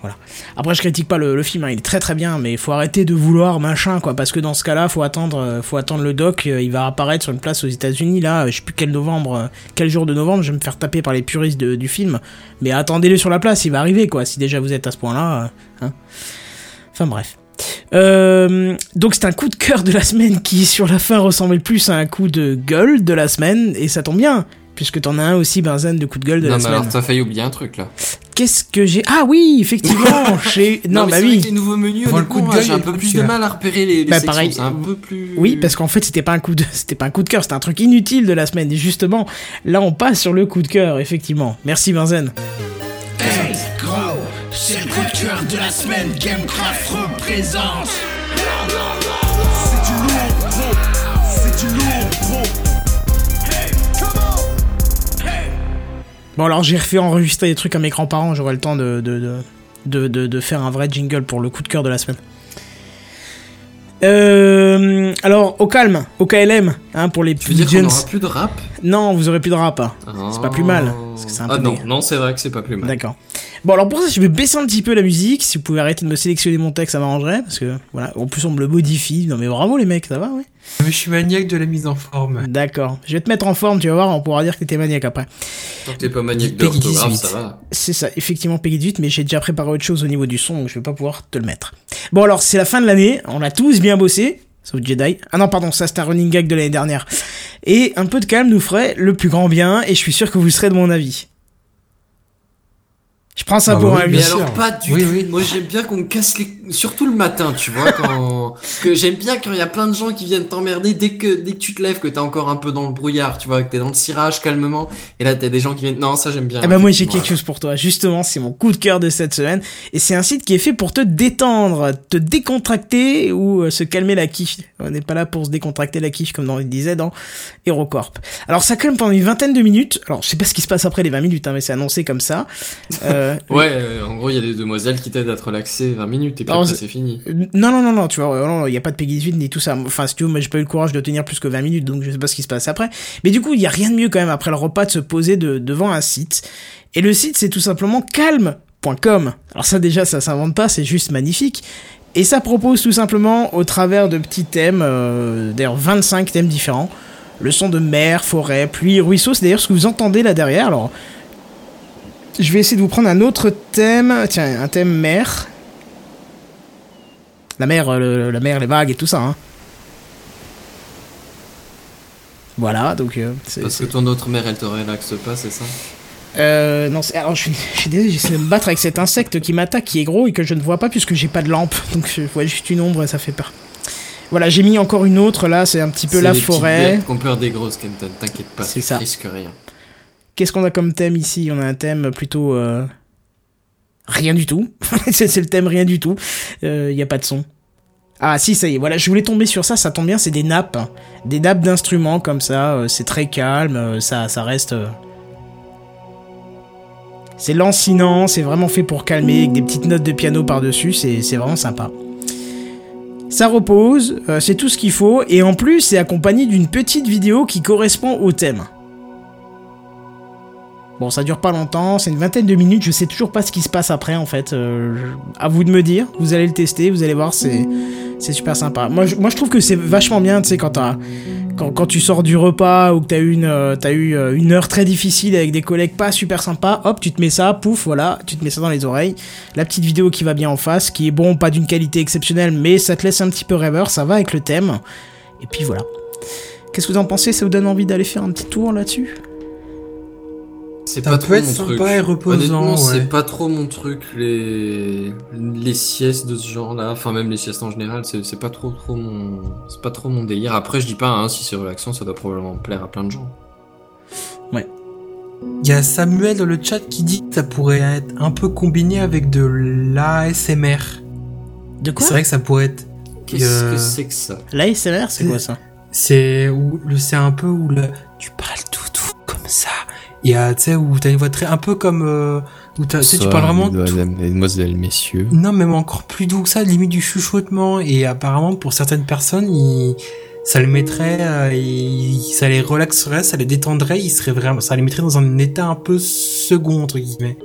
voilà. Après, je critique pas le, film, hein, il est très très bien, mais il faut arrêter de vouloir machin, quoi, parce que dans ce cas-là, faut attendre, euh, faut attendre le doc. euh, il va apparaître sur une place aux États-Unis là, euh, je sais plus quel novembre, quel jour de novembre. Je vais me faire taper par les puristes du film, mais attendez-le sur la place, il va arriver, quoi. Si déjà vous êtes à ce point-là, hein. Enfin bref. Donc c'est un coup de cœur de la semaine qui sur la fin ressemblait plus à un coup de gueule de la semaine et ça tombe bien puisque t'en as un aussi Benzen de coup de gueule de non, la mais semaine. alors t'as failli oublier un truc là. Qu'est-ce que j'ai? Ah oui, effectivement, *laughs* j'ai non, mais bah vrai oui. que les nouveaux menus, le coup de gueule, j'ai un peu plus de mal à repérer les, les Bah, sections. pareil. Un peu plus. Oui, parce qu'en fait, c'était pas un coup de c'était pas un coup de cœur, c'était un truc inutile de la semaine et justement, là on passe sur le coup de cœur effectivement. Merci Benzen. Hey, gros, c'est le coup de cœur de la semaine. Gamecraft représente. C'est du lourd, gros. C'est du lourd, Bon alors j'ai refait enregistrer des trucs à mes grands-parents, j'aurai le temps de de, de, de, faire un vrai jingle pour le coup de cœur de la semaine. Euh, alors au calme, au KLM, hein, pour les Tu veux dire pigeons. aura plus de rap? Non, vous aurez plus de rap. hein. C'est pas plus mal, parce que c'est un Ah peu non, non, c'est vrai que c'est pas plus mal. D'accord. Bon alors pour ça je vais baisser un petit peu la musique, si vous pouvez arrêter de me sélectionner mon texte ça m'arrangerait, parce que voilà, en plus on me le modifie, non mais bravo les mecs, ça va ouais mais je suis maniaque de la mise en forme. D'accord, je vais te mettre en forme, tu vas voir, on pourra dire que t'es maniaque après. Tant que t'es pas maniaque 18. ça va. C'est ça, effectivement Peggy 18, mais j'ai déjà préparé autre chose au niveau du son, donc je vais pas pouvoir te le mettre. Bon alors c'est la fin de l'année, on a tous bien bossé, sauf Jedi. Ah non pardon, ça c'est un running gag de l'année dernière. Et un peu de calme nous ferait le plus grand bien, et je suis sûr que vous serez de mon avis. Je prends ça Ah pour bah un oui, Mais Bien alors sûr. pas du Oui, tout. oui. Moi j'aime bien qu'on me casse les, surtout le matin, tu vois, quand *laughs* que j'aime bien quand il y a plein de gens qui viennent t'emmerder dès que dès que tu te lèves, que t'es encore un peu dans le brouillard, tu vois, que t'es dans le cirage calmement, et là t'as des gens qui viennent. Non, ça j'aime bien. Ah bah moi j'ai quelque chose pour toi. Justement, c'est mon coup de cœur de cette semaine. Et c'est un site qui est fait pour te détendre, te décontracter ou euh, se calmer la quiche. On n'est pas là pour se décontracter la quiche comme on le disait dans HeroCorp. Alors ça calme pendant une vingtaine de minutes. Alors je sais pas ce qui se passe après les 20 minutes, hein, mais c'est annoncé comme ça. Euh, Ouais, euh, en gros il y a des demoiselles qui t'aident à te relaxer 20 minutes et puis après c'est- fini. Non, non, non, non, tu vois, non, il n'y a pas de Peggy 18 ni tout ça. Enfin, si tu veux, moi j'ai pas eu le courage de tenir plus que 20 minutes, donc je sais pas ce qui se passe après. Mais du coup, il y a rien de mieux quand même après le repas de se poser de- devant un site. Et le site, c'est tout simplement calme.com. Alors ça déjà, ça s'invente pas, c'est juste magnifique. Et ça propose tout simplement, au travers de petits thèmes, euh, d'ailleurs 25 thèmes différents, le son de mer, forêt, pluie, ruisseau, c'est d'ailleurs ce que vous entendez là derrière. Alors, je vais essayer de vous prendre un autre thème, tiens, un thème mer. La mer, euh, le- la mer, les vagues et tout ça. Hein. Voilà, donc euh, Parce que ton autre mère elle te relaxe pas, c'est ça? Euh, non, alors je suis, je suis désolé, j'essaie de me battre avec cet insecte qui m'attaque, qui est gros et que je ne vois pas puisque j'ai pas de lampe. Donc je vois juste une ombre et ça fait peur. Voilà, j'ai mis encore une autre là, c'est un petit peu la forêt. Qu'on peur des grosses, Kenton, t'inquiète pas, C'est ça. risques rien. Qu'est-ce qu'on a comme thème ici? On a un thème plutôt. euh, Rien du tout. *laughs* c'est le thème, rien du tout. Il y a pas de son. Ah si, ça y est, voilà, je voulais tomber sur ça, ça tombe bien, c'est des nappes. Des nappes d'instruments comme ça, euh, c'est très calme, euh, ça, ça reste... euh, C'est lancinant, c'est vraiment fait pour calmer, avec des petites notes de piano par-dessus, c'est vraiment sympa. Ça repose, euh, c'est tout ce qu'il faut, et en plus c'est accompagné d'une petite vidéo qui correspond au thème. Bon, ça dure pas longtemps, c'est une vingtaine de minutes, je sais toujours pas ce qui se passe après en fait. euh, je- À vous de me dire, vous allez le tester, vous allez voir, c'est c'est super sympa. Moi je, moi, je trouve que c'est vachement bien, tu sais, quand, quand, quand tu sors du repas ou que t'as eu, euh, eu euh, une heure très difficile avec des collègues pas super sympas, hop, tu te mets ça, pouf, voilà, tu te mets ça dans les oreilles. La petite vidéo qui va bien en face, qui est bon, pas d'une qualité exceptionnelle, mais ça te laisse un petit peu rêveur, ça va avec le thème. Et puis voilà. Qu'est-ce que vous en pensez? Ça vous donne envie d'aller faire un petit tour là-dessus? C'est Ça pas peut trop être mon sympa truc. et reposant, ouais. c'est pas trop mon truc les les siestes de ce genre-là. Enfin même les siestes en général, c'est c'est pas trop trop mon c'est pas trop mon délire. Après je dis pas hein, si c'est relaxant, ça doit probablement plaire à plein de gens. Il y a Samuel dans le chat qui dit que ça pourrait être un peu combiné avec de l'ASMR. De quoi C'est vrai que ça pourrait être. Qu'est-ce Euh, que c'est que ça? L'ASMR, c'est quoi ça? C'est où le c'est un peu où le tu parles tout doux comme ça. Il y a tu sais où t'as une voix très un peu comme euh, où t'as- tu sais tu parles vraiment tout- mesdemoiselles, messieurs. non même encore plus doux que ça limite du chuchotement et apparemment pour certaines personnes il- ça le mettrait euh, il- ça les relaxerait ça les détendrait il serait vraiment ça les mettrait dans un état un peu second entre guillemets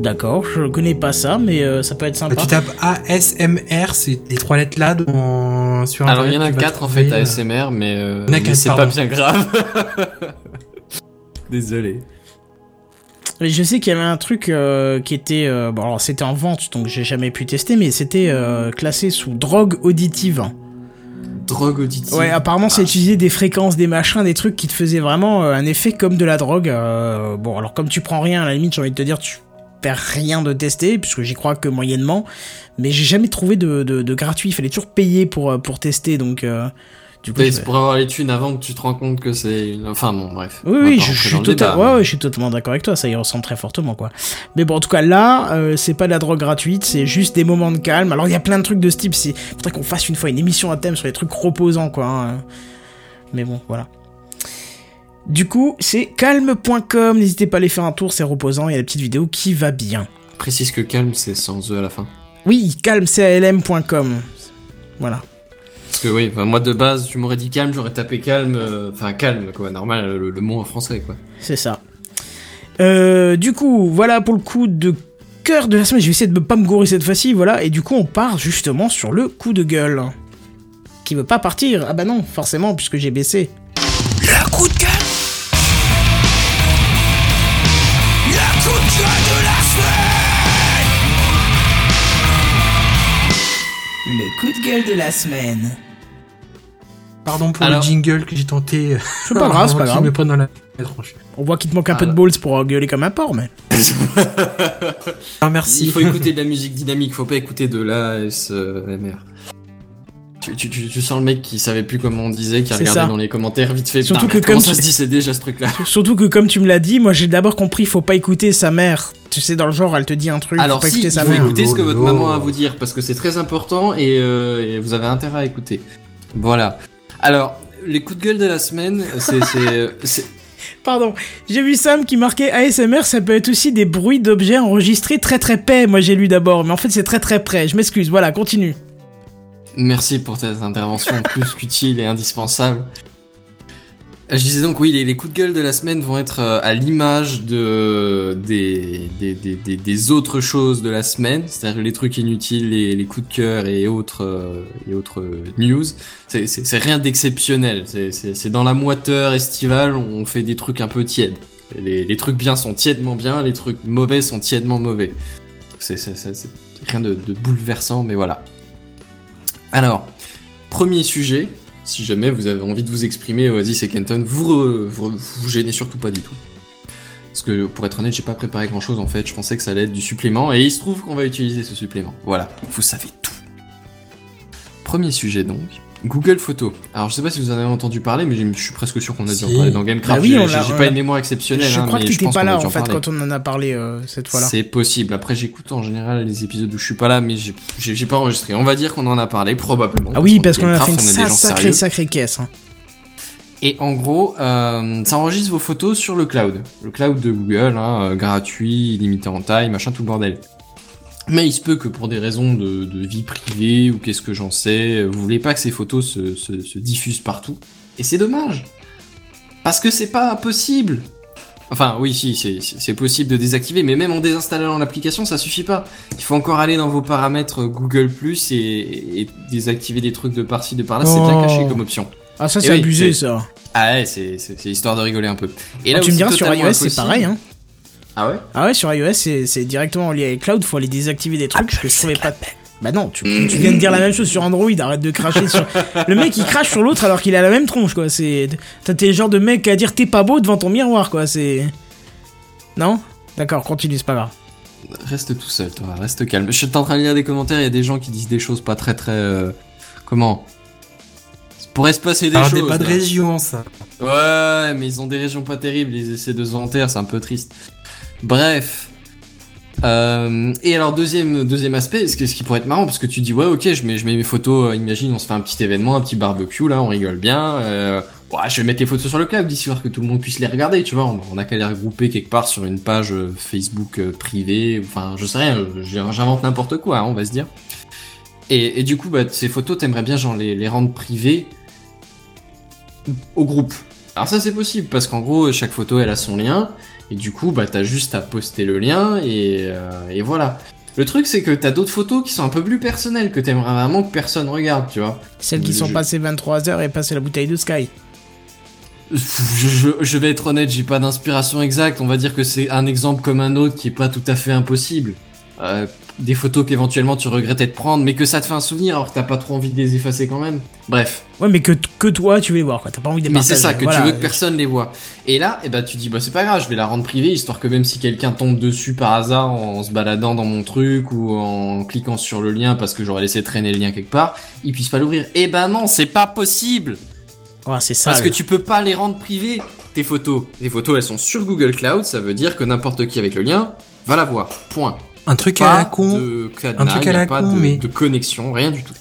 D'accord, je connais pas ça, mais euh, ça peut être Bah, sympa. tu tapes ASMR c'est les trois lettres là dans sur Alors il y en a quatre en fait ASMR, mais, euh, Il y en a mais c'est pas bien grave. *laughs* Désolé. Je sais qu'il y avait un truc euh, qui était... euh, bon, alors c'était en vente, donc j'ai jamais pu tester, mais c'était euh, classé sous drogue auditive. Drogue auditive. Ouais, apparemment c'est utiliser des fréquences, des machins, des trucs qui te faisaient vraiment un effet comme de la drogue. bon, alors comme tu prends rien, à la limite j'ai envie de te dire, tu perds rien de tester, puisque j'y crois que moyennement. Mais j'ai jamais trouvé de, de, de gratuit, il fallait toujours payer pour, pour tester, donc... du coup, c'est pour avoir les thunes avant que tu te rends compte que c'est une... Enfin bon, bref. Oui, oui, je, suis débat, ouais, mais- ouais, je suis totalement d'accord avec toi, ça y ressemble très fortement, quoi. Mais bon, en tout cas, là, euh, c'est pas de la drogue gratuite, c'est juste des moments de calme. Alors, il y a plein de trucs de ce type, c'est faudrait qu'on fasse une fois une émission à thème sur les trucs reposants, quoi. hein. Mais bon, voilà. Du coup, c'est calme.com, n'hésitez pas à aller faire un tour, c'est reposant, il y a la petite vidéo qui va bien. Précise que calme, c'est sans E à la fin. Oui, calme.com. Voilà. Parce que oui, moi de base, tu m'aurais dit calme, j'aurais tapé calme, euh, enfin calme, quoi, normal, le, le mot en français, quoi. C'est ça. Euh, du coup, voilà pour le coup de cœur de la semaine. Je vais essayer de ne pas me gourer cette fois-ci, voilà. Et du coup, on part justement sur le coup de gueule. Qui veut pas partir Ah bah non, forcément, puisque j'ai baissé. Semaine Le coup de la semaine. pardon pour Alors- le jingle que j'ai tenté euh, C'est pas *laughs* grave, *laughs* c'est pas grave. me dans la tronche On voit qu'il te manque un peu de balls pour gueuler comme un porc, mais. *laughs* ah merci Il faut écouter de la musique dynamique, faut pas écouter de l'ASMR. Tu, tu, tu, tu sens le mec qui savait plus comment on disait, qui a C'est regardé ça. dans les commentaires vite fait. Surtout que comment comme ça tu- se dit c'est déjà ce truc-là Surtout que, comme tu me l'as dit, moi j'ai d'abord compris, faut pas écouter sa mère. Tu sais, dans le genre, elle te dit un truc, faut Alors pas si, écouter il sa faut mère. écouter ce que votre Lolo. maman a à vous dire, parce que c'est très important et, euh, et vous avez intérêt à écouter. Voilà. Alors, les coups de gueule de la semaine, c'est... c'est- *laughs* Pardon, j'ai vu Sam qui marquait ASMR, ça peut être aussi des bruits d'objets enregistrés très très près. Moi j'ai lu d'abord, mais en fait c'est très très près. Je m'excuse, voilà, continue. Merci pour cette intervention *laughs* plus qu'utile et indispensable. Je disais donc oui, les, les coups de gueule de la semaine vont être euh, à l'image de des, des, des, des, autres choses de la semaine, c'est-à-dire les trucs inutiles, les, les coups de cœur et autres euh, et autres euh, news. C'est- rien d'exceptionnel. C'est- dans la moiteur estivale, on fait des trucs un peu tièdes. Les, les trucs bien sont tièdement bien, les trucs mauvais sont tièdement mauvais. C'est rien de, de bouleversant, mais voilà. Alors, premier sujet, si jamais vous avez envie de vous exprimer, Oasis et Kenton, vous, vous, vous gênez surtout pas du tout. Parce que pour être honnête, j'ai pas préparé grand chose en fait, je pensais que ça allait être du supplément, et il se trouve qu'on va utiliser ce supplément. Voilà, vous savez tout. Premier sujet donc, Google Photos. Alors je sais pas si vous en avez entendu parler, mais je suis presque sûr qu'on a dû en parler dans Gamecraft. Bah oui, J'ai- pas une mémoire exceptionnelle, Je hein, crois mais que t'étais pas là en fait quand on en a parlé euh, cette fois-là. C'est possible. Après, j'écoute en général les épisodes où je suis pas là, mais j'ai- pas enregistré. On va dire qu'on en a parlé, probablement. Ah oui, parce qu'on a fait une sa- sacrée sacrée caisse. hein. Et en gros, euh, ça enregistre vos photos sur le cloud. Le cloud de Google, hein, euh, gratuit, illimité en taille, machin, tout le bordel. Mais il se peut que pour des raisons de, de vie privée ou qu'est-ce que j'en sais, vous voulez pas que ces photos se, se, se diffusent partout. Et c'est dommage. Parce que c'est pas possible. Enfin, oui, si, c'est- possible de désactiver, mais même en désinstallant l'application, ça suffit pas. Il faut encore aller dans vos paramètres Google Plus et, et désactiver des trucs de par-ci, de par-là. C'est bien Oh. caché comme option. Ah ça c'est oui, abusé ça. Ah ouais, c'est histoire de rigoler un peu. Et Ah, tu où me diras sur iOS c'est pareil hein. Ah ouais Ah ouais sur iOS c'est directement lié avec Cloud, faut aller désactiver des trucs que je trouvais pas. Bah non, tu, tu viens de dire la même chose sur Android, arrête de cracher sur. Le mec il crache sur l'autre alors qu'il a la même tronche quoi. C'est. T'es le genre de mec à dire t'es pas beau devant ton miroir quoi. C'est. Non? D'accord, continue, c'est pas grave. Reste tout seul, toi, reste calme. Je suis en train de lire des commentaires, il y a des gens qui disent des choses pas très très. euh, Comment? Ça pourrait se passer des Alors, choses. des pas de région, ça. Ouais, mais ils ont des régions pas terribles, ils essaient de se vanter, c'est un peu triste. Bref. Euh, et alors deuxième deuxième aspect, ce ce qui pourrait être marrant parce que tu dis ouais ok je mets je mets mes photos, euh, imagine on se fait un petit événement, un petit barbecue là, on rigole bien. Euh, je vais mettre les photos sur le cloud histoire que tout le monde puisse les regarder, tu vois. On, on a qu'à les regrouper quelque part sur une page euh, Facebook euh, privée, enfin je sais rien, j'invente n'importe quoi, hein, on va se dire. Et, et du coup bah ces photos t'aimerais bien genre les, les rendre privées au groupe. Alors ça c'est possible parce qu'en gros chaque photo elle a son lien et du coup bah t'as juste à poster le lien et, euh, et voilà. Le truc c'est que t'as d'autres photos qui sont un peu plus personnelles que t'aimerais vraiment que personne regarde, tu vois. Celles qui Je- sont passées 23 heures et passées la bouteille de Sky. Je, je- je vais être honnête, j'ai pas d'inspiration exacte. On va dire que c'est un exemple comme un autre qui est pas tout à fait impossible. Euh, des photos qu'éventuellement tu regrettais de prendre, mais que ça te fait un souvenir alors que t'as pas trop envie de les effacer quand même. Bref. Ouais, mais que, que toi tu veux les voir quoi. T'as pas envie de les Mais c'est ça, que Voilà. tu veux que personne les voit. Et là, eh ben, tu dis, bah, c'est pas grave, je vais la rendre privée, histoire que même si quelqu'un tombe dessus par hasard en se baladant dans mon truc ou en cliquant sur le lien parce que j'aurais laissé traîner le lien quelque part, il puisse pas l'ouvrir. Eh ben non, c'est pas possible! Ouais, c'est ça. Parce que tu peux pas les rendre privées, tes photos. Tes photos, elles sont sur Google Cloud, ça veut dire que n'importe qui avec le lien va la voir. Point. Un truc à la con. de cadenas, un truc à la pas con, de, mais- de connexion, rien du tout.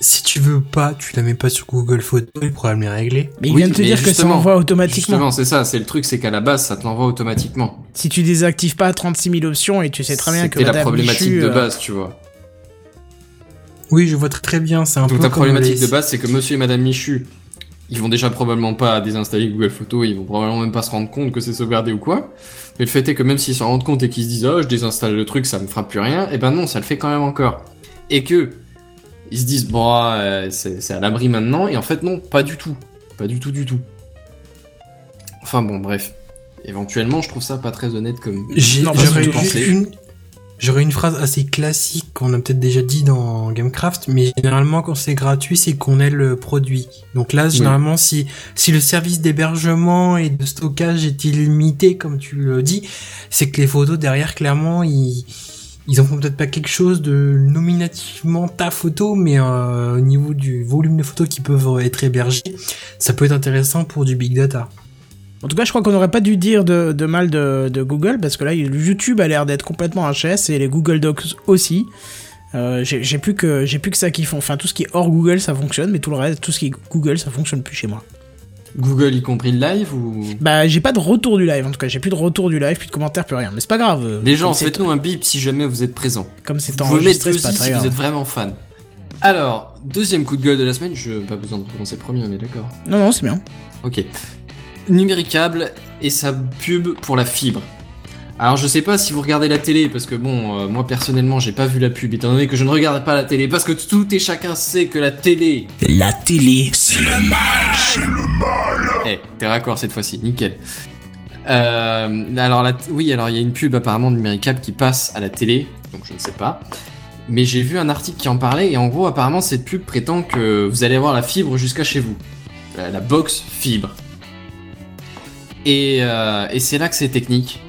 Si tu veux pas, tu la mets pas sur Google Photos, le problème est réglé. Mais il Oui, vient de te dire que ça justement, envoie automatiquement. Justement, c'est ça, c'est le truc, c'est qu'à la base, ça te l'envoie automatiquement. Si tu désactives pas 36 000 options et tu sais très bien que C'était la Madame problématique Michu, de euh, base, tu vois. Oui, je vois très très bien, c'est un Donc peu ta comme problématique les- de base, c'est que monsieur et madame Michu, ils vont déjà probablement pas désinstaller Google Photos, ils vont probablement même pas se rendre compte que c'est sauvegardé ou quoi. Mais le fait est que même s'ils s'en rendent compte et qu'ils se disent, oh, je désinstalle le truc, ça me fera plus rien, et ben non, ça le fait quand même encore. Et que, ils se disent, bon, euh, c'est à l'abri maintenant, et en fait, non, pas du tout. Pas du tout, du tout. Enfin bon, bref. Éventuellement, je trouve ça pas très honnête comme. Une, j'aurais une phrase assez classique qu'on a peut-être déjà dit dans Gamecraft, mais généralement quand c'est gratuit, c'est qu'on ait le produit. Donc là, généralement, si si le service d'hébergement et de stockage est illimité, comme tu le dis, c'est que les photos derrière, clairement, ils ils en font peut-être pas quelque chose de nominativement ta photo, mais euh, au niveau du volume de photos qui peuvent être hébergées, ça peut être intéressant pour du big data. En tout cas, je crois qu'on n'aurait pas dû dire de, de mal de, de Google parce que là, le YouTube a l'air d'être complètement HS et les Google Docs aussi. Euh, j'ai plus que j'ai plus que ça qui font. Enfin, tout ce qui est hors Google, ça fonctionne, mais tout le reste, tout ce qui est Google, ça fonctionne plus chez moi. Google y compris le live ou? Bah, j'ai pas de retour du live. En tout cas, j'ai plus de retour du live, plus de commentaires, plus rien. Mais c'est pas grave. Les gens, faites-nous un bip si jamais vous êtes présents. comme c'est enregistré, le c'est pas si très si grave. vous êtes vraiment fan. Alors, deuxième coup de gueule de la semaine, je pas besoin de prononcer premier, on est d'accord. Non, non, c'est bien. Ok. Numéricable et sa pub pour la fibre. Alors je sais pas si vous regardez la télé parce que bon euh, moi personnellement j'ai pas vu la pub étant donné que je ne regarde pas la télé parce que tout et chacun sait que la télé La télé. Eh, t'es raccord cette fois-ci, nickel. Euh, alors la oui, alors il y a une pub apparemment numéricable qui passe à la télé, donc je ne sais pas. Mais j'ai vu un article qui en parlait et en gros apparemment cette pub prétend que vous allez avoir la fibre jusqu'à chez vous, la, la box fibre. Et, euh, et c'est là que c'est technique,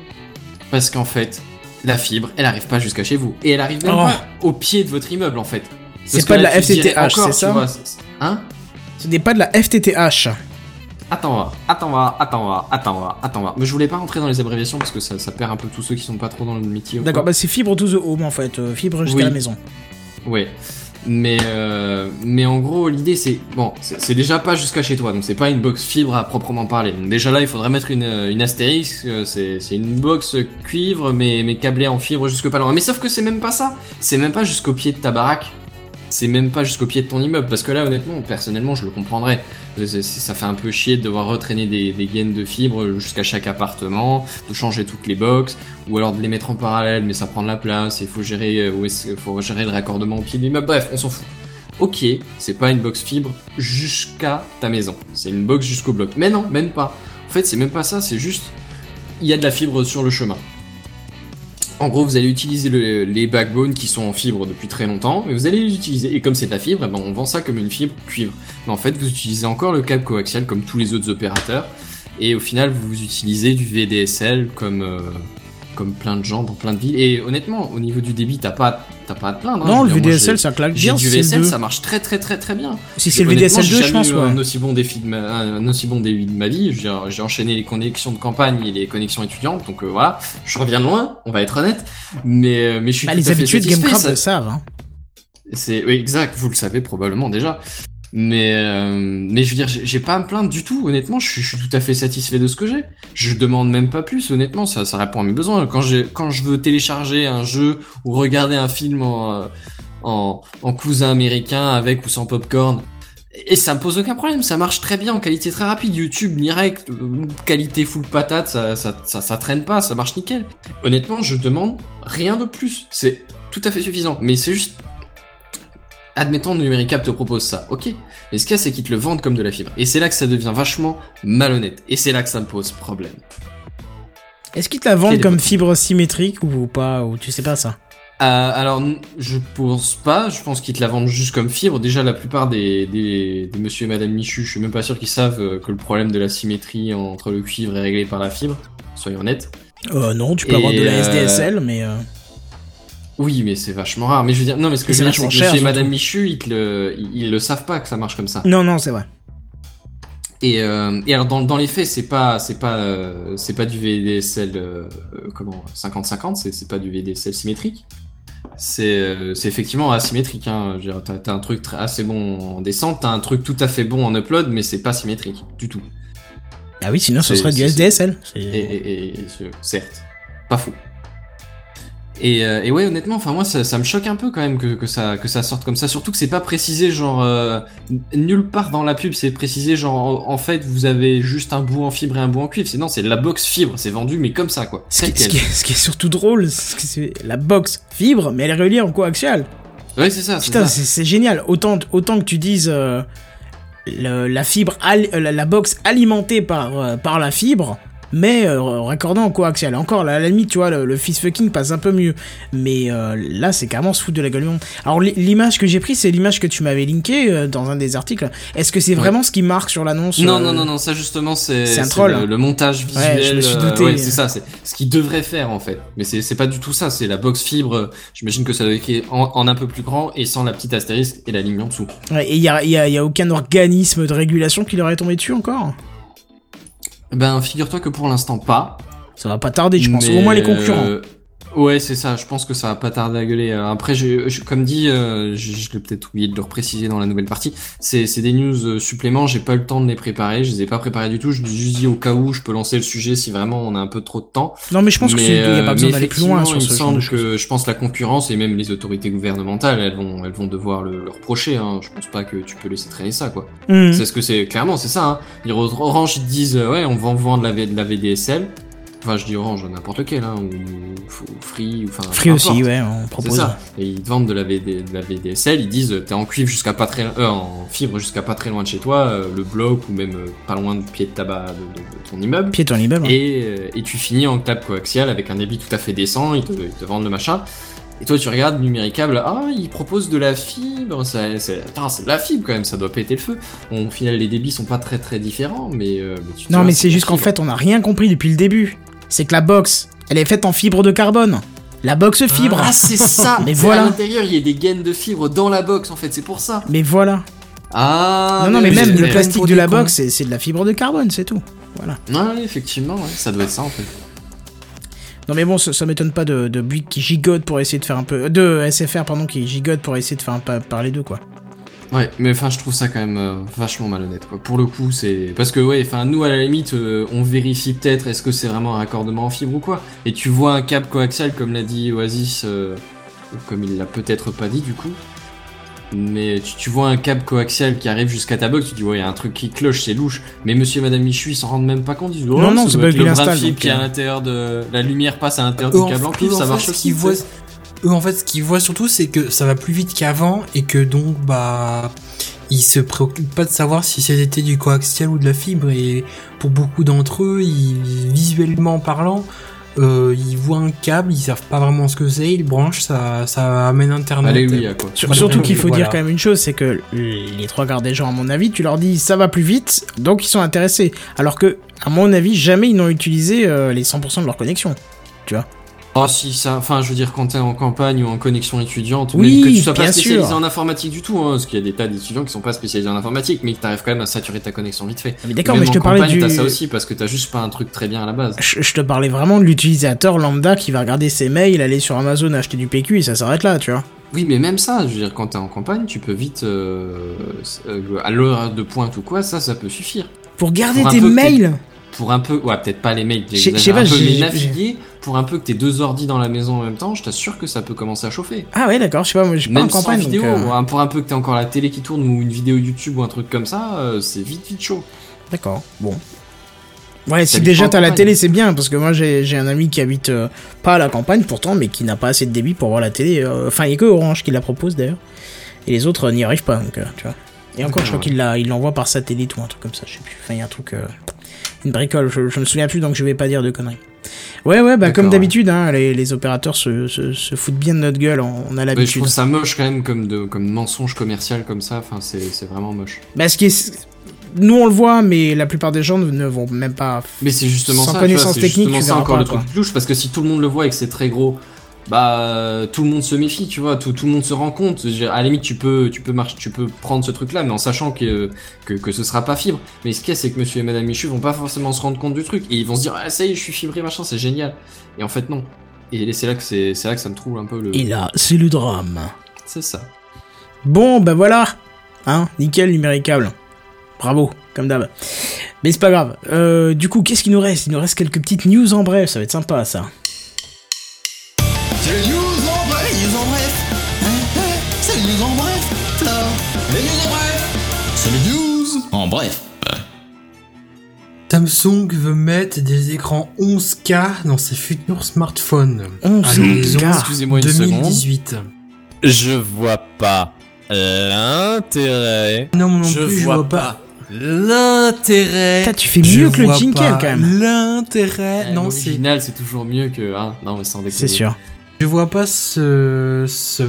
parce qu'en fait la fibre, elle arrive pas jusqu'à chez vous et elle arrive même Oh. pas au pied de votre immeuble en fait. C'est pas de la FTTH, c'est ça vois, Hein Ce n'est pas de la FTTH. Attends attends attends attends attends. Mais je voulais pas rentrer dans les abréviations parce que ça, ça perd un peu tous ceux qui sont pas trop dans le métier. D'accord, bah c'est fibre to the home en fait, euh, fibre jusqu'à Oui. la maison. Ouais. Mais, euh, mais en gros, l'idée c'est. Bon, c'est déjà pas jusqu'à chez toi, donc c'est pas une box fibre à proprement parler. Déjà là, il faudrait mettre une, euh, une astérisque. euh, C'est c'est une box cuivre, mais, mais câblée en fibre jusque pas loin. Mais sauf que c'est même pas ça. C'est même pas jusqu'au pied de ta baraque. C'est même pas jusqu'au pied de ton immeuble. Parce que là, honnêtement, personnellement, je le comprendrais. Ça fait un peu chier de devoir retraîner des, gaines de fibre jusqu'à chaque appartement, de changer toutes les boxes, ou alors de les mettre en parallèle, mais ça prend de la place, il faut gérer, euh, faut gérer le raccordement au pied de l'immeuble. Bref, on s'en fout. Ok, c'est pas une box fibre jusqu'à ta maison. C'est une box jusqu'au bloc. Mais non, même pas. En fait, c'est même pas ça, c'est juste, il y a de la fibre sur le chemin. En gros, vous allez utiliser le- les backbones qui sont en fibre depuis très longtemps, mais vous allez les utiliser. Et comme c'est de la fibre, eh ben, on vend ça comme une fibre cuivre. Mais en fait, vous utilisez encore le câble coaxial comme tous les autres opérateurs. Et au final, vous utilisez du VDSL comme, euh, comme plein de gens dans plein de villes. Et honnêtement, au niveau du débit, t'as pas, t'as pas à te plaindre. hein. non, le dire, VDSL ça claque bien. du VSL, 2. ça marche très très très très bien. Si c'est le VDSL 2, j'ai je pense, eu ouais. un aussi bon défi de ma- un aussi bon début de ma vie. J'ai enchaîné les connexions de campagne et les connexions étudiantes, donc euh, voilà. Je reviens de loin, on va être honnête, mais euh, mais je suis Bah, tout les habitués de GameCraft le savent. Hein. c'est oui, exact, vous le savez probablement déjà. Mais euh, mais je veux dire, j'ai pas à me plaindre du tout. Honnêtement, je suis, tout à fait satisfait de ce que j'ai. Je demande même pas plus. Honnêtement, ça ça répond à mes besoins. Quand quand je veux télécharger un jeu ou regarder un film en euh, en, en cousin américain avec ou sans popcorn. Et ça me pose aucun problème, ça marche très bien en qualité très rapide, YouTube direct, euh, qualité full patate, ça, ça, ça, ça traîne pas, ça marche nickel. Honnêtement, je demande rien de plus, c'est tout à fait suffisant, mais c'est juste admettons Numericap te propose ça, ok. Mais ce qu'il y a, c'est qu'ils te le vendent comme de la fibre. Et c'est là que ça devient vachement malhonnête. Et c'est là que ça me pose problème. Est-ce qu'ils te la vendent comme fibre symétrique ou pas Ou tu sais pas ça? Euh, alors, je pense pas. Je pense qu'ils te la vendent juste comme fibre. Déjà, la plupart des, des, des monsieur et madame Michu, je suis même pas sûr qu'ils savent euh, que le problème de la symétrie entre le cuivre est réglé par la fibre. Soyons honnêtes. euh, Non, tu peux Et, avoir de la euh, SDSL, mais. Oui, mais c'est vachement rare. Mais je veux dire, non, mais ce que je veux dire, c'est que cher, et madame. Michu, ils, le, ils, le savent pas que ça marche comme ça. Non, non, c'est vrai. Et, euh, et alors dans, dans les faits, c'est pas c'est pas euh, c'est pas du VDSL euh, comment 50-50, c'est c'est pas du VDSL symétrique. C'est c'est effectivement asymétrique. Hein. T'as t'as un truc très, assez bon en descente, t'as un truc tout à fait bon en upload, mais c'est pas symétrique du tout. Ah oui, sinon ce serait du SDSL. C'est- Et, et, et- et ce- certes, pas fou. Et, euh, et ouais, honnêtement, enfin moi, ça, ça me choque un peu quand même que, que ça que ça sorte comme ça. Surtout que c'est pas précisé genre euh, nulle part dans la pub, c'est précisé genre en, en fait vous avez juste un bout en fibre et un bout en cuivre. C'est non, c'est la box fibre, c'est vendu mais comme ça quoi. Ce qui, ce quel. qui est, ce qui est surtout drôle, c'est que c'est la box fibre, mais elle est reliée en coaxial. Ouais, c'est ça. Putain, c'est génial. Autant, autant que tu dises euh, le- la fibre, al- la, la box alimentée par, euh, par la fibre, mais euh, raccordant en coaxial. Encore, là, à la limite, tu vois, le, le fist fucking passe un peu mieux. Mais euh, là, c'est carrément se foutre de la gueule. Alors, l'i- l'image que j'ai prise, c'est l'image que tu m'avais linkée euh, dans un des articles. Est-ce que c'est Ouais. vraiment ce qui marque sur l'annonce Non, euh, non, non, non, ça justement, c'est un troll. Le, le montage visuel. Ouais, je me suis douté. ouais, c'est ça, c'est ce qu'il devrait faire en fait. Mais c'est pas du tout ça, c'est la box fibre. J'imagine que ça doit être en, en un peu plus grand et sans la petite astérisque et la ligne en dessous. Ouais, Et il y a, y a- y a aucun organisme de régulation qui leur est tombé dessus encore? Ben, figure-toi que pour l'instant pas. Ça va pas tarder, je pense. Au moins les concurrents. euh, ouais, c'est ça. Je pense que ça va pas tarder à gueuler. Euh, Après, je, je- comme dit, euh, je, je l'ai peut-être oublié de le repréciser dans la nouvelle partie. C'est c'est des news euh, suppléments. J'ai pas eu le temps de les préparer. Je les ai pas préparés du tout. Je juste dit au cas où je peux lancer le sujet si vraiment on a un peu trop de temps. Non, mais je pense qu'il Mais, n'y a euh, pas besoin d'aller plus loin sur il ce me genre de semble que je pense la concurrence et même les autorités gouvernementales, elles vont, elles vont devoir le, le reprocher. Hein. Je pense pas que tu peux laisser traîner ça, quoi. Mhm. C'est ce que c'est, clairement, c'est ça. Hein. Les Orange ils disent, euh, ouais, on va en vendre la, V- de la VDSL. Enfin, je dis Orange, n'importe lequel, hein, ou, ou Free, ou enfin. Free aussi, ouais, on propose. ça. Et ils te vendent de la, VD de la VDSL, ils disent, t'es en cuivre jusqu'à pas très, euh, en fibre jusqu'à pas très loin de chez toi, euh, le bloc ou même euh, pas loin du pied de tabac de, de- de ton immeuble. Pied ton immeuble. Et, et tu finis en câble coaxial avec un débit tout à fait décent, ils te, ils te vendent le machin. Et toi tu regardes numéricable, ah ils proposent de la fibre, ça- c'est de la fibre quand même, ça doit péter le feu. Bon, au final les débits sont pas très très différents, mais, euh, mais tu te Non, mais c'est juste qu'en fait, on n'a rien compris depuis le début. C'est que la box, elle est faite en fibre de carbone. La box fibre. Ah c'est ça *laughs* Mais C'est voilà. À l'intérieur il y a des gaines de fibre dans la box en fait, c'est pour ça. Mais voilà. Ah non, non, mais même le plastique de la box, c'est c'est de la fibre de carbone, c'est tout. Voilà. Ouais, effectivement, ouais, ça doit être ça en fait. Non mais bon, ça, m'étonne pas de, de qui gigote pour essayer de faire un peu... De SFR, pardon, qui gigote pour essayer de faire un pa- parler d'eux, quoi. Ouais, mais enfin, je trouve ça quand même euh, vachement malhonnête. Quoi. Pour le coup, c'est parce que ouais, enfin, nous à la limite, euh, on vérifie peut-être est-ce que c'est vraiment un raccordement en fibre ou quoi. Et tu vois un câble coaxial, comme l'a dit Oasis, euh, ou comme il l'a peut-être pas dit du coup. Mais tu, tu vois un câble coaxial qui arrive jusqu'à ta box, tu dis ouais, il y a un truc qui cloche, c'est louche. Mais Monsieur et Madame Michu, ils s'en rendent même pas compte. Ils disent oh, Non, non, c'est pas le bras donc, qui est à euh. l'intérieur de la lumière passe à l'intérieur du câble en eux, ça marche aussi. voient, eux, en fait, ce qu'ils voient surtout, c'est que ça va plus vite qu'avant et que donc, bah, ils se préoccupent pas de savoir si c'était du coaxial ou de la fibre. Et pour beaucoup d'entre eux, ils, visuellement parlant, euh, ils voient un câble, ils savent pas vraiment ce que c'est, ils branchent, ça, ça amène Internet. Alléluia quoi. Sur- Voilà, surtout qu'il faut voilà. dire quand même une chose, c'est que les trois quarts des gens, à mon avis, tu leur dis ça va plus vite, donc ils sont intéressés. Alors que, à mon avis, jamais ils n'ont utilisé euh, les 100% de leur connexion. Oh si ça, enfin je veux dire quand t'es en campagne ou en connexion étudiante, Oui, même que tu sois pas spécialisé sûr. en informatique du tout, hein, parce qu'il y a des tas d'étudiants qui sont pas spécialisés en informatique, mais que t'arrives quand même à saturer ta connexion vite fait. Ah, Mais d'accord, mais je te en parlais campagne, du. T'as ça aussi parce que t'as juste pas un truc très bien à la base. Je, je te parlais vraiment de l'utilisateur lambda qui va regarder ses mails, aller sur Amazon acheter du PQ et ça s'arrête là, tu vois. Oui, mais même ça, je veux dire quand t'es en campagne, tu peux vite euh, euh, à l'heure de pointe ou quoi, ça, ça peut suffire. Pour garder Pour tes mails Pour un peu, ouais, peut-être pas les mails, Je sais- pas, un peu, mais naviguer pour un peu que t'aies deux ordi dans la maison en même temps, je t'assure que ça peut commencer à chauffer. Ah ouais, d'accord, je sais pas, moi je suis pas en campagne. vidéo, euh, pour un peu que t'aies encore la télé qui tourne ou une vidéo YouTube ou un truc comme ça, euh, c'est vite vite chaud. D'accord, bon. Ouais, si déjà t'as la télé, c'est bien, parce que moi j'ai j'ai un ami qui habite euh, pas à la campagne pourtant, mais qui n'a pas assez de débit pour voir la télé. Enfin, il y a que Orange qui la propose d'ailleurs. Et les autres n'y arrivent pas, donc tu vois. Et encore, je crois qu'il l'a- il l'envoie par satellite ou un truc comme ça, je sais plus. Enfin, il y a un truc. Une bricole, je, je me souviens plus, donc je vais pas dire de conneries. Ouais, ouais, bah comme d'habitude, hein, les, les opérateurs se, se, se foutent bien de notre gueule, on, a Ouais, je l'habitude. trouve ça moche quand même comme, de, comme mensonge commercial comme ça, enfin c'est vraiment moche. Bah, ce qui est. Nous on le voit, mais la plupart des gens ne, vont même pas. Mais c'est justement Sans ça, connaissance tu vois, c'est technique, justement tu ça verras encore pas, le truc louche, parce que si tout le monde le voit et que c'est très gros, bah tout le monde se méfie, tu vois, tout, tout le monde se rend compte. À la limite, tu peux, tu peux marcher, tu peux prendre ce truc-là, mais en sachant que, que que ce sera pas fibre. Mais ce qu'il y a, c'est que Monsieur et Madame Michu vont pas forcément se rendre compte du truc et ils vont se dire ah ça y est, je suis fibré machin, c'est génial. Et en fait non. Et c'est là que c'est c'est là que ça me trouve un peu le. Et là, c'est le drame. C'est ça. Bon, bah voilà. Hein, nickel, numéricable. Bravo, comme d'hab. Mais c'est pas grave. Euh, du coup, qu'est-ce qu'il nous reste? Il nous reste quelques petites news en bref, ça va être sympa ça. C'est les news en bref, les news en bref. Hein, hein, C'est les news en bref, là. Les news en bref. C'est les news en bref. Samsung veut mettre des écrans 11K dans ses futurs smartphones. 11K. à l'horizon Excusez-moi une seconde. 2018. Je vois pas l'intérêt. Non, moi non Je plus, je vois vois pas. pas l'intérêt. Tu fais Je mieux que le vois jingle quand même. L'intérêt, Eh, non, c'est. L'original, c'est toujours mieux que. Hein non, mais sans déconner. C'est sûr. Je vois pas ce. ce...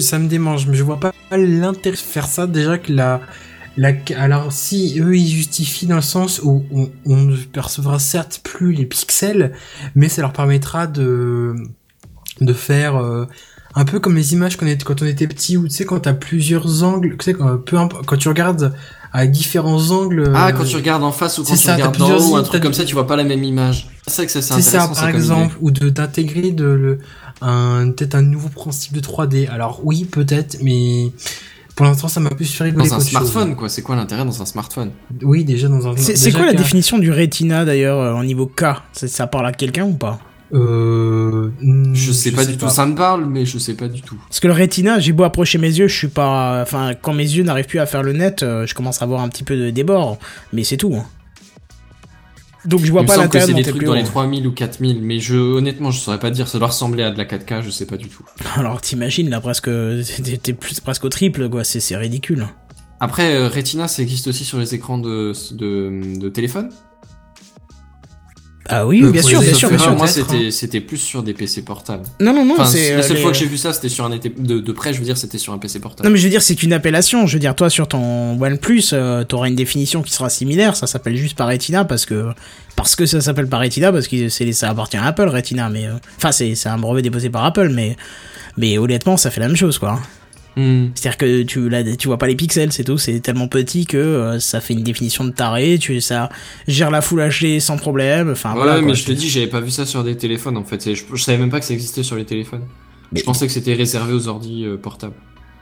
Ça me démange, mais je vois pas l'intérêt de faire ça. Déjà que la. la... Alors, si eux ils justifient dans le sens où on, on ne percevra certes plus les pixels, mais ça leur permettra de. de faire. euh, un peu comme les images qu'on quand on était petit, où tu sais, quand t'as plusieurs angles, tu sais, quand, peu imp- quand tu regardes à différents angles. Ah, euh, quand tu regardes en face ou quand tu ça, regardes d'en haut, un truc comme ça, tu vois pas la même image. C'est vrai que ça, c'est intéressant. ça, par exemple, ou de d'intégrer de le un peut-être un nouveau principe de 3D. Alors oui, peut-être, mais pour l'instant, ça m'a plus fait rigoler. Dans un chose. smartphone, quoi. C'est quoi l'intérêt dans un smartphone? Oui, déjà dans un. C'est quoi la définition du Retina d'ailleurs euh, au niveau K? Ça parle à quelqu'un ou pas? Euh. Je sais pas du tout. Ça me parle, mais je sais pas du tout. Parce que le Retina, j'ai beau approcher mes yeux, je suis pas. Enfin, quand mes yeux n'arrivent plus à faire le net, euh, je commence à avoir un petit peu de débord, mais c'est tout. hein. Donc je vois Il pas semble que l'intérêt c'est de des monter trucs plus dans haut. les 3000 ou 4000, mais je, honnêtement, je saurais pas dire. Ça doit ressembler à de la 4K, je sais pas du tout. Alors t'imagines là presque, *laughs* t'es plus presque au triple quoi, c'est c'est ridicule. Après, euh, Retina, ça existe aussi sur les écrans de, de, de téléphone Ah oui, Euh, bien sûr, bien sûr, bien sûr. Moi, c'était c'était plus sur des PC portables. Non non non, Enfin, c'est la euh, seule les- fois que j'ai vu ça, c'était sur un été de, de près. Je veux dire, c'était sur un PC portable. Non mais je veux dire c'est qu'une appellation, je veux dire toi sur ton OnePlus, euh, t'auras une définition qui sera similaire, ça s'appelle juste par Retina parce que parce que ça s'appelle par Retina parce que c'est ça appartient à Apple Retina mais euh, enfin c'est c'est un brevet déposé par Apple mais mais honnêtement ça fait la même chose quoi. Hmm. C'est-à-dire que tu là, tu vois pas les pixels, c'est tout. C'est tellement petit que euh, ça fait une définition de taré. Tu ça gère la Full HD sans problème. Enfin voilà. mais je te dis, j'avais pas vu ça sur des téléphones en fait. Je, je savais même pas que ça existait sur les téléphones. Mais- Je pensais que c'était réservé aux ordi euh, portables.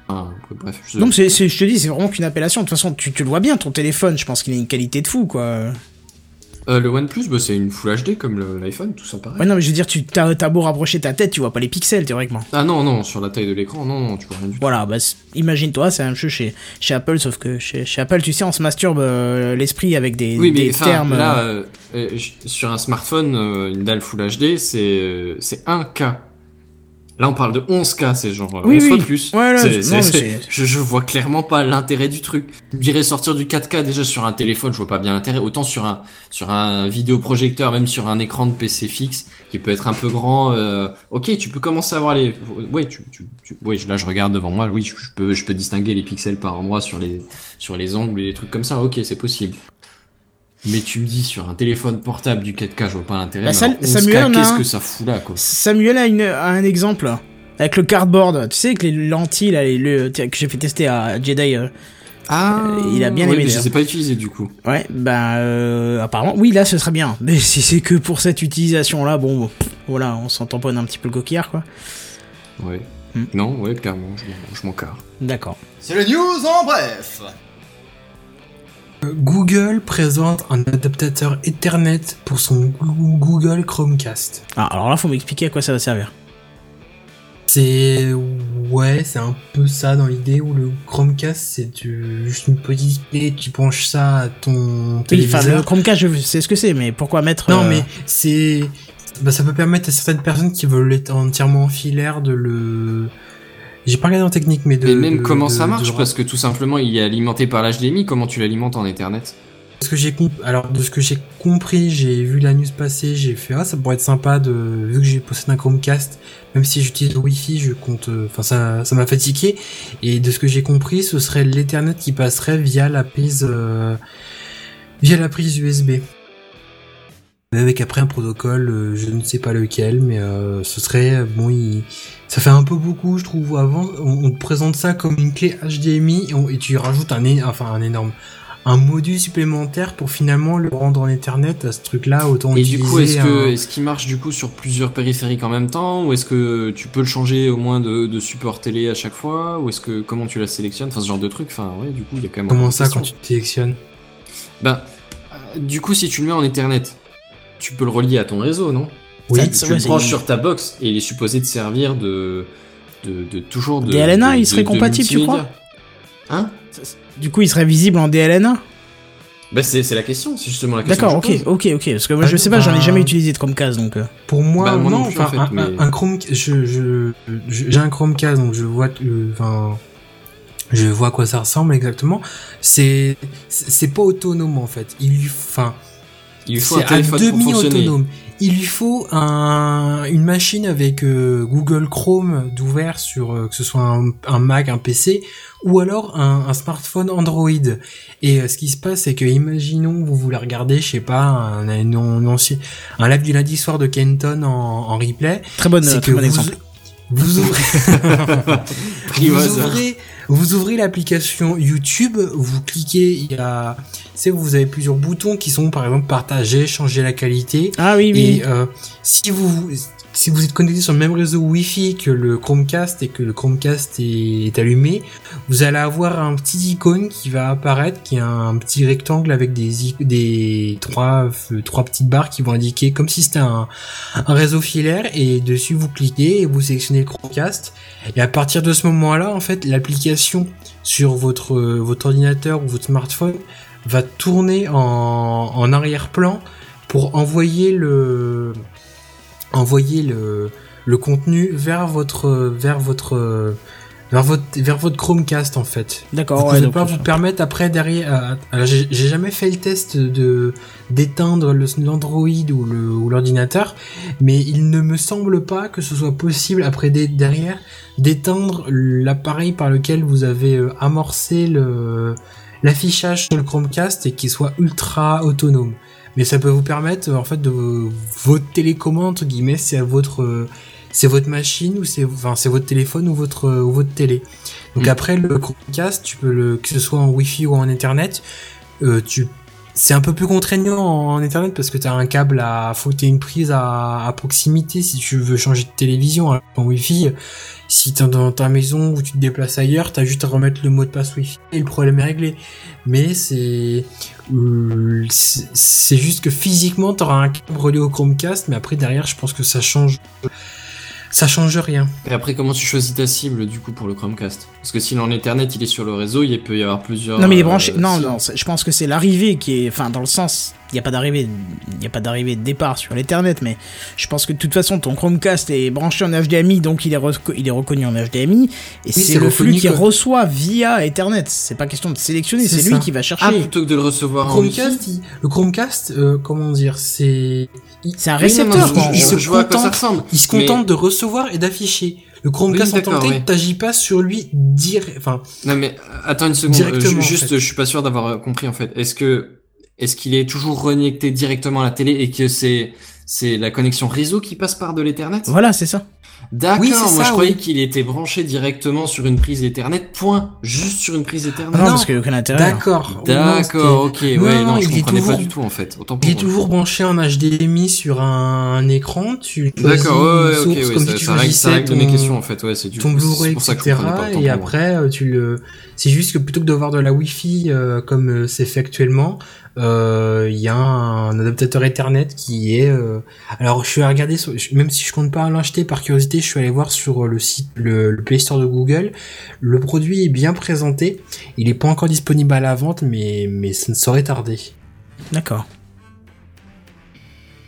Enfin, bref. Je... C'est, c'est- je te dis, c'est vraiment qu'une appellation. De toute façon, tu, tu le vois bien, ton téléphone. Je pense qu'il a une qualité de fou, quoi. Euh, le OnePlus, bah, c'est une Full HD comme l'iPhone, tout ça pareil. Ouais, non, mais je veux dire, tu t'as, beau rapprocher ta tête, tu vois pas les pixels théoriquement. Ah non, non, sur la taille de l'écran, non, non, tu vois rien du tout. Voilà, bah, imagine-toi, c'est la même chose chez, chez Apple, sauf que chez, chez Apple, tu sais, on se masturbe euh, l'esprit avec des, Oui, mais des termes. là, euh, sur un smartphone, une dalle Full HD, c'est c'est 1K. Là, on parle de 11K, c'est genre euh, Oui, 11 oui. fois plus. Ouais, là, non, je, je vois clairement pas l'intérêt du truc. Je dirais sortir du 4K déjà sur un téléphone, je vois pas bien l'intérêt. Autant sur un sur un vidéoprojecteur, même sur un écran de PC fixe, qui peut être un peu grand. euh, ok, tu peux commencer à voir les. Ouais, tu, tu, tu- ouais, là je regarde devant moi. Oui, je, je peux je peux distinguer les pixels par endroit sur les sur les angles et des trucs comme ça. Ok, c'est possible. Mais tu me dis sur un téléphone portable du 4K, je vois pas l'intérêt. Bah, mais ça- alors 11K, Samuel a qu'est-ce un. que ça fout là, quoi Samuel a, une, a un exemple. Avec le cardboard, tu sais, avec les lentilles, là, les- le, que j'ai fait tester à Jedi. euh, Ah, il a bien ouais, aimé, mais je les ai pas utilisés du coup. Ouais, bah, euh, apparemment, oui, là, ce serait bien. Mais si c'est que pour cette utilisation-là, bon, pff, voilà, on s'en tamponne un petit peu le coquillard, quoi. Ouais. Hmm. Non, ouais, clairement, je m'en- je m'en carre. D'accord. C'est le news en bref. Google présente un adaptateur Ethernet pour son Goo- Google Chromecast. Ah, alors là, faut m'expliquer à quoi ça va servir. C'est ouais, c'est un peu ça dans l'idée où le Chromecast c'est du- juste une petite clé, tu penches ça à ton Oui, enfin, le Chromecast, je sais ce que c'est, mais pourquoi mettre. Non euh, mais c'est bah, ça peut permettre à certaines personnes qui veulent être entièrement filaire de le j'ai pas regardé en technique mais de Mais même de- comment de- ça marche parce que tout simplement il est alimenté par l'HDMI, comment tu l'alimentes en Ethernet? Que j'ai alors de ce que j'ai compris, j'ai vu la news passer, j'ai fait ah ça pourrait être sympa de vu que j'ai possède un Chromecast, même si j'utilise le Wi-Fi, je compte euh, enfin ça ça m'a fatigué. Et de ce que j'ai compris, ce serait l'Ethernet qui passerait via la prise euh, via la prise USB. Avec après un protocole, euh, je ne sais pas lequel, mais euh, ce serait euh, bon, il- ça fait un peu beaucoup, je trouve. Avant, on, on te présente ça comme une clé HDMI et, on- et tu rajoutes un, enfin un énorme un module supplémentaire pour finalement le rendre en Ethernet à ce truc-là, autant Et du coup, est-ce que est-ce qu'il marche du coup sur plusieurs périphériques en même temps ou est-ce que tu peux le changer au moins de, de support télé à chaque fois ou est-ce que comment tu la sélectionnes enfin ce genre de truc enfin ouais du coup il y a quand même comment ça quand tu te sélectionnes ben euh, du coup si tu le mets en Ethernet tu peux le relier à ton réseau non? Oui, Ça, tu ouais, le branches sur ta box et il est supposé te servir de de, de toujours de DLNA, de- il serait de- de compatible, tu crois Hein Du coup, il serait visible en DLNA Bah c'est c'est la question, c'est justement la question. D'accord, ok, pose. ok, ok. Parce que moi, Ah, je sais pas, j'en ai bah- jamais utilisé de Chromecast, donc. euh, Pour moi, Bah, moi non non, plus, en enfin, fait, un, mais- un, un Chrome, je, je, je- j'ai un Chromecast, donc je vois, euh, enfin, je vois à quoi ça ressemble exactement. C'est, c'est pas autonome en fait. Il lui, enfin, Il lui faut un c'est à téléphone pour demi fonctionner. autonome. Il lui faut un, une machine avec euh, Google Chrome d'ouvert sur euh, que ce soit un, un Mac, un PC ou alors un, un smartphone Android. Et euh, ce qui se passe, c'est que imaginons vous voulez regarder, je sais pas, un, un, un, ancien- un live du lundi soir de Kenton en, en replay. Très bonne, très bon vous, exemple. Vous *laughs* ouvrez, vous ouvrez, vous ouvrez l'application YouTube, vous cliquez, il y a, c'est vous avez plusieurs boutons qui sont par exemple partager, changer la qualité. Ah oui, oui. Et euh, si vous si vous êtes connecté sur le même réseau Wi-Fi que le Chromecast et que le Chromecast est, allumé, vous allez avoir un petit icône qui va apparaître, qui est un, petit rectangle avec des euh, trois petites barres qui vont indiquer comme si c'était un, réseau filaire et dessus vous cliquez et vous sélectionnez le Chromecast. Et à partir de ce moment-là en fait l'application sur votre euh, ordinateur ou votre smartphone va tourner en arrière-plan pour envoyer le envoyer le, le contenu vers votre vers votre vers votre vers votre Chromecast en fait. D'accord, Vous ouais, pouvez pas vous permettre après derrière. euh, alors j'ai jamais fait le test de d'éteindre l'Android ou le ou l'ordinateur, mais il ne me semble pas que ce soit possible après derrière d'éteindre l'appareil par lequel vous avez euh, amorcé le l'affichage sur le Chromecast et qu'il soit ultra autonome. Mais ça peut vous permettre euh, en fait de votre télécommande entre guillemets, c'est votre euh, c'est votre machine ou c'est enfin c'est votre téléphone ou votre ou votre télé. Donc Mm. après le Chromecast, tu peux le que ce soit en Wi-Fi ou en Ethernet, euh, tu c'est un peu plus contraignant en, Ethernet parce que tu as un câble à t'aies une prise à, proximité si tu veux changer de télévision Alors, en Wi-Fi. Si t'es dans ta maison ou tu te déplaces ailleurs, t'as juste à remettre le mot de passe Wi-Fi et le problème est réglé. Mais c'est euh, c'est juste que physiquement t'auras un câble relié au Chromecast, mais après derrière je pense que ça change ça change rien. Et après, comment tu choisis ta cible du coup pour le Chromecast? Parce que si en Ethernet il est sur le réseau, il peut y avoir plusieurs. Non mais il est euh, branché. Non, non, je pense que c'est l'arrivée qui est. Enfin, dans le sens. Il n'y a pas d'arrivée. Il n'y a pas d'arrivée de départ sur l'Ethernet, mais je pense que de toute façon, ton Chromecast est branché en HDMI, donc il est, reco- il est reconnu en HDMI. Et c'est c'est le flux qu'il que- reçoit via Ethernet. C'est pas question de sélectionner, C'est lui qui va chercher. Ah, plutôt que de le recevoir en Chromecast, il- le Chromecast, euh, comment dire, c'est c'est un Oui, non, non, récepteur. je- en il se je vois à quoi ça contente- il se Mais- contente de recevoir et d'afficher. Le Chromecast Oui, en tant t'agis pas sur lui direct, enfin, Non mais euh, attends une seconde, Directement, Euh, en ju- juste fait. je suis pas sûr d'avoir euh, compris en fait. Est-ce que est-ce qu'il est toujours reconnecté directement à la télé et que c'est c'est la connexion réseau qui passe par de l'Ethernet? Voilà, c'est ça. D'accord, Oui, moi ça, je croyais oui. qu'il était branché directement sur une prise Ethernet, point, juste sur une prise Ethernet. Ah non, non. parce qu'il n'y a aucun intérêt. hein. d'accord. D'accord, ok, Non, ouais, non, non, je comprenais pas toujours- du tout en fait. Autant pour Il est moi. toujours branché en HDMI sur un, un écran, tu D'accord, ouais, ouais, une ok, source ouais, comme ça, si tu ça règle, ça règle de mes ton- questions en fait, ouais, c'est du ton c'est Blu-ray, pour ça que je etc. pas, Et moi. après, euh, tu le, c'est juste que plutôt que d'avoir de la Wi-Fi euh, comme euh, c'est fait actuellement, euh, il y a un adaptateur Ethernet qui est. euh, Alors, je suis à regarder, même si je compte pas l'acheter par curiosité, je suis allé voir sur le site, le, le Play Store de Google. Le produit est bien présenté. Il est pas encore disponible à la vente, mais mais ça ne saurait tarder. D'accord.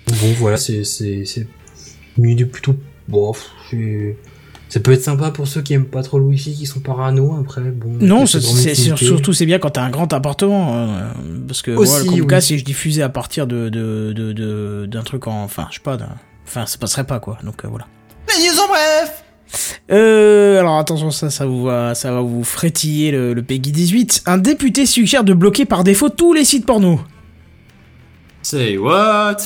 Bon, voilà, c'est une idée plutôt. Bon, ça peut être sympa pour ceux qui aiment pas trop le Wi-Fi, qui sont parano. Après, bon. Non, c'est surtout c'est bien quand t'as un grand appartement, euh, parce que Aussi, moi, le Chromecast, oui. si je diffusais à partir de de de de- d'un truc en, enfin, je sais pas, enfin, ça passerait pas quoi. Donc euh, voilà. Les news en bref Euh, alors attention, ça, ça vous va, ça va vous frétiller le, le Peggy 18. Un député suggère de bloquer par défaut tous les sites porno. Say what?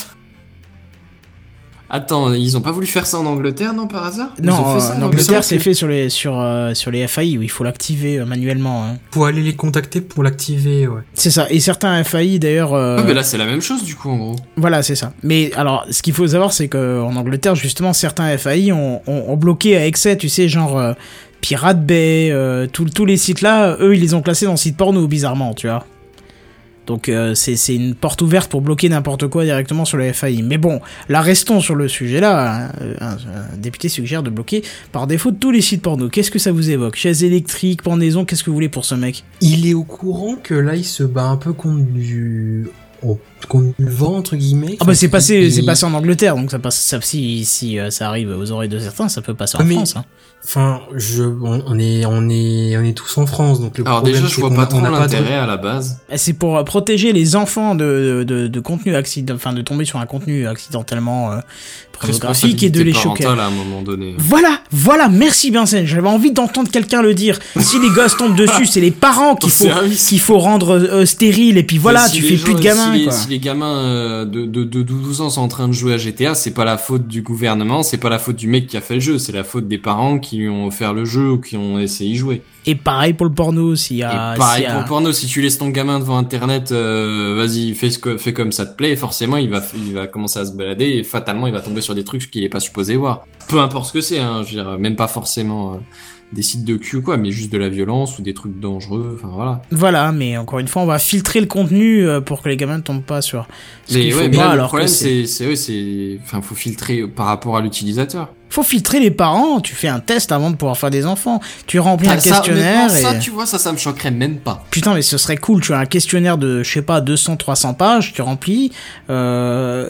Attends, ils ont pas voulu faire ça en Angleterre, non, par hasard? Ils Non, ont fait ça en Angleterre, c'est fait sur les sur euh, sur les FAI où il faut l'activer euh, manuellement. hein. Faut aller les contacter pour l'activer, ouais. C'est ça. Et certains FAI d'ailleurs. euh, Ah, mais là, c'est la même chose, du coup, en gros. Voilà, c'est ça. Mais alors, ce qu'il faut savoir, c'est que en Angleterre, justement, certains FAI ont, ont, ont bloqué à excès, tu sais, genre euh, Pirate Bay, euh, tous tous les sites là, eux, ils les ont classés dans site porno, bizarrement, tu vois. Donc euh, c'est une porte ouverte pour bloquer n'importe quoi directement sur le FAI. Mais bon, là restons sur le sujet là. hein. Un, un député suggère de bloquer par défaut tous les sites porno. Qu'est-ce que ça vous évoque? Chaise électrique, pendaison, qu'est-ce que vous voulez pour ce mec? Il est au courant que là, il se bat un peu contre du. oh, du vent, entre guillemets. Ah bah c'est passé, il- c'est passé en Angleterre, donc ça passe. Ça, si si euh, ça arrive aux oreilles de certains, ça peut passer en Mais- France. hein. Enfin, je, on, on est, on est, on est tous en France, donc le Alors problème, déjà, je c'est vois qu'on pas a- trop on n'a pas de- l'intérêt à la base. C'est pour euh, protéger les enfants de, de, de contenu accident, enfin de tomber sur un contenu accidentellement euh, pornographique et de les choquer. parentale, à un moment donné. Voilà, voilà, merci Vincent. J'avais envie d'entendre quelqu'un le dire. Si les gosses tombent dessus, *laughs* c'est les parents qu'il faut qu'il faut rendre euh, stériles et puis voilà, si tu fais gens- plus de gamins Si les, gamins euh, de, de, de 12 ans sont en train de jouer à GTA, c'est pas la faute du gouvernement, c'est pas la faute du mec qui a fait le jeu, c'est la faute des parents qui lui ont offert le jeu ou qui ont essayé d'y jouer. Et pareil pour le porno, s'il y a Et pareil s'il y a- pour le porno, si tu laisses ton gamin devant internet, euh, vas-y, fais, ce que, fais comme ça te plaît, forcément il va, il va commencer à se balader et fatalement il va tomber sur des trucs qu'il est pas supposé voir. Peu importe ce que c'est, hein, je veux dire, même pas forcément euh, des sites de cul ou quoi, mais juste de la violence ou des trucs dangereux, enfin voilà. Voilà, mais encore une fois, on va filtrer le contenu euh, pour que les gamins ne tombent pas sur ce Mais faut ouais, mais pas, le alors problème c'est... c'est, c'est, enfin, faut filtrer par rapport à l'utilisateur. Faut filtrer les parents, tu fais un test avant de pouvoir faire des enfants. Tu remplis un ça, questionnaire et... ça, tu vois, ça, ça me choquerait même pas. Putain, mais ce serait cool, tu as un questionnaire de, je sais pas, 200, 300 pages, tu remplis, euh,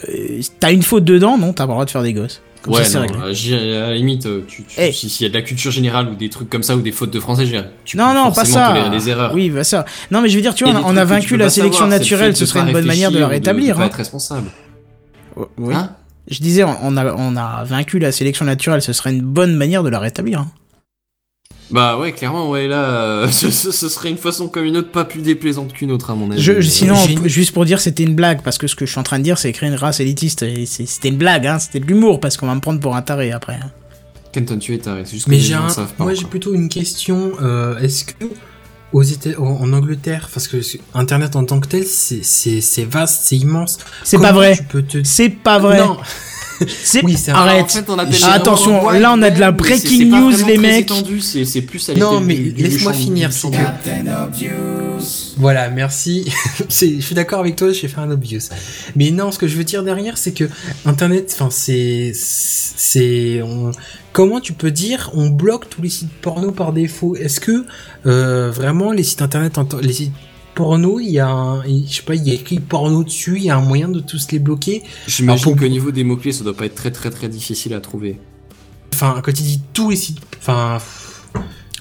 t'as une faute dedans, non, t'as pas le droit de faire des gosses. Comme ouais, ça, non, réglé. euh, à la limite, euh, tu, Eh. si- s'il y a de la culture générale ou des trucs comme ça ou des fautes de français, tu Non, peux non, pas ça. tolérer des erreurs. Oui, bah ça. Non, mais je veux dire, tu vois, on a- on vaincu la sélection savoir, naturelle, ce serait une bonne manière de la rétablir. De, pas hein. être responsable. Oui. Hein? Je disais, on a, on a vaincu la sélection naturelle, ce serait une bonne manière de la rétablir. hein. Bah ouais, clairement, ouais, là, euh, *laughs* ce, ce- ce serait une façon comme une autre pas plus déplaisante qu'une autre, à mon avis. Je, je- sinon, juste pour dire, c'était une blague, parce que ce que je suis en train de dire, c'est créer une race élitiste. C'était une blague, hein, c'était de l'humour, parce qu'on va me prendre pour un taré après. hein. Kenton, tu es taré. C'est juste que Mais les j'ai gens un, savent pas. moi j'ai plutôt une question. euh, Est-ce que aux Éta- en, Angleterre, parce que Internet en tant que tel, c'est c'est c'est vaste, c'est immense. C'est pas vrai. Te... C'est pas vrai. Non. *laughs* C'est Oui, c'est un- arrête. En fait, on Attention, là, on a de la breaking news, les mecs. étendu, C'est c'est plus à Non, mais laisse-moi finir, c'est Voilà, merci. *laughs* Je suis d'accord avec toi, j'ai fait un obvious. Mais non, ce que je veux dire derrière, c'est que Internet, enfin, c'est, c'est, on- comment tu peux dire, on bloque tous les sites porno par défaut? Est-ce que euh, vraiment les sites Internet, en tant- les sites porno, il y a, un, il- je sais pas, il y a écrit porno dessus, il y a un moyen de tous les bloquer. J'imagine pour- qu'au niveau des mots-clés, ça doit pas être très très très difficile à trouver. Enfin, quand il dit tous les sites, enfin,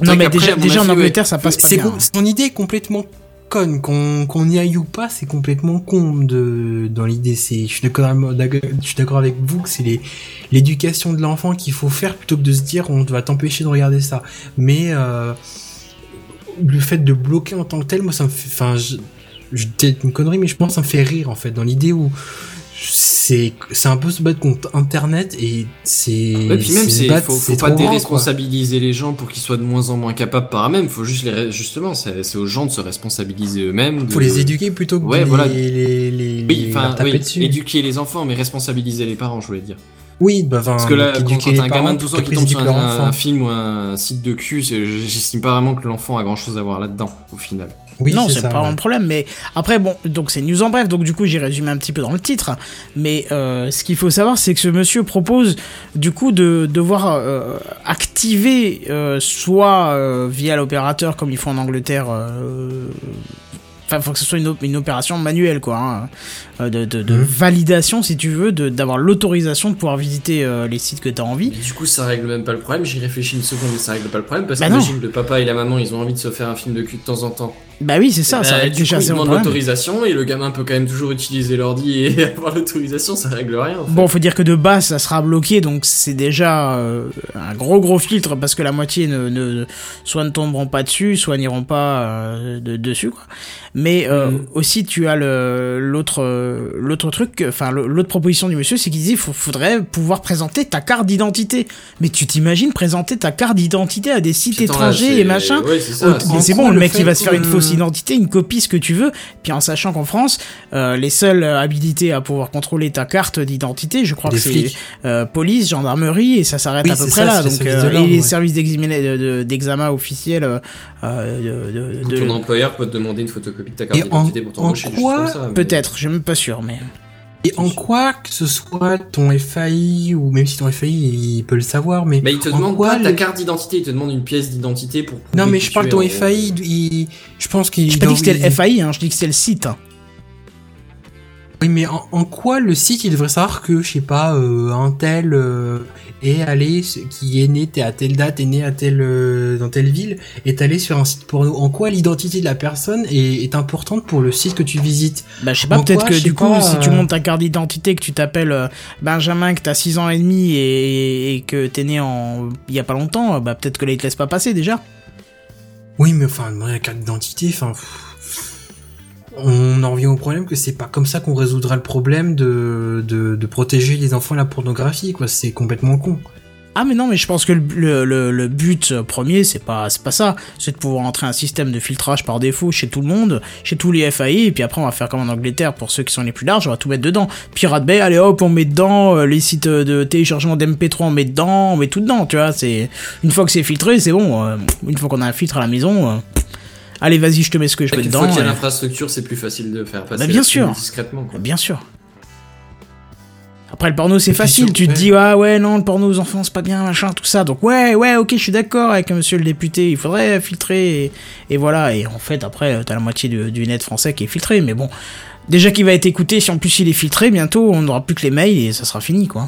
Non, mais déjà, en ouais, Angleterre, ça passe pas c'est bien. con- son idée est complètement conne qu'on qu'on y aille ou pas c'est complètement con de dans l'idée c'est je suis d'accord avec- vous que c'est l'éducation de l'enfant qu'il faut faire plutôt que de se dire on va t'empêcher de regarder ça mais euh, le fait de bloquer en tant que tel moi ça me fait enfin je, une connerie mais je pense que ça me fait rire en fait dans l'idée où c'est un peu se battre contre internet et c'est Ouais, puis même, c'est, faut, faut pas quoi. déresponsabiliser les gens pour qu'ils soient de moins en moins capables par eux-mêmes. Faut juste les, justement, c'est, aux gens de se responsabiliser eux-mêmes. de- faut les éduquer plutôt que Ouais, de voilà. les, les, les, Oui, taper dessus. éduquer les enfants, mais responsabiliser les parents, je voulais dire. Oui, bah, Parce que là, quand, quand t'as un gamin de 12 ans pour qui tombe sur un, film ou un site de cul, j'estime pas vraiment que l'enfant a grand chose à voir là-dedans, au final. Oui, non, c'est pas ouais. un problème. Mais après, bon, donc c'est news en bref. Donc du coup, j'ai résumé un petit peu dans le titre. Mais euh, ce qu'il faut savoir, c'est que ce monsieur propose du coup de devoir euh, activer euh, soit euh, via l'opérateur comme ils font en Angleterre. Enfin, faut que ce soit une, op- une opération manuelle, quoi, hein, euh, de, de, de Mhm. validation, si tu veux, de- d'avoir l'autorisation de pouvoir visiter euh, les sites que tu as envie. Mais du coup, ça règle même pas le problème. J'y réfléchis une seconde, mais ça règle pas le problème parce Bah que imagine le papa et la maman, ils ont envie de se faire un film de cul de temps en temps. Bah oui, c'est ça, Eh ça ben, règle du déjà coup, demande l'autorisation et le gamin peut quand même toujours utiliser l'ordi et *laughs* avoir l'autorisation, ça règle rien. en fait. Bon, faut dire que de base, ça sera bloqué, donc c'est déjà euh, un gros gros filtre parce que la moitié ne, ne soit ne tomberont pas dessus, soit n'iront pas euh, de- dessus, quoi. Mais euh, Mhm. aussi, tu as le l'autre euh, l'autre truc, enfin l'autre proposition du monsieur, c'est qu'il dit faut, faudrait pouvoir présenter ta carte d'identité. Mais tu t'imagines présenter ta carte d'identité à des sites étrangers et machin Ouais, c'est Oh, ça. mais en c'est gros, bon, le le mec il va se faire une fausse identité, une copie, ce que tu veux, puis en sachant qu'en France, euh, les seuls euh, habilités à pouvoir contrôler ta carte d'identité, je crois Des que c'est euh, police, gendarmerie, et ça s'arrête Oui, à peu près ça, là. Donc, services euh, et les ouais. services d'examen de- de- d'examen officiels euh, euh, de, de- de- Ton employeur peut te demander une photocopie de ta carte d'identité pour t'embaucher, mais- Peut-être, je suis même pas sûr, mais. Et en quoi que ce soit ton FAI, ou même si ton FAI, il peut le savoir, mais. Mais il te en demande quoi pas ta carte d'identité, il te demande une pièce d'identité pour. Non, mais je parle de ton FAI, il... je pense qu'il. J'ai pas dit que c'était le FAI, hein, je dis que c'est le site. Oui, mais en, en quoi le site, il devrait savoir que, je sais pas, euh, un tel euh, est allé, qui est né t'es à telle date, est né à telle, euh, dans telle ville, est allé sur un site porno. En quoi l'identité de la personne est, est importante pour le site que tu visites? Bah, je sais pas, peut-être que du coup, pas, si tu euh, montes ta carte d'identité, que tu t'appelles euh, Benjamin, que t'as 6 ans et demi et, et que t'es né en. il y a pas longtemps, euh, bah, peut-être que là, ils te laissent pas passer déjà. Oui, mais enfin, la carte d'identité, enfin. pff, On en revient au problème que c'est pas comme ça qu'on résoudra le problème de, protéger les enfants de la pornographie, quoi. C'est complètement con. Ah mais non mais je pense que le, but premier c'est pas pas ça c'est de pouvoir entrer un système de filtrage par défaut chez tout le monde chez tous les FAI et puis après on va faire comme en Angleterre pour ceux qui sont les plus larges on va tout mettre dedans Pirate Bay allez hop on met dedans euh, les sites de téléchargement d'MP3 on met dedans on met tout dedans tu vois une fois que c'est filtré c'est bon euh, une fois qu'on a un filtre à la maison euh, allez vas-y je te mets ce que je veux Une dedans fois qu'il y a l'infrastructure, c'est plus facile de faire passer Bah, bien sûr. discrètement. quoi. Bien sûr. Après le porno c'est facile, tu te ouais. dis ah ouais non le porno aux enfants c'est pas bien machin tout ça donc ouais ouais ok je suis d'accord avec monsieur le député il faudrait filtrer et, et voilà et en fait après t'as la moitié du, du net français qui est filtré mais bon déjà qu'il va être écouté si en plus il est filtré bientôt on n'aura plus que les mails et ça sera fini quoi.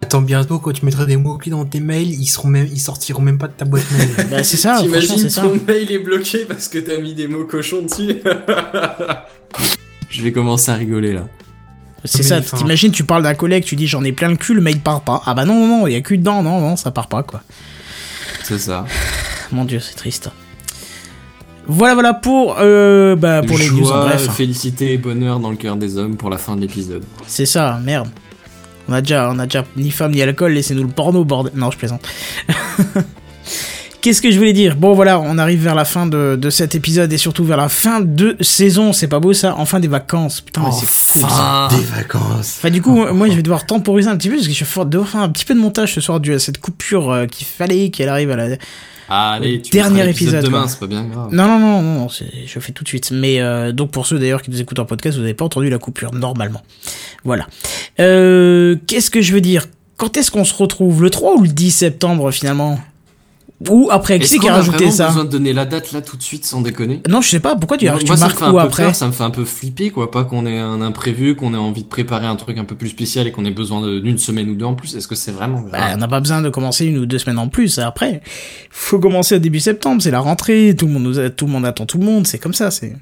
Attends, bientôt, quand tu mettras des mots-clés dans tes mails, ils seront même, ils sortiront même pas de ta boîte mail. *laughs* Bah c'est ça T'imagines c'est ça. ton mail est bloqué parce que t'as mis des mots cochons dessus *laughs* Je vais commencer à rigoler là. C'est Mais ça, t'imagines tu parles d'un collègue tu dis j'en ai plein le cul le mail part pas ah bah non non non il y a que dedans non non ça part pas quoi. C'est ça. *sighs* Mon dieu c'est triste. Voilà voilà pour euh, bah pour les news en bref. félicité et bonheur dans le cœur des hommes pour la fin de l'épisode. C'est ça, merde. On a déjà, on a déjà ni femme ni alcool, laissez-nous le porno, bordel. Non, je plaisante. *laughs* Qu'est-ce que je voulais dire? Bon voilà, on arrive vers la fin de, de cet épisode et surtout vers la fin de saison. C'est pas beau ça? Enfin des vacances. Putain, mais c'est cool ça. Des vacances. Enfin du coup, moi je vais devoir temporiser un petit peu parce que je vais faire- devoir faire un petit peu de montage ce soir dû à cette coupure euh, qu'il fallait qu'elle arrive à la... Allez, tu Dernier épisode, demain, c'est pas bien grave. Non, non, non, non, je fais tout de suite. Mais euh, donc pour ceux d'ailleurs qui nous écoutent en podcast, vous n'avez pas entendu la coupure, normalement. Voilà. Euh, Qu'est-ce que je veux dire? Quand est-ce qu'on se retrouve? Le 3 ou le 10 septembre finalement? Ou après Qui Est-ce c'est qui a rajouté ça besoin de donner la date là tout de suite sans déconner Non, je sais pas, pourquoi tu, Moi, tu moi, marques peu après peur, ça me fait un peu flipper, quoi. Pas qu'on ait un imprévu, qu'on ait envie de préparer un truc un peu plus spécial et qu'on ait besoin d'une semaine ou deux en plus. Est-ce que c'est vraiment grave Bah, on n'a pas besoin de commencer une ou deux semaines en plus. Après, faut commencer au début septembre, c'est la rentrée, tout le monde tout le monde attend tout le monde, c'est comme ça. C'est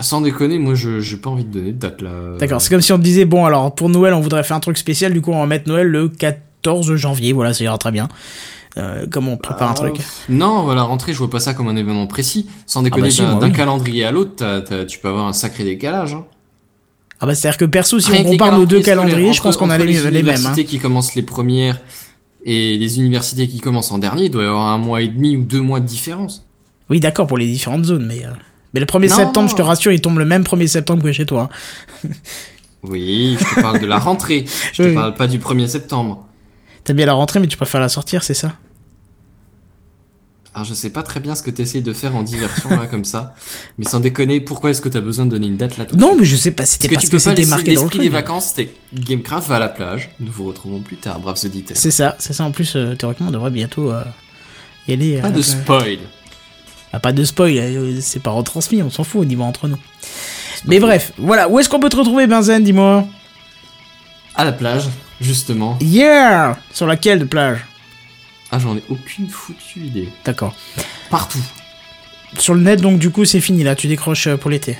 Sans déconner, moi, je j'ai pas envie de donner de date là. d'accord. C'est comme si on te disait bon alors pour Noël on voudrait faire un truc spécial, du coup on va mettre Noël le 14 janvier. Voilà, ça ira très bien. Euh, comme on prépare un Ah, truc. Non, voilà, rentrée, je vois pas ça comme un événement précis. Sans déconner, bah si, d'un oui. calendrier à l'autre, t'as- t'as- tu peux avoir un sacré décalage. Hein. Ah bah c'est à dire que perso si Rien on les compare nos deux calendriers, je pense qu'on a les, les mêmes. hein. universités qui commencent les premières et les universités qui commencent en dernier, il doit y avoir un mois et demi ou deux mois de différence. Oui d'accord pour les différentes zones, mais euh, mais le 1er Non, septembre, je te rassure, il tombe le même 1er septembre que chez toi. hein. Oui, je te parle de la rentrée. *laughs* Je te Oui. parle pas du 1er septembre. T'as bien la rentrée, mais tu préfères la sortir, c'est ça? Alors je sais pas très bien ce que tu essayes de faire en diversion là comme ça, mais sans déconner, pourquoi est-ce que tu as besoin de donner une date là tout de Non, mais je sais pas, c'était Parce parce que pas c'était marqué dans le l'esprit truc. des vacances, c'était Gamecraft va à la plage. Nous vous retrouvons plus tard, braves auditeurs. C'est ça, c'est ça en plus, euh, théoriquement, on devrait bientôt euh, y aller. Pas euh, de euh, spoil. ah, pas de spoil, c'est pas retransmis, on s'en fout au niveau entre nous. Mais bref, voilà, où est-ce qu'on peut te retrouver, Benzen, dis-moi? À la plage, justement. Yeah Sur laquelle de plage? Ah, j'en ai aucune foutue idée. D'accord. Partout. Sur le net, donc, du coup, c'est fini, là, tu décroches euh, pour l'été.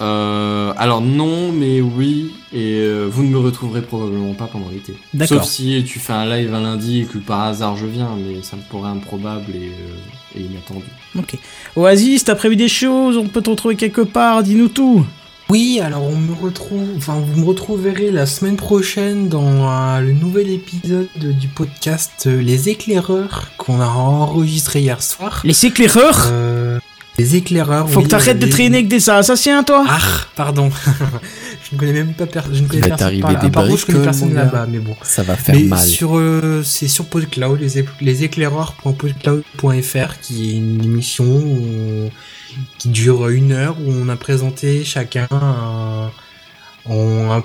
Euh, alors non, mais oui, et euh, vous ne me retrouverez probablement pas pendant l'été. D'accord. Sauf si tu fais un live un lundi et que par hasard je viens, mais ça me paraît improbable et, euh, et inattendu. Ok. Oasis, t'as prévu des choses On peut te retrouver quelque part Dis-nous tout Oui, alors on me retrouve, enfin vous me retrouverez la semaine prochaine dans euh, le nouvel épisode du podcast euh, Les éclaireurs qu'on a enregistré hier soir. Les éclaireurs? Euh, les éclaireurs. Faut oui, que t'arrêtes euh, de les- traîner avec des assassins, toi Ah, pardon. *laughs* je ne connais même pas per- je ne connais personne t'arriver par là. des par contre, je connais personne là-bas, mais bon. Ça va faire Mais mal. sur euh, c'est sur PodCloud, les, les éclaireurs.podcloud.fr qui est une émission où- qui dure une heure où on a présenté chacun un- un-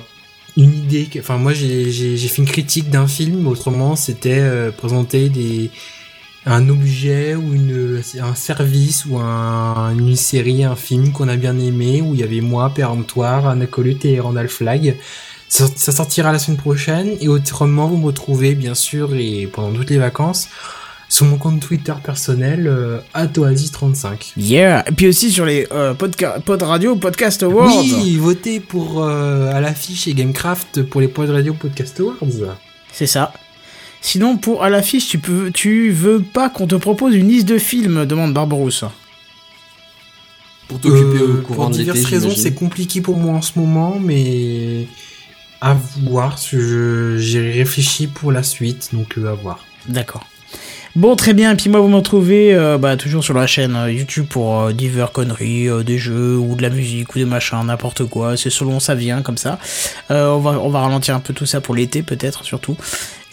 une idée. Enfin moi j'ai fait une critique d'un film. Autrement c'était euh, présenter des un objet ou une, un service ou un- une série, un film qu'on a bien aimé où il y avait moi, Péremptoire, Anna Colute et Randall Flagg. Ça, ça sortira la semaine prochaine et autrement vous me retrouvez bien sûr et pendant toutes les vacances sur mon compte Twitter personnel euh, @oasis35. Yeah Et puis aussi sur les euh, podca- pod radio, podcast awards Oui, votez pour euh, à l'affiche et Gamecraft pour les Pod Radio Podcast Awards. C'est ça. Sinon, pour à l'affiche, tu peux, tu veux pas qu'on te propose une liste de films demande Barberousse. Pour t'occuper Euh, au courant pour diverses raisons, j'imagine. c'est compliqué pour moi en ce moment, mais à voir. Je j'ai réfléchi pour la suite, donc euh, à voir. D'accord. Bon, très bien. Et puis moi, vous me retrouvez euh, bah, toujours sur la chaîne euh, YouTube pour euh, divers conneries, des jeux ou de la musique ou des machins, n'importe quoi. C'est selon ça vient comme ça. On va ralentir un peu tout ça pour l'été peut-être surtout.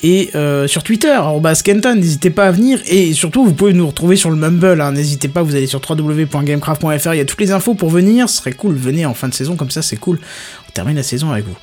Et sur Twitter, Kenton, n'hésitez pas à venir. Et surtout, vous pouvez nous retrouver sur le Mumble. hein. N'hésitez pas, vous allez sur www.gamecraft.fr. Il y a toutes les infos pour venir. Ce serait cool. Venez en fin de saison, comme ça, c'est cool. Termine la saison avec vous.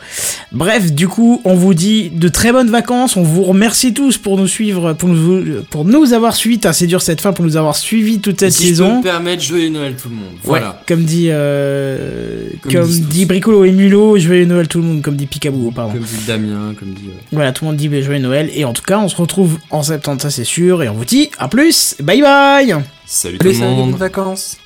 Bref, du coup, on vous dit de très bonnes vacances. On vous remercie tous pour nous suivre, pour nous, pour nous avoir suivis. C'est dur cette fin pour nous avoir suivis toute cette si je peux saison. me permettre, joyeux Noël tout le monde. Voilà. Ouais, comme dit, euh, Comme dit Bricolo et Mulot, joyeux Noël tout le monde, comme dit Picaboo, pardon. Comme dit Damien, comme dit. euh, Voilà, tout le monde dit bah, joyeux Noël. Et en tout cas, on se retrouve en septembre, ça c'est sûr. Et on vous dit à plus. Bye bye Salut tout le salut, monde. bonnes vacances.